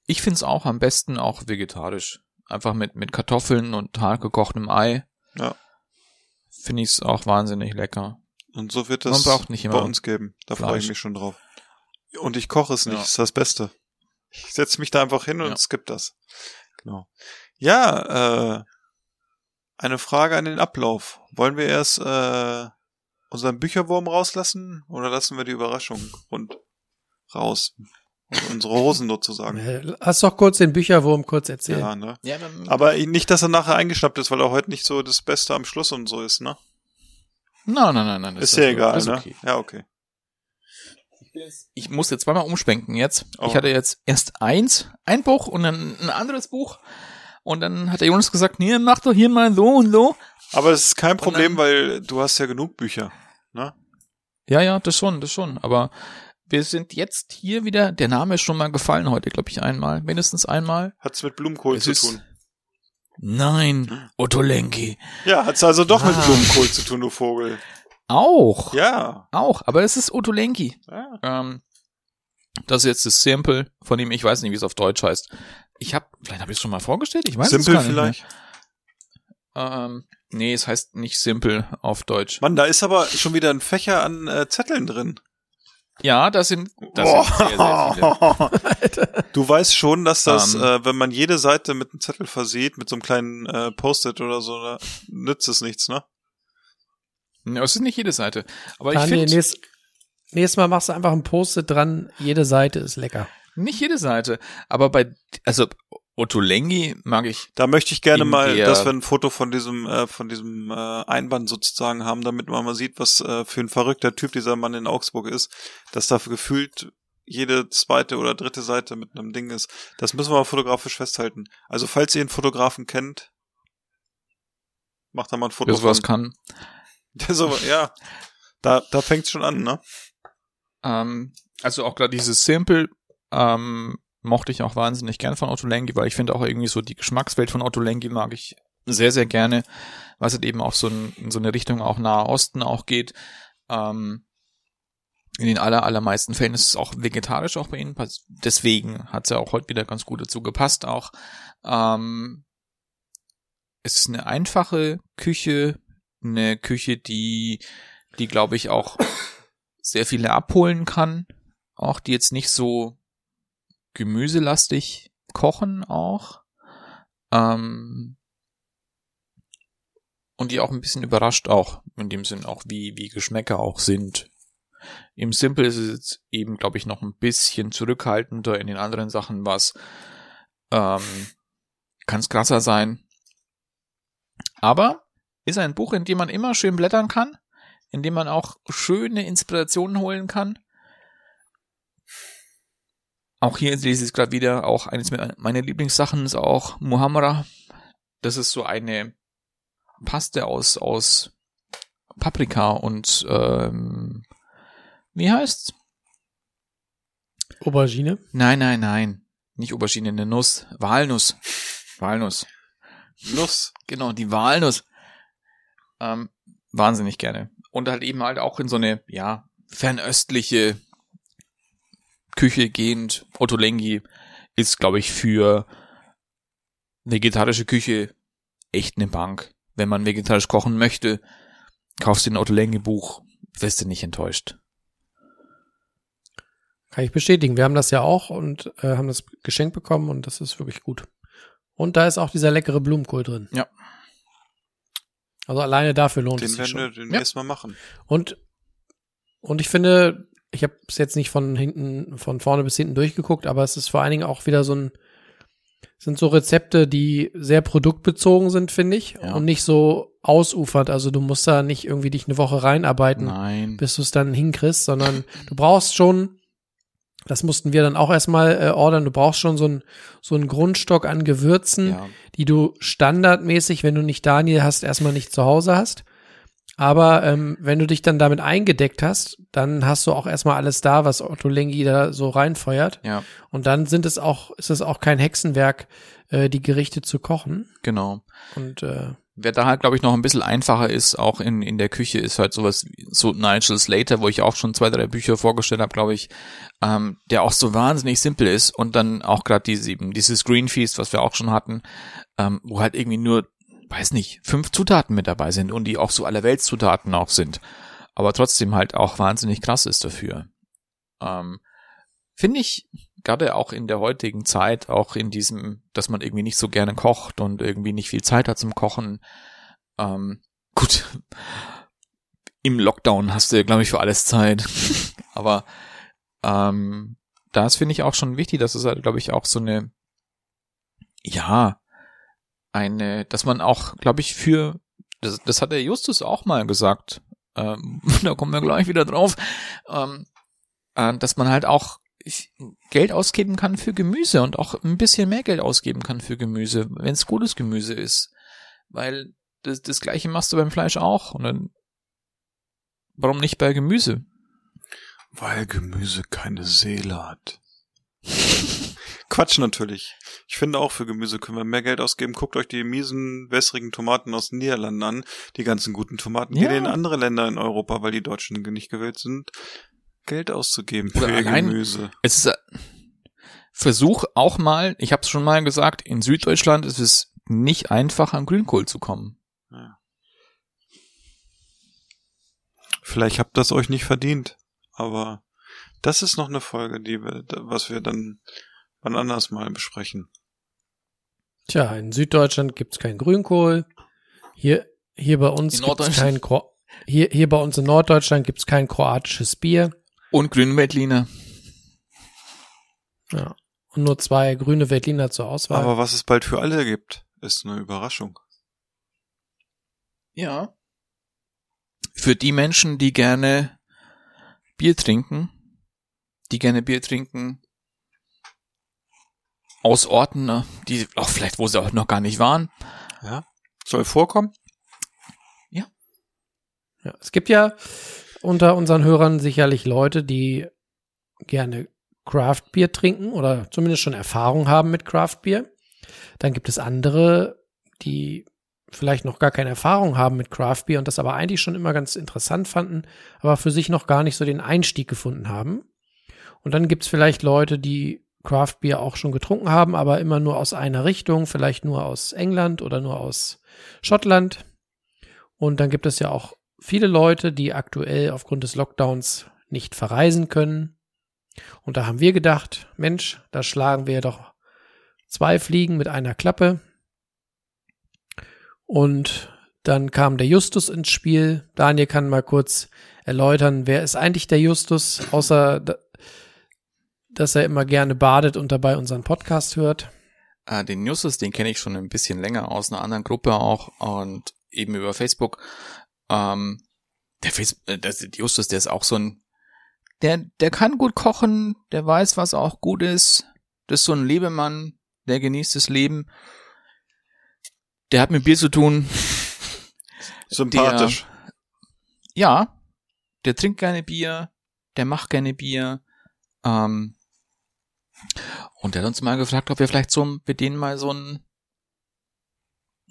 ich find's auch am besten auch vegetarisch. einfach mit, mit Kartoffeln und hart gekochtem Ei. Ja. Finde ich es auch wahnsinnig lecker. Und so wird es bei uns geben. Da freue ich mich schon drauf. Und ich koche es nicht, Ja. ist das Beste. Ich setze mich da einfach hin und Ja. es gibt das. Genau. Ja, äh, eine Frage an den Ablauf. Wollen wir erst äh, unseren Bücherwurm rauslassen oder lassen wir die Überraschung rund raus? Also unsere Hosen sozusagen. Äh, Lass doch kurz den Bücherwurm kurz erzählen. Ja, ne? Ja, Aber nicht, dass er nachher eingeschnappt ist, weil er heute nicht so das Beste am Schluss und so ist, ne? nein, nein, nein, nein. Ist ja egal, ne? okay. Ja, okay. Ich muss jetzt zweimal umschwenken jetzt. Oh. Ich hatte jetzt erst eins, ein Buch und dann ein anderes Buch. Und dann hat der Jonas gesagt, nee, mach doch hier mal so und so. Aber es ist kein Problem, dann- weil du hast ja genug Bücher. Ne? Ja, ja, das schon, das schon. Aber wir sind jetzt hier wieder, der Name ist schon mal gefallen heute, glaube ich, einmal. Mindestens einmal. Hat's mit Blumenkohl Es zu tun. Nein, Otto Lenki. Ja, hat's also doch mit Ah. Blumenkohl zu tun, du Vogel. Auch. Ja. Auch, aber es ist Otto Lenki. ja. Ähm, das ist jetzt das Simple, von dem ich weiß nicht, wie es auf Deutsch heißt. Ich habe, vielleicht habe ich es schon mal vorgestellt, ich weiß es Simpel gar nicht vielleicht. Mehr. Ähm, nee, es heißt nicht Simple auf Deutsch. Mann, da ist aber schon wieder ein Fächer an äh, Zetteln drin. Ja, das sind, das sind sehr, sehr viele. Du weißt schon, dass das, Ähm. äh, wenn man jede Seite mit einem Zettel versieht, mit so einem kleinen äh, Post-it oder so, da nützt es nichts, ne? Ja, Es ist nicht jede Seite. Aber ich Daniel, finde, nächst, nächstes Mal machst du einfach ein Post-it dran, jede Seite ist lecker. nicht jede Seite. Aber bei, also Otto Lengi mag ich Da möchte ich gerne mal, dass wir ein Foto von diesem, äh, von diesem äh, Einband sozusagen haben, damit man mal sieht, was äh, für ein verrückter Typ dieser Mann in Augsburg ist, dass da gefühlt jede zweite oder dritte Seite mit einem Ding ist. Das müssen wir mal fotografisch festhalten. Also falls ihr einen Fotografen kennt, macht da mal ein Foto sowas von. kann. So, ja, da, da fängt's schon an, ne? Ähm, also auch gerade dieses Simple ähm, mochte ich auch wahnsinnig gern von Otto Lengi, weil ich finde auch irgendwie so die Geschmackswelt von Otto Lengi mag ich sehr, sehr gerne, was halt eben auch so in, in so eine Richtung auch Nahe Osten auch geht. Ähm, in den aller, allermeisten Fällen ist es auch vegetarisch auch bei ihnen. Deswegen hat es ja auch heute wieder ganz gut dazu gepasst auch. Ähm, es ist eine einfache Küche, eine Küche, die, die glaube ich auch sehr viele abholen kann. Auch die jetzt nicht so gemüselastig kochen auch. Ähm, und die auch ein bisschen überrascht auch, in dem Sinn auch, wie, wie Geschmäcker auch sind. Im Simple ist es jetzt eben, glaube ich, noch ein bisschen zurückhaltender. In den anderen Sachen was ähm, kann es krasser sein. Aber ist ein Buch, in dem man immer schön blättern kann, in dem man auch schöne Inspirationen holen kann. Auch hier lese ich es gerade wieder, auch eines meiner Lieblingssachen ist auch Muhammara. Das ist so eine Paste aus, aus Paprika und ähm, wie heißt's? Aubergine. Nein, nein, nein. Nicht Aubergine, eine Nuss. Walnuss. Walnuss. Nuss. Genau, die Walnuss. Ähm, wahnsinnig gerne. Und halt eben halt auch in so eine, ja, fernöstliche Küche gehend. Otto Lengi ist, glaube ich, für vegetarische Küche echt eine Bank. Wenn man vegetarisch kochen möchte, kaufst du ein Otto Lengi Buch, wirst du nicht enttäuscht. Kann ich bestätigen. Wir haben das ja auch und äh, haben das geschenkt bekommen und das ist wirklich gut. Und da ist auch dieser leckere Blumenkohl drin. Ja. Also alleine dafür lohnt Den es sich werden wir demnächst mal machen. Und und ich finde, ich habe es jetzt nicht von hinten, von vorne bis hinten durchgeguckt, aber es ist vor allen Dingen auch wieder so ein, sind so Rezepte, die sehr produktbezogen sind, finde ich, Ja. und nicht so ausufernd. Also du musst da nicht irgendwie dich eine Woche reinarbeiten, Nein. bis du es dann hinkriegst, sondern du brauchst schon, das mussten wir dann auch erstmal äh, ordern, du brauchst schon so einen so einen Grundstock an Gewürzen, Ja. die du standardmäßig, wenn du nicht Daniel hast, erstmal nicht zu Hause hast. Aber ähm, wenn du dich dann damit eingedeckt hast, dann hast du auch erstmal alles da, was Otto Lengi da so reinfeuert. Ja, Und dann sind es auch, ist es auch kein Hexenwerk, äh, die Gerichte zu kochen. genau. Und äh, wer da halt, glaube ich, noch ein bisschen einfacher ist, auch in, in der Küche, ist halt sowas wie so Nigel Slater, wo ich auch schon zwei, drei Bücher vorgestellt habe, glaube ich, ähm, der auch so wahnsinnig simpel ist und dann auch gerade diese, dieses Green Feast, was wir auch schon hatten, ähm, wo halt irgendwie nur, weiß nicht, fünf Zutaten mit dabei sind und die auch so alle Weltzutaten auch sind, aber trotzdem halt auch wahnsinnig krass ist dafür. Ähm, Finde ich gerade auch in der heutigen Zeit, auch in diesem, dass man irgendwie nicht so gerne kocht und irgendwie nicht viel Zeit hat zum Kochen. Ähm, gut, im Lockdown hast du, glaube ich, für alles Zeit. Aber ähm, das finde ich auch schon wichtig, dass es halt, glaube ich, auch so eine, ja, eine, dass man auch, glaube ich, für, das, das hat der Justus auch mal gesagt, ähm, da kommen wir gleich wieder drauf, ähm, äh, dass man halt auch Geld ausgeben kann für Gemüse und auch ein bisschen mehr Geld ausgeben kann für Gemüse, wenn es gutes Gemüse ist. Weil das, das gleiche machst du beim Fleisch auch. Und dann warum nicht bei Gemüse? Weil Gemüse keine Seele hat. Quatsch natürlich. Ich finde auch für Gemüse können wir mehr Geld ausgeben. Guckt euch die miesen, wässrigen Tomaten aus den Niederlanden an. Die ganzen guten Tomaten Ja. gehen in andere Länder in Europa, weil die Deutschen nicht gewillt sind, Geld auszugeben für ihr allein- Gemüse. Es ist äh, Versuch auch mal, ich habe es schon mal gesagt, in Süddeutschland ist es nicht einfach an Grünkohl zu kommen. Vielleicht habt das euch nicht verdient, aber das ist noch eine Folge, die wir, was wir dann wann anders mal besprechen. Tja, in Süddeutschland gibt's keinen Grünkohl. Hier, hier bei uns In gibt's Norddeutschland? kein Kro hier, hier bei uns in Norddeutschland gibt's kein kroatisches Bier. Und Grünweltliner. Ja. Und nur zwei grüne Veltliner zur Auswahl. Aber was es bald für alle gibt, ist eine Überraschung. Ja. Für die Menschen, die gerne Bier trinken, die gerne Bier trinken, aus Orten, ne, die auch vielleicht, wo sie auch noch gar nicht waren. Ja? Soll vorkommen? Ja, es gibt ja unter unseren Hörern sicherlich Leute, die gerne Craft Bier trinken oder zumindest schon Erfahrung haben mit Craft Bier. Dann gibt es andere, die vielleicht noch gar keine Erfahrung haben mit Craft Bier und das aber eigentlich schon immer ganz interessant fanden, aber für sich noch gar nicht so den Einstieg gefunden haben. Und dann gibt es vielleicht Leute, die Craft Bier auch schon getrunken haben, aber immer nur aus einer Richtung, vielleicht nur aus England oder nur aus Schottland. Und dann gibt es ja auch viele Leute, die aktuell aufgrund des Lockdowns nicht verreisen können. Und da haben wir gedacht, Mensch, da schlagen wir doch zwei Fliegen mit einer Klappe. Und dann kam der Justus ins Spiel. Daniel kann mal kurz erläutern, wer ist eigentlich der Justus, außer da- dass er immer gerne badet und dabei unseren Podcast hört. Äh, den Justus, den kenne ich schon ein bisschen länger aus einer anderen Gruppe auch und eben über Facebook. Ähm, der, Face äh, der Justus, der ist auch so ein, der, der kann gut kochen, der weiß, was auch gut ist. Das ist so ein Lebemann, der genießt das Leben. Der hat mit Bier zu tun. Sympathisch. Ja, der trinkt gerne Bier, der macht gerne Bier. Ähm, und der hat uns mal gefragt, ob wir vielleicht so mit denen mal so ein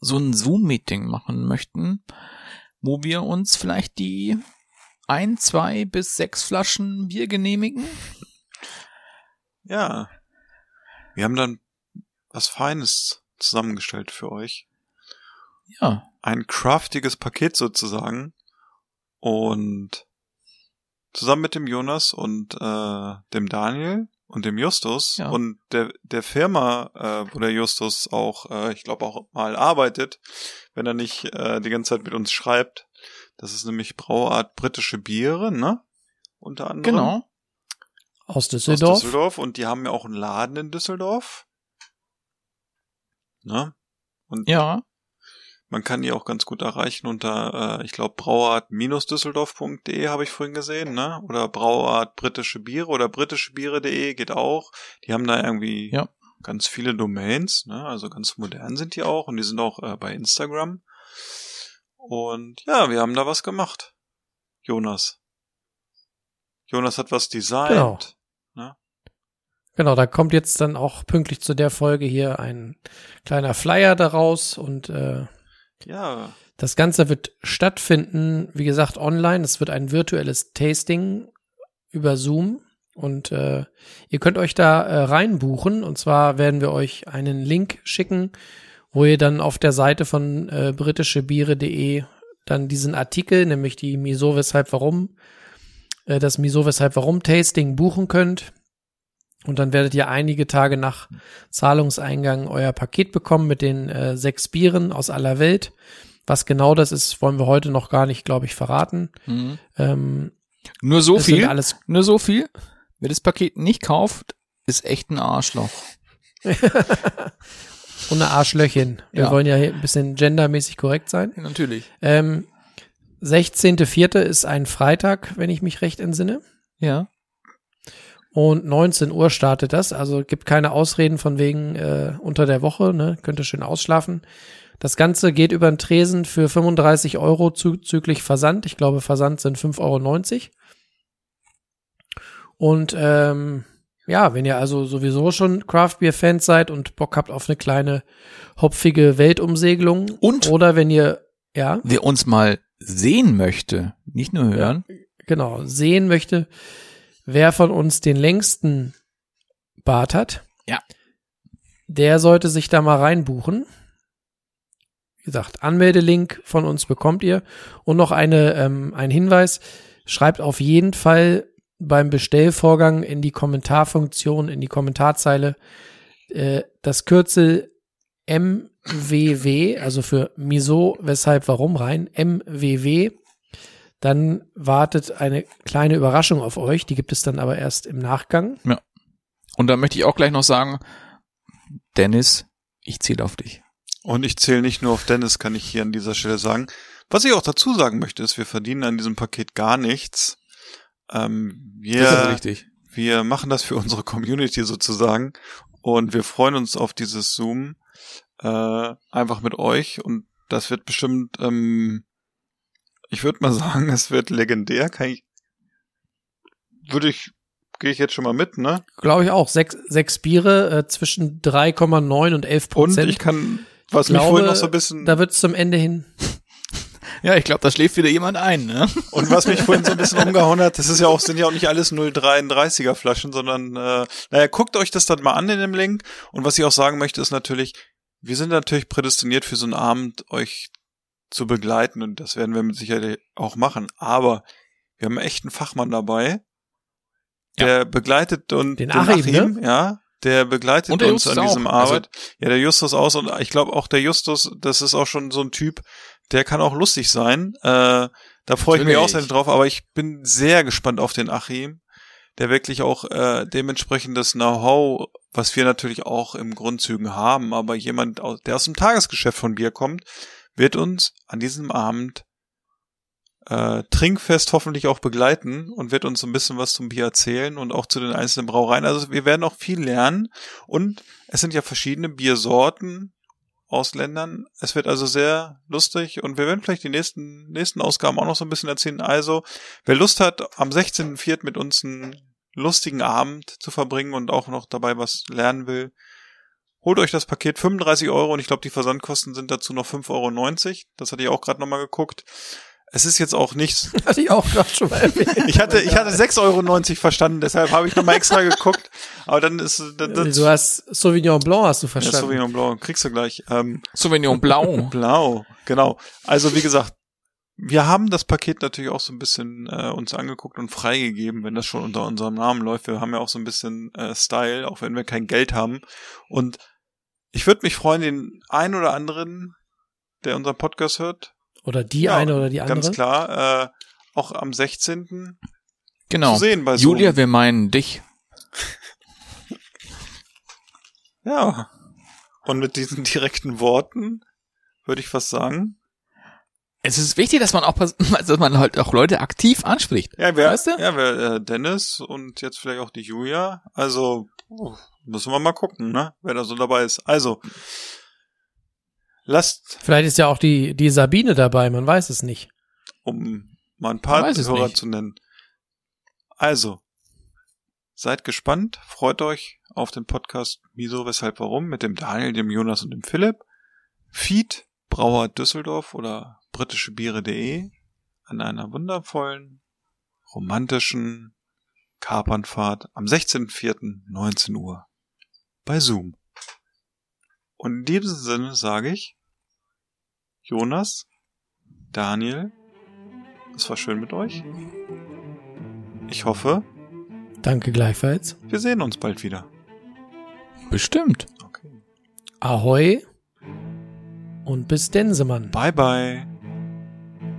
so ein Zoom-Meeting machen möchten, wo wir uns vielleicht die ein, zwei bis sechs Flaschen Bier genehmigen. Ja. Wir haben dann was Feines zusammengestellt für euch. Ja, Ein craftiges Paket sozusagen. Und zusammen mit dem Jonas und äh, dem Daniel und dem Justus Ja. und der, der Firma, äh, wo der Justus auch, äh, ich glaube, auch mal arbeitet, wenn er nicht äh, die ganze Zeit mit uns schreibt. Das ist nämlich Brauart britische Biere, ne? Unter anderem. genau. Aus aus Düsseldorf. Düsseldorf und die haben ja auch einen Laden in Düsseldorf. Ne? Und Ja, man kann die auch ganz gut erreichen unter, äh, ich glaube, brauart-düsseldorf.de habe ich vorhin gesehen, ne? Oder Brauart britische Biere oder britischebiere.de geht auch. Die haben da irgendwie Ja. ganz viele Domains, ne? Also ganz modern sind die auch und die sind auch äh, bei Instagram. Und ja, wir haben da was gemacht. Jonas. Jonas hat was designt. Genau. Genau, da kommt jetzt dann auch pünktlich zu der Folge hier ein kleiner Flyer daraus und äh, Ja. Das Ganze wird stattfinden, wie gesagt, online. Es wird ein virtuelles Tasting über Zoom. Und äh, ihr könnt euch da äh, reinbuchen. Und zwar werden wir euch einen Link schicken, wo ihr dann auf der Seite von äh, britischebiere.de dann diesen Artikel, nämlich die Miso weshalb warum, äh, das Miso weshalb warum Tasting buchen könnt. Und dann werdet ihr einige Tage nach Zahlungseingang euer Paket bekommen mit den äh, sechs Bieren aus aller Welt. Was genau das ist, wollen wir heute noch gar nicht, glaube ich, verraten. Ähm, Nur so viel. alles Nur so viel. Wer das Paket nicht kauft, ist echt ein Arschloch. und eine Arschlöchin. Wir Ja. wollen ja ein bisschen gendermäßig korrekt sein. Natürlich. Ähm, 16.04. ist ein Freitag, wenn ich mich recht entsinne. Ja. Und 19 Uhr startet das. Also gibt keine Ausreden von wegen äh, unter der Woche, ne? Könnt ihr schön ausschlafen. Das Ganze geht über den Tresen für 35 Euro zuzüglich Versand. Ich glaube, Versand sind 5,90 Euro. Und ähm, ja, wenn ihr also sowieso schon Craft Beer Fans seid und Bock habt auf eine kleine hopfige Weltumsegelung Und? oder wenn ihr ja Wer uns mal sehen möchte, nicht nur hören, genau sehen möchte, wer von uns den längsten Bart hat, Ja. der sollte sich da mal reinbuchen. Wie gesagt, Anmeldelink von uns bekommt ihr und noch eine ähm, ein Hinweis: Schreibt auf jeden Fall beim Bestellvorgang in die Kommentarfunktion, in die Kommentarzeile äh, das Kürzel MWW, also für Miso, weshalb, warum rein, MWW. Dann wartet eine kleine Überraschung auf euch, die gibt es dann aber erst im Nachgang. und da möchte ich auch gleich noch sagen, Dennis, ich zähle auf dich. Und ich zähle nicht nur auf Dennis, kann ich hier an dieser Stelle sagen. Was ich auch dazu sagen möchte, ist, wir verdienen an diesem Paket gar nichts. Ähm, wir, Das ist richtig. wir machen das für unsere Community sozusagen und wir freuen uns auf dieses Zoom äh, einfach mit euch und das wird bestimmt, ähm, ich würde mal sagen, es wird legendär. Kann ich, würde ich, gehe ich jetzt schon mal mit, ne? Glaube ich auch. Sechs, sechs Biere äh, zwischen 3,9 und 11 Und Prozent. ich kann, was Ich mich glaube, vorhin noch so ein bisschen Da wird es zum Ende hin. Ja, ich glaube, da schläft wieder jemand ein, ne? Und was mich vorhin so ein bisschen umgehauen hat, das ist ja auch, sind ja auch nicht alles 0,33er Flaschen, sondern äh, naja, guckt euch das dann mal an in dem Link. Und was ich auch sagen möchte, ist natürlich, wir sind natürlich prädestiniert für so einen Abend, euch zu begleiten und das werden wir mit Sicherheit auch machen. Aber wir haben echt einen Fachmann dabei, der begleitet und Den Achim, ne? ja, der begleitet der uns an diesem auch. Also- Arbeit. ja, der Justus aus und ich glaube auch der Justus, das ist auch schon so ein Typ, der kann auch lustig sein. Äh, da freue ich mich auch sehr drauf, aber ich bin sehr gespannt auf den Achim, der wirklich auch äh, dementsprechend das Know-how, was wir natürlich auch im Grundzügen haben, aber jemand, der aus dem Tagesgeschäft von Bier kommt, wird uns an diesem Abend äh, trinkfest hoffentlich auch begleiten und wird uns ein bisschen was zum Bier erzählen und auch zu den einzelnen Brauereien. Also wir werden auch viel lernen und es sind ja verschiedene Biersorten aus Ländern. Es wird also sehr lustig und wir werden vielleicht die nächsten, nächsten Ausgaben auch noch so ein bisschen erzählen. Also, wer Lust hat, am 16.04. mit uns einen lustigen Abend zu verbringen und auch noch dabei was lernen will, holt euch das Paket 35 Euro und ich glaube, die Versandkosten sind dazu noch 5,90 Euro. Das hatte ich auch gerade nochmal geguckt. Es ist jetzt auch nichts. Hatte ich auch gerade schon mal erwähnt. Ich hatte, ich hatte 6,90 Euro verstanden, deshalb habe ich nochmal extra geguckt. Aber dann ist dann, das, du hast Sauvignon Blanc hast du ja, verstanden. Sauvignon Blanc, kriegst du gleich. Ähm, Sauvignon Blau. Blau, genau. Also wie gesagt, wir haben das Paket natürlich auch so ein bisschen äh, uns angeguckt und freigegeben, wenn das schon unter unserem Namen läuft. Wir haben ja auch so ein bisschen äh, Style, auch wenn wir kein Geld haben. Und ich würde mich freuen, den einen oder anderen, der unseren Podcast hört, Oder die Ja, eine oder die andere. ganz klar, äh, auch am 16. Genau. zu sehen bei Zoom. Julia, wir meinen dich. Ja. Und mit diesen direkten Worten würde ich fast sagen. Es ist wichtig, dass man auch, dass man halt auch Leute aktiv anspricht. Ja, wer, Weißt du? ja, wer äh, Dennis und jetzt vielleicht auch die Julia. Also oh, müssen wir mal gucken, ne? Wer da so dabei ist. Also lasst, Vielleicht ist ja auch die, die Sabine dabei, man weiß es nicht. um mal ein paar Hörer zu nennen. Also seid gespannt, freut euch auf den Podcast Wieso, Weshalb, Warum mit dem Daniel, dem Jonas und dem Philipp. Feed Brauer Düsseldorf oder britischebiere.de an einer wundervollen, romantischen Kapernfahrt am 16.04.19 Uhr bei Zoom. Und in diesem Sinne sage ich, Jonas, Daniel, es war schön mit euch. Ich hoffe, Danke gleichfalls. wir sehen uns bald wieder. Bestimmt. Okay. Ahoi und bis Densemann. Bye bye.